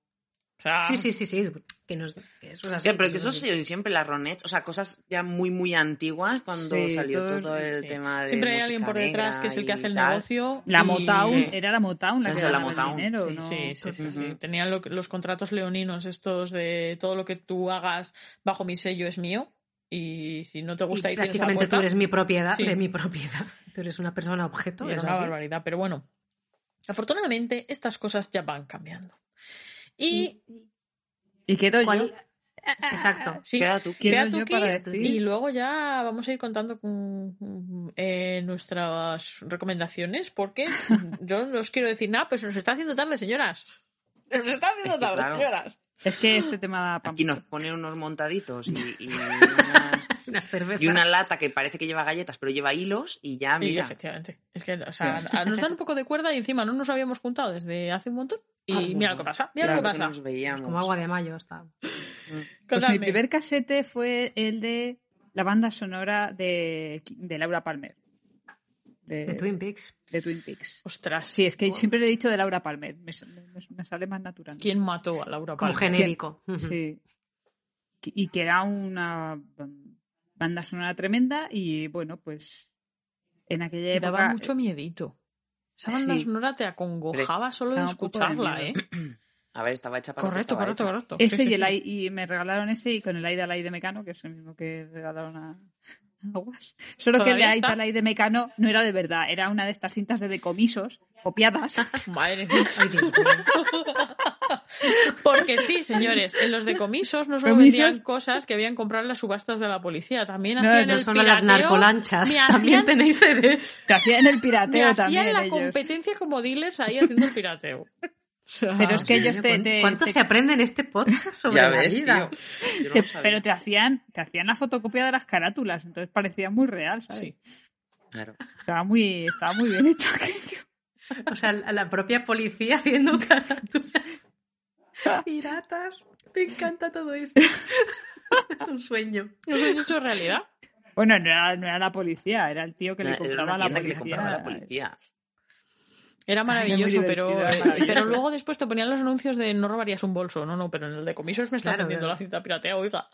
O sea, Sí, sí, sí, sí. Que, nos, que eso es así. Pero que que eso sí, siempre las Ronettes, o sea, cosas ya muy, muy antiguas cuando Sí, salió todos- todo el sí. tema de Siempre hay alguien por detrás que es el que hace el y tal. negocio. La y- Motown, Sí. era la Motown la que es la Motown. dinero, Sí, ¿no? Sí, sí, sí, sí. Ujú. Tenían lo- los contratos leoninos estos de todo lo que tú hagas bajo mi sello es mío. Y si no te y gusta y la prácticamente tú eres mi propiedad, Sí. de mi propiedad. Tú eres una persona objeto. y es es una así. barbaridad. Pero bueno, afortunadamente estas cosas ya van cambiando. Y Y quedo ¿Cuál- yo. Exacto. sí, Queda tú. ¿Quién queda tú yo aquí, para decir? y luego ya vamos a ir contando con, eh, nuestras recomendaciones porque yo no os quiero decir nada, pues se nos está haciendo tarde, señoras. Se Nos está haciendo Es que tarde, claro. señoras. Es que este tema da pa' Aquí nos ponen unos montaditos y, y unas- Unas y una lata que parece que lleva galletas, pero lleva hilos y ya, Y mira. efectivamente. Es que, o sea, nos dan un poco de cuerda y encima no nos habíamos juntado desde hace un montón. Y Ah, mira lo que pasa. Mira lo que que pasa. nos veíamos. Como agua de mayo está. Pues mi primer casete fue el de la banda sonora de, de Laura Palmer. De, De Twin Peaks. de Twin Peaks. Ostras, Sí, es que siempre le he dicho de Laura Palmer. Me, me- me sale más natural. ¿quién mató a Laura Como Palmer? genérico. Ujú. Sí. Y que era una banda sonora tremenda y bueno, pues en aquella Me época... daba mucho miedito. Esa banda Sí. sonora te acongojaba solo de escucharla. ¿eh? A ver, estaba hecha para Correcto, correcto, hecha. correcto. Ese Sí, sí, y, el y me regalaron ese y con el Aida al de Mecano, que es el mismo que regalaron a, Aguas. Solo que ¿Todavía la? Italai de Mecano no era de verdad, era una de estas cintas de decomisos copiadas. Madre mía. Porque sí, señores, en los decomisos no solo ¿Comisos? vendían cosas que habían comprado en las subastas de la policía, también No, hacían no el No solo las pirateo, narcolanchas, me también hacían- tenéis CDs. Te hacían el Me pirateo hacían también la ellos. competencia como dealers ahí haciendo el pirateo. Pero es que ellos te, ¿Cuánto, te- cuánto te- se aprende en este podcast sobre Ya la ves, vida? tío. No te- pero te hacían, te hacían la fotocopia de las carátulas, entonces parecía muy real, ¿sabes? Sí. Claro. Estaba muy, estaba muy bien hecho aquello. O sea, la la propia policía haciendo carátulas. Piratas. Me encanta todo esto. es un sueño. ¿Nos han hecho realidad? Bueno, no era, no era la policía, era el tío que le compraba la que le compraba a la policía. Era maravilloso, pero, era eh, maravilloso. pero luego después te ponían los anuncios de no robarías un bolso. No, no, pero en el de comisos me están Claro, vendiendo claro. la cinta piratea, oiga.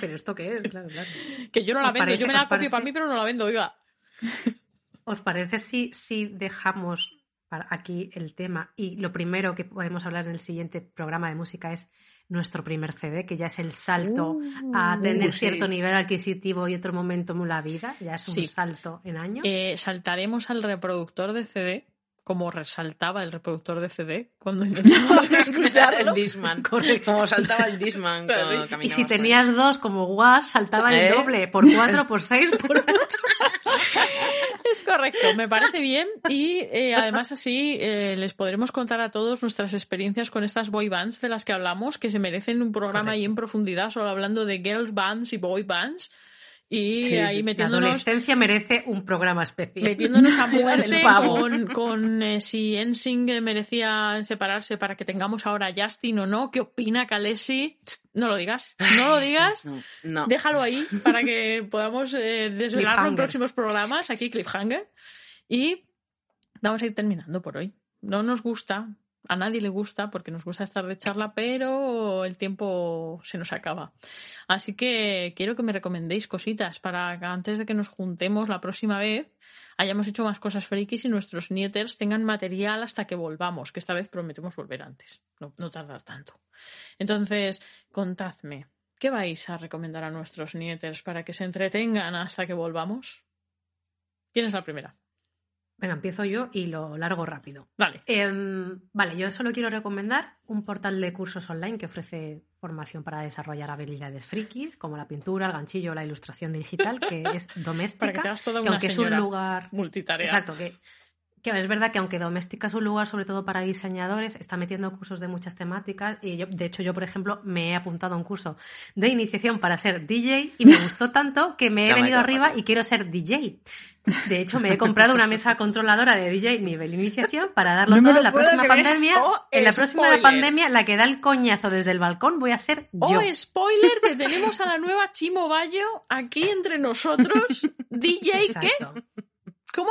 ¿Pero esto qué es? Claro, claro. Que yo no la ¿Os vendo, parece- yo me la copio parece? para mí, pero no la vendo, oiga. ¿Os parece si, si dejamos para aquí el tema y lo primero que podemos hablar en el siguiente programa de música es nuestro primer CD, que ya es el salto a Uh, tener sí. cierto nivel adquisitivo y otro momento en la vida? Ya es un Sí. salto en años. Eh, saltaremos al reproductor de CD, como resaltaba el reproductor de CD cuando escucharlo. el Disman. Correcto. Como saltaba el Disman cuando y si tenías dos como WAS, saltaba el ¿Eh? doble, por cuatro, por seis, por ocho. Es correcto, me parece bien y eh, además así eh, les podremos contar a todos nuestras experiencias con estas boy bands de las que hablamos, que se merecen un programa ahí en profundidad, solo hablando de girls bands y boy bands y Sí, ahí sí. La metiéndonos adolescencia merece un programa especial. metiéndonos a muerte con, con eh, si Ensing merecía separarse para que tengamos ahora a Justin o no, qué opina Kalesi, no lo digas, no lo digas, estas No. no. déjalo ahí para que podamos eh, desvelarlo en próximos programas, aquí Cliffhanger. Y vamos a ir terminando por hoy. No nos gusta, a nadie le gusta, porque nos gusta estar de charla, pero el tiempo se nos acaba. Así que quiero que me recomendéis cositas para que antes de que nos juntemos la próxima vez hayamos hecho más cosas frikis y nuestros nieters tengan material hasta que volvamos, que esta vez prometemos volver antes, no, tardar tanto. Entonces, contadme, ¿qué vais a recomendar a nuestros nieters para que se entretengan hasta que volvamos? ¿Quién es la primera? Venga, empiezo yo y lo largo rápido. Vale. Em, vale, yo solo quiero recomendar un portal de cursos online que ofrece formación para desarrollar habilidades frikis, como la pintura, el ganchillo, la ilustración digital, que es doméstica. Para que te hagas toda que una aunque es un lugar multitarea. Exacto, que, que es verdad que aunque Doméstica es un lugar sobre todo para diseñadores, está metiendo cursos de muchas temáticas y yo, de hecho yo, por ejemplo, me he apuntado a un curso de iniciación para ser DJ y me gustó tanto que me he venido arriba y quiero ser DJ. De hecho, me he comprado una mesa controladora de DJ nivel iniciación para darlo No todo lo en la próxima creer. pandemia. Oh, en la próxima spoiler. pandemia, la que da el coñazo desde el balcón voy a ser yo. Oh, spoiler, que tenemos a la nueva Chimo Bayo aquí entre nosotros. DJ, ¿qué? ¿Cómo?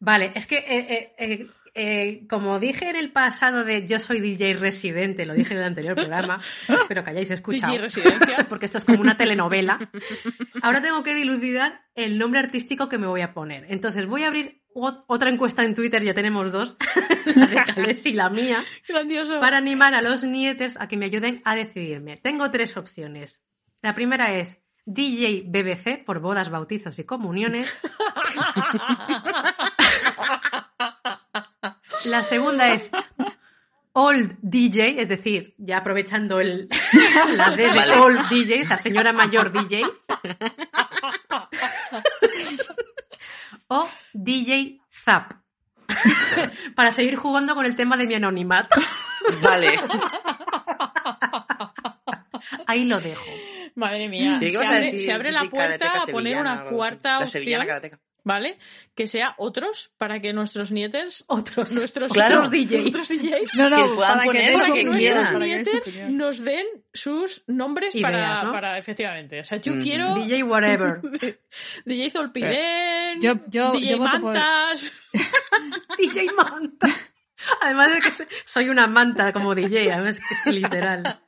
Vale, es que eh, eh, eh, como dije en el pasado de yo soy DJ residente, lo dije en el anterior programa, espero que hayáis escuchado. DJ Residencia. Porque esto es como una telenovela. Ahora tengo que dilucidar el nombre artístico que me voy a poner. Entonces voy a abrir ot- otra encuesta en Twitter, ya tenemos dos, la de Calés y la mía, Grandioso. para animar a los nieters a que me ayuden a decidirme. Tengo tres opciones. La primera es DJ BBC por bodas, bautizos y comuniones. La segunda es Old DJ, es decir, ya aprovechando el, la D de Vale. Old DJ, esa señora mayor DJ. O DJ Zap. Para seguir jugando con el tema de mi anonimato. Vale. Ahí lo dejo. Madre mía. ¿Qué Se abre, decir? se abre la puerta a poner una cuarta La sevillana opción, karateka. ¿Vale? Que sea otros para que nuestros nieters, Otros. nuestros Claro. otros DJs, otros DJs, No, no, Que puedan para poner para que que nuestros para que opinión. nos den sus nombres Ideas, para, ¿no? para, efectivamente. O sea, yo quiero DJ whatever. DJ Zolpidén, Yo- yo- DJ yo por- Mantas. DJ Manta. Además de que soy una manta como DJ, además que es literal.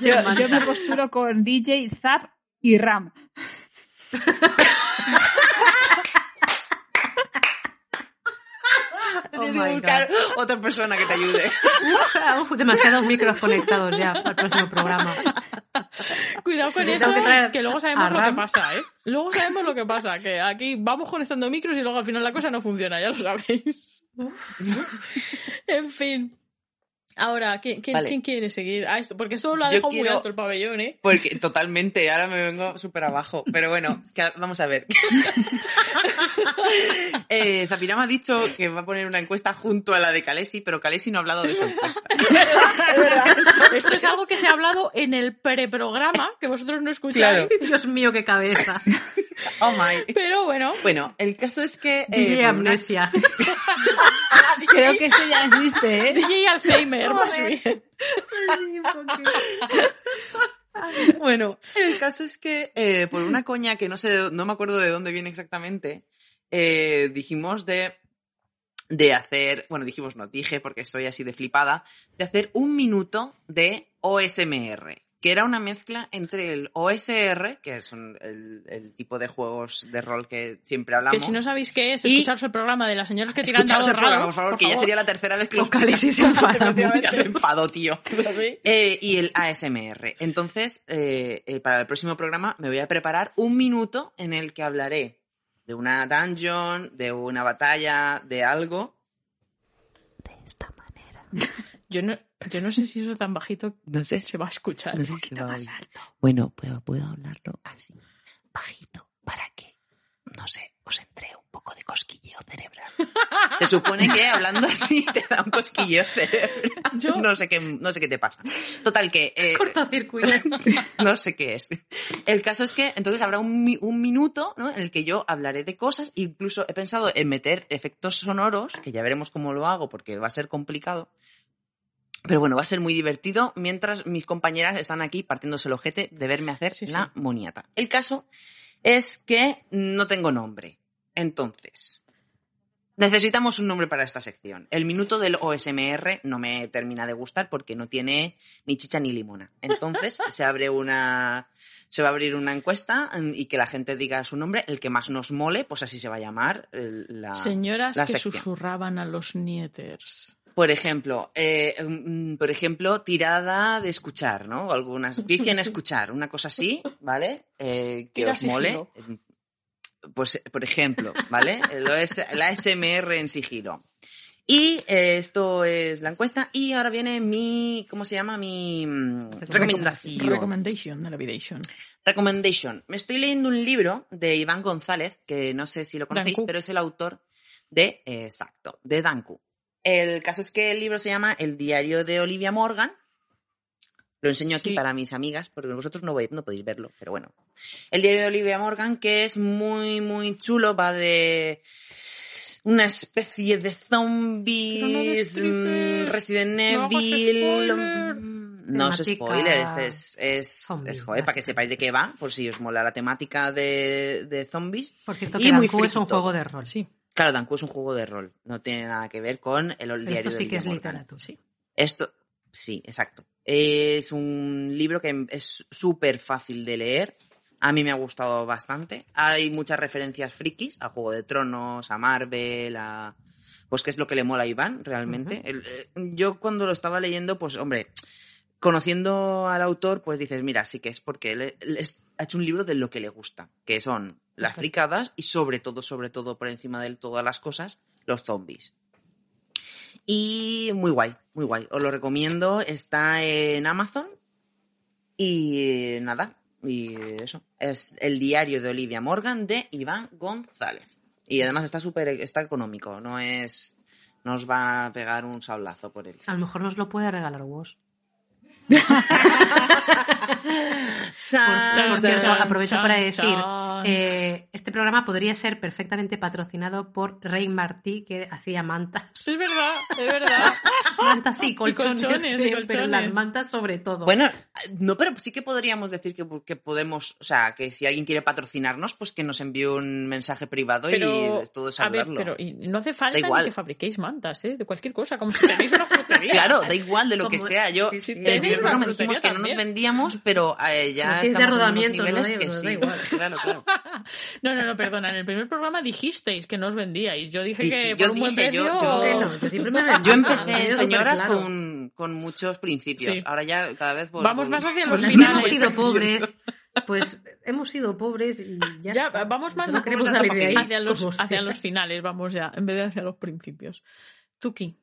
Yo, yo me posturo con DJ, Zap y Ram. Oh Tienes my que buscar otra persona que te ayude. Demasiados micros conectados ya para el próximo programa. Cuidado con eso, que que luego sabemos lo que pasa, ¿eh? Luego sabemos lo que pasa, que aquí vamos conectando micros y luego al final la cosa no funciona, ya lo sabéis. en fin. Ahora, ¿quién, quién, Vale. quién quiere seguir a esto? Porque esto lo ha dejado muy alto el pabellón, ¿eh? Porque totalmente, ahora me vengo súper abajo. Pero bueno, que vamos a ver. eh, Zapirama ha dicho que va a poner una encuesta junto a la de Calesi, pero Calesi no ha hablado de su encuesta. Esto es algo que se ha hablado en el preprograma, que vosotros no escucháis. Claro. Dios mío, qué cabeza. Oh my. Pero bueno, Bueno, el caso es que... eh, una- Amnesia. Creo que eso ya existe, ¿eh? DJ Alzheimer, más bien. Bueno, el caso es que eh, por una coña que no sé, de- no me acuerdo de dónde viene exactamente, eh, dijimos de, de hacer, bueno, dijimos no, dije porque soy así de flipada, de hacer un minuto de OSMR, que era una mezcla entre el OSR, que es un- el, el tipo de juegos de rol que siempre hablamos. Que si no sabéis qué es, Y- escucharos el programa de las señoras que tiran dados el programa, por favor, que ya sería la tercera vez que lo O Calesi se enfada mucho. Ya me enfado, tío. Eh, y el ASMR. Entonces, eh, eh, para el próximo programa me voy a preparar un minuto en el que hablaré de una dungeon, de una batalla, de algo. De esta manera. Yo no, yo no sé si eso tan bajito No sé, se va a escuchar. no sé si va a oír. Bueno, puedo, puedo hablarlo así, bajito, para que, no sé, os entre un poco de cosquilleo cerebral. Se supone que hablando así te da un cosquilleo cerebral. Yo- No sé qué, no sé qué te pasa. Total que... eh, Cortocircuito. no sé qué es. El caso es que entonces habrá un, mi- un minuto ¿no? en el que yo hablaré de cosas, incluso he pensado en meter efectos sonoros, que ya veremos cómo lo hago porque va a ser complicado. Pero bueno, va a ser muy divertido mientras mis compañeras están aquí partiéndose el ojete de verme hacer Sí, sí. la moniata. El caso es que no tengo nombre. Entonces, necesitamos un nombre para esta sección. El minuto del OSMR no me termina de gustar porque no tiene ni chicha ni limona. Entonces, se abre una se va a abrir una encuesta mm, y que la gente diga su nombre, el que más nos mole, pues así se va a llamar la Señoras la que sección. susurraban a los nieters. Por ejemplo, eh, mm, por ejemplo, tirada de escuchar, ¿no? Algunas pifia en escuchar, una cosa así, ¿vale? Eh, que Tira os mole. sigilo. Pues, por ejemplo, ¿vale? El OS la SMR en sigilo. Y eh, esto es la encuesta. Y ahora viene mi, ¿cómo se llama? Mi mm, recomendación. Recommendation la Vidation. Recommendation. Me estoy leyendo un libro de Iván González, que no sé si lo conocéis, Danku. pero es el autor de, eh, exacto, de Danku. El caso es que el libro se llama El diario de Olivia Morgan. Lo enseño aquí Sí. para mis amigas, porque vosotros no, no podéis verlo, pero bueno. El diario de Olivia Morgan, que es muy, muy chulo, va de una especie de zombies, no mm, Resident No Evil. mm, No es spoiler, es, es, es, joder, para que sepáis de qué va, por si os mola la temática de, de zombies. Por cierto, Y que muy es un juego de rol. Sí. Claro, Danku es un juego de rol, no tiene nada que ver con el, Pero diario esto de sí que Olivia es literatura. Sí. Esto, sí, exacto. Es un libro que es súper fácil de leer. A mí me ha gustado bastante. Hay muchas referencias frikis a Juego de Tronos, a Marvel, a... Pues qué es lo que le mola a Iván, realmente. El- eh, yo cuando lo estaba leyendo, pues hombre, conociendo al autor, pues dices, mira, sí que es porque él, él es- ha hecho un libro de lo que le gusta, que son las fricadas y sobre todo, sobre todo, por encima de todas las cosas, los zombies. Y muy guay, muy guay. Os lo recomiendo. Está en Amazon. Y nada, y eso. Es el diario de Olivia Morgan de Iván González. Y además está súper, está económico. No es, no os va a pegar un sablazo por él. A lo mejor nos lo puede regalar vos. Chan, Por cierto, aprovecho chan, para decir, eh, este programa podría ser perfectamente patrocinado por Rey Martí, que hacía mantas. Es verdad, es verdad. Mantas y colchones, colchones, y creo, pero las colchones. mantas sobre todo. Bueno, no, pero sí que podríamos decir que, que podemos, o sea, que si alguien quiere patrocinarnos, pues que nos envíe un mensaje privado Pero, y todo es a ver, hablarlo. pero y no hace falta Da igual. ni que fabriquéis mantas, ¿eh? De cualquier cosa, como si tenéis una frutería. Claro, da igual de lo que sea. Yo, sí, sí, tenéis primer programa dijimos que no nos vendíamos, pero eh, ya si es de en rodamiento, no de que da sí. igual. Claro, claro. No, no, no, perdona. En el primer programa dijisteis que no os vendíais. Yo dije Dije- que yo por un buen dije, yo- precio... yo- Que no, yo siempre me. Yo empecé, tenía señoras, superclaro. con, con muchos principios. Sí. Ahora ya cada vez pues, Vamos más hacia los Pues finales. hemos sido pobres. Pues hemos sido pobres y ya. Ya, está. vamos más No queremos salir de ahí. hacia los, hacia los finales, vamos ya, en vez de hacia los principios. Tuki,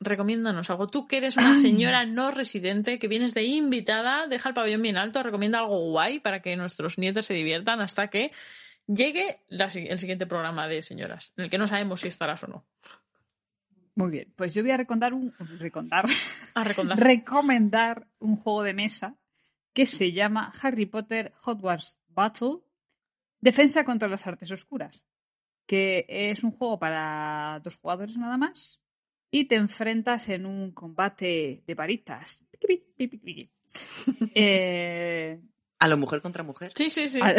recomiéndanos algo. Tú que eres una señora no residente, que vienes de invitada, deja el pabellón bien alto, recomienda algo guay para que nuestros nietos se diviertan hasta que llegue la el siguiente programa de señoras, en el que no sabemos si estarás o no. Muy bien, pues yo voy a recomendar un, recomendar, A recomendar un juego de mesa que se llama Harry Potter Hogwarts Battle Defensa contra las Artes Oscuras, que es un juego para dos jugadores nada más y te enfrentas en un combate de piqui. Eh, A lo mujer contra mujer. Sí, sí, sí. a-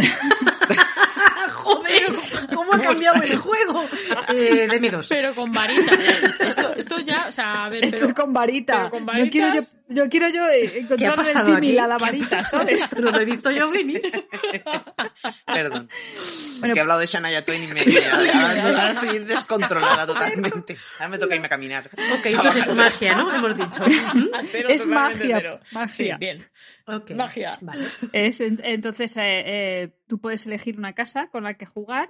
¡Joder! ¿Cómo ha cambiado el juego? Eh, de miedos. Pero con varitas. Esto, esto ya, o sea, a ver, Esto pero- es con varita. pero con Yo quiero yo, yo quiero yo encontrar el pasado símil aquí? a la ¿Qué ha varita? ¿sabes? Esto no lo he visto yo venir. Perdón. es Bueno, que he hablado de Shania Twain y me... Ahora, ahora estoy descontrolada totalmente. Ahora me toca irme a caminar. Ok, entonces es magia, ¿no? Hemos dicho. Es magia, magia. Sí, bien. Ok, Magia. Vale. Es, en- entonces, eh, eh, tú puedes elegir una casa con la que jugar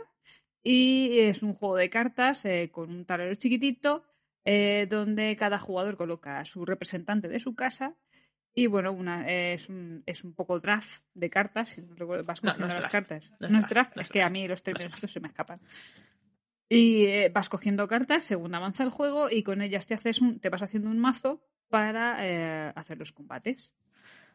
y es un juego de cartas eh, con un tablero chiquitito eh, donde cada jugador coloca a su representante de su casa y bueno, una, es, un, es un poco draft de cartas, si no recuerdo, vas cogiendo no las draft. cartas. No No es draft, es es que a mí los No términos es estos se me escapan. Y eh, vas cogiendo cartas según avanza el juego y con ellas te haces un, te vas haciendo un mazo para eh, hacer los combates.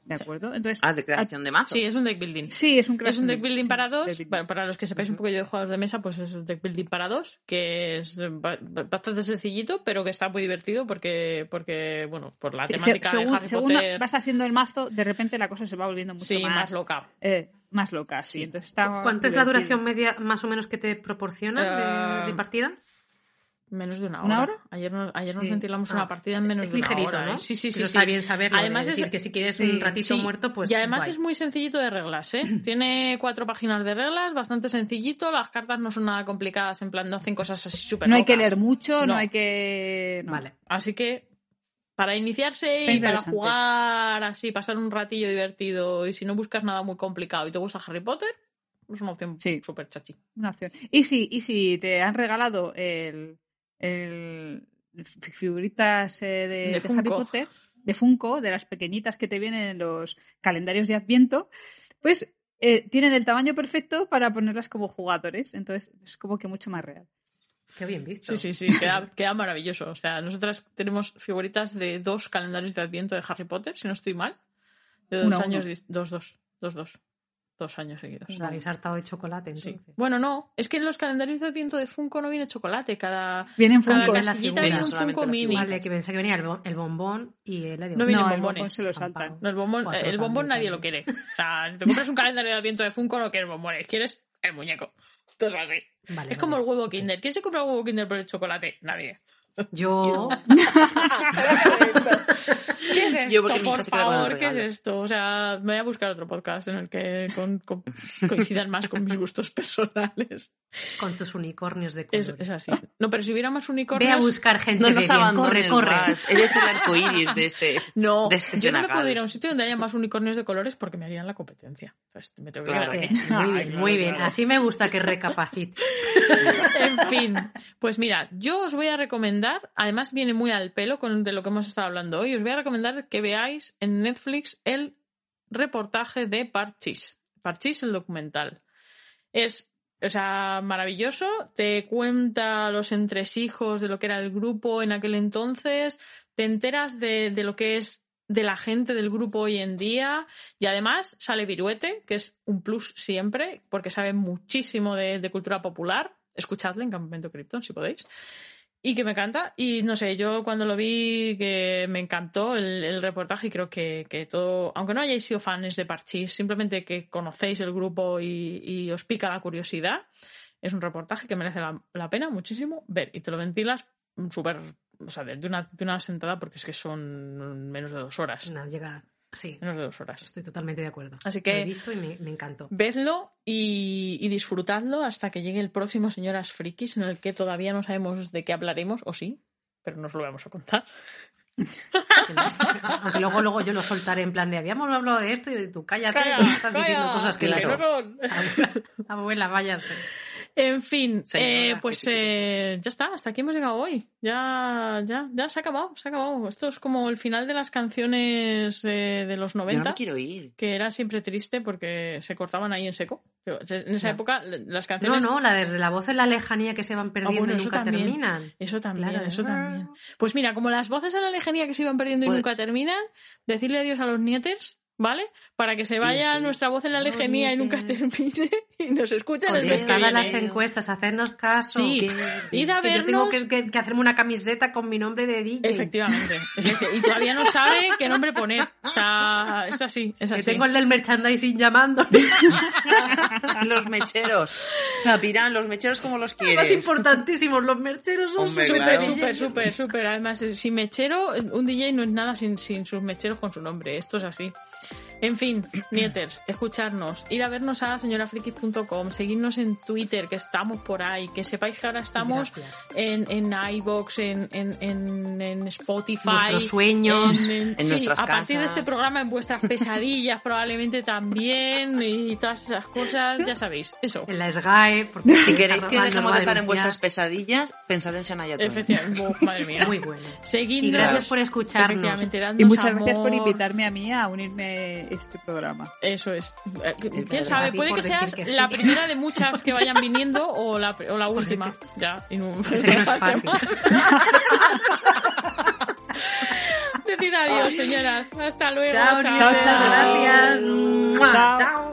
¿De acuerdo? Entonces, Ah, de creación de mazo. Sí, es un deck building. Sí, es un Es un deck building sí, para dos. building. Bueno, para los que sepáis un Ujú. poco yo de juegos de mesa, pues es un deck building para dos, que es ba- ba- bastante sencillito, pero que está muy divertido porque, porque bueno, por la Sí, temática según, de Harry según Potter. vas haciendo el mazo, de repente la cosa se va volviendo mucho Sí, más, más, loca. eh, más loca. Sí, Sí. entonces está ¿Cuánto es la divertido. duración media más o menos que te proporciona de, Eh, de partida? Menos de una hora. ¿Una hora? Ayer, nos, ayer nos Sí. ventilamos Ah, una partida en menos es de una ligerito, hora. ¿no? ¿eh? Sí, sí, sí. Pero sí. está bien saberlo. Además de es- que si quieres sí, un ratito Sí, muerto, pues y además guay. es muy sencillito de reglas, ¿eh? Tiene cuatro páginas de reglas, bastante sencillito. Las cartas no son nada complicadas, en plan, no hacen cosas así súper No hay que leer mucho, no, No. hay que... no. Vale. Así que para iniciarse Está y para jugar así, pasar un ratillo divertido y si no buscas nada muy complicado y te gusta Harry Potter, es una opción Sí. súper chachi. Una opción. Y si, y si te han regalado el, el fi- figuritas eh, de, De de Harry. Potter, de Funko, de las pequeñitas que te vienen en los calendarios de Adviento, pues eh, tienen el tamaño perfecto para ponerlas como jugadores. Entonces es como que mucho más real. Qué bien visto. Sí, sí, sí, queda, queda maravilloso. O sea, nosotras tenemos figuritas de dos calendarios de Adviento de Harry Potter, si no estoy mal. De dos Uno años, dos, dos, dos, dos. Dos años seguidos. Os habéis hartado de chocolate, Sí. entonces. Bueno, no, es que en los calendarios de Adviento de Funko no viene chocolate. Cada, Vienen cada Funko. en la casillita viene un Funko la mini. Vale, que pensé que venía el, bo- el bombón y el No no, vienen no, el bombones. bombón se lo saltan. No, el, bombón, Cuatro el bombón también, nadie también. lo quiere. O sea, si te compras un calendario de Adviento de Funko, no quieres bombones, quieres el muñeco. Esto es así. Vale, es como el huevo Kinder. ¿Quién se compra el huevo Kinder por el chocolate? Nadie. Yo, ¿Qué es esto? Yo porque mi hija por favor, ¿qué es esto? O sea, me voy a buscar otro podcast en el que con- con- coincidan más con mis gustos personales. con tus unicornios de Es, color. es así. No, pero si hubiera más unicornios... Ve a buscar gente No nos bien. abandones Corre, corre. más. Eres el arcoíris de este... No, de este yo no me puedo ir a un sitio donde haya más unicornios de colores porque me harían la competencia. Pues me tengo que Claro. quedar Bien, aquí. muy Ay, bien, claro, muy bien. claro. Así me gusta que recapacite. En fin, pues mira, yo os voy a recomendar, además viene muy al pelo con de lo que hemos estado hablando hoy, os voy a recomendar que veáis en Netflix el reportaje de Parchis. Parchis, el documental. Es, o sea, maravilloso, te cuenta los entresijos de lo que era el grupo en aquel entonces, te enteras de, de lo que es de la gente del grupo hoy en día y además sale Viruete, que es un plus siempre, porque sabe muchísimo de, de cultura popular. Escuchadle en Campamento Krypton, si podéis. Y que me encanta. Y no sé, yo cuando lo vi, que me encantó el, reportaje y creo que, que todo, aunque no hayáis sido fans de Parchís, simplemente que conocéis el grupo y, os pica la curiosidad, es un reportaje que merece la, pena muchísimo ver. Y te lo ventilas súper, o sea, de, una, de una sentada porque es que son menos de dos horas. Llega. Sí, Menos de dos horas. estoy totalmente de acuerdo. Así Lo que- he visto y me, me encantó. Vedlo y, y disfrutadlo hasta que llegue el próximo Señoras Frikis, en el que todavía no sabemos de qué hablaremos, o sí, pero no os lo vamos a contar. Aunque luego, luego yo lo soltaré en plan de habíamos hablado de esto y tú cállate, Calla, estás diciendo cosas que Claro. abuela, váyase. En fin, Señora, eh, pues eh, ya está, hasta aquí hemos llegado hoy. Ya, ya, ya se ha acabado, se ha acabado. Esto es como el final de las canciones eh, de los Yo no 90. quiero ir. que era siempre triste porque se cortaban ahí en seco. En esa época las No, canciones... no, la desde la voz en la lejanía que se van perdiendo bueno, y nunca también. terminan. Eso también, Claro. eso también. Pues mira, como las voces en la lejanía que se iban perdiendo y Pues- nunca terminan, decirle adiós a los nieters, ¿vale? Para que se vaya sí. nuestra voz en la lejanía y nunca termine y nos escuchen el mes que las encuestas, hacernos caso. Sí, que, id a que yo tengo vernos. que, que- que hacerme una camiseta con mi nombre de DJ. Efectivamente. Y todavía no sabe qué nombre poner. O sea, es así, es Que así. tengo el del merchandising llamando. Los mecheros. Zapirán, los mecheros como los Más quieres. importantísimos, los mercheros son súper Súper, súper, súper. Además, sin mechero, un DJ no es nada sin, sin sus mecheros con su nombre. Esto es así. En fin, nieters, escucharnos, ir a vernos a señorafrikis.com, seguirnos en Twitter, que estamos por ahí, que sepáis que ahora estamos Gracias. en, en iVoox, en, en, en, en Spotify. Nuestros sueños. En sí, nuestras a partir de este programa, en vuestras pesadillas probablemente también, y todas esas cosas, ya sabéis, eso. En la SGAE. porque Si queréis que dejemos de estar en vuestras pesadillas, pensad en Shania. Efectivamente, Uf, madre mía. Muy bueno. Seguidnos. Y gracias por escucharnos. Y muchas gracias por invitarme a mí a unirme este programa. Eso es. Eh, ¿Quién sabe? Puede que seas que sí. la primera de muchas que vayan viniendo o la, o la última. Ya. Y no, Que sé que no es fácil. Decid adiós, señoras. Hasta luego. Chao, chao. chao. gracias. Chao. Chao.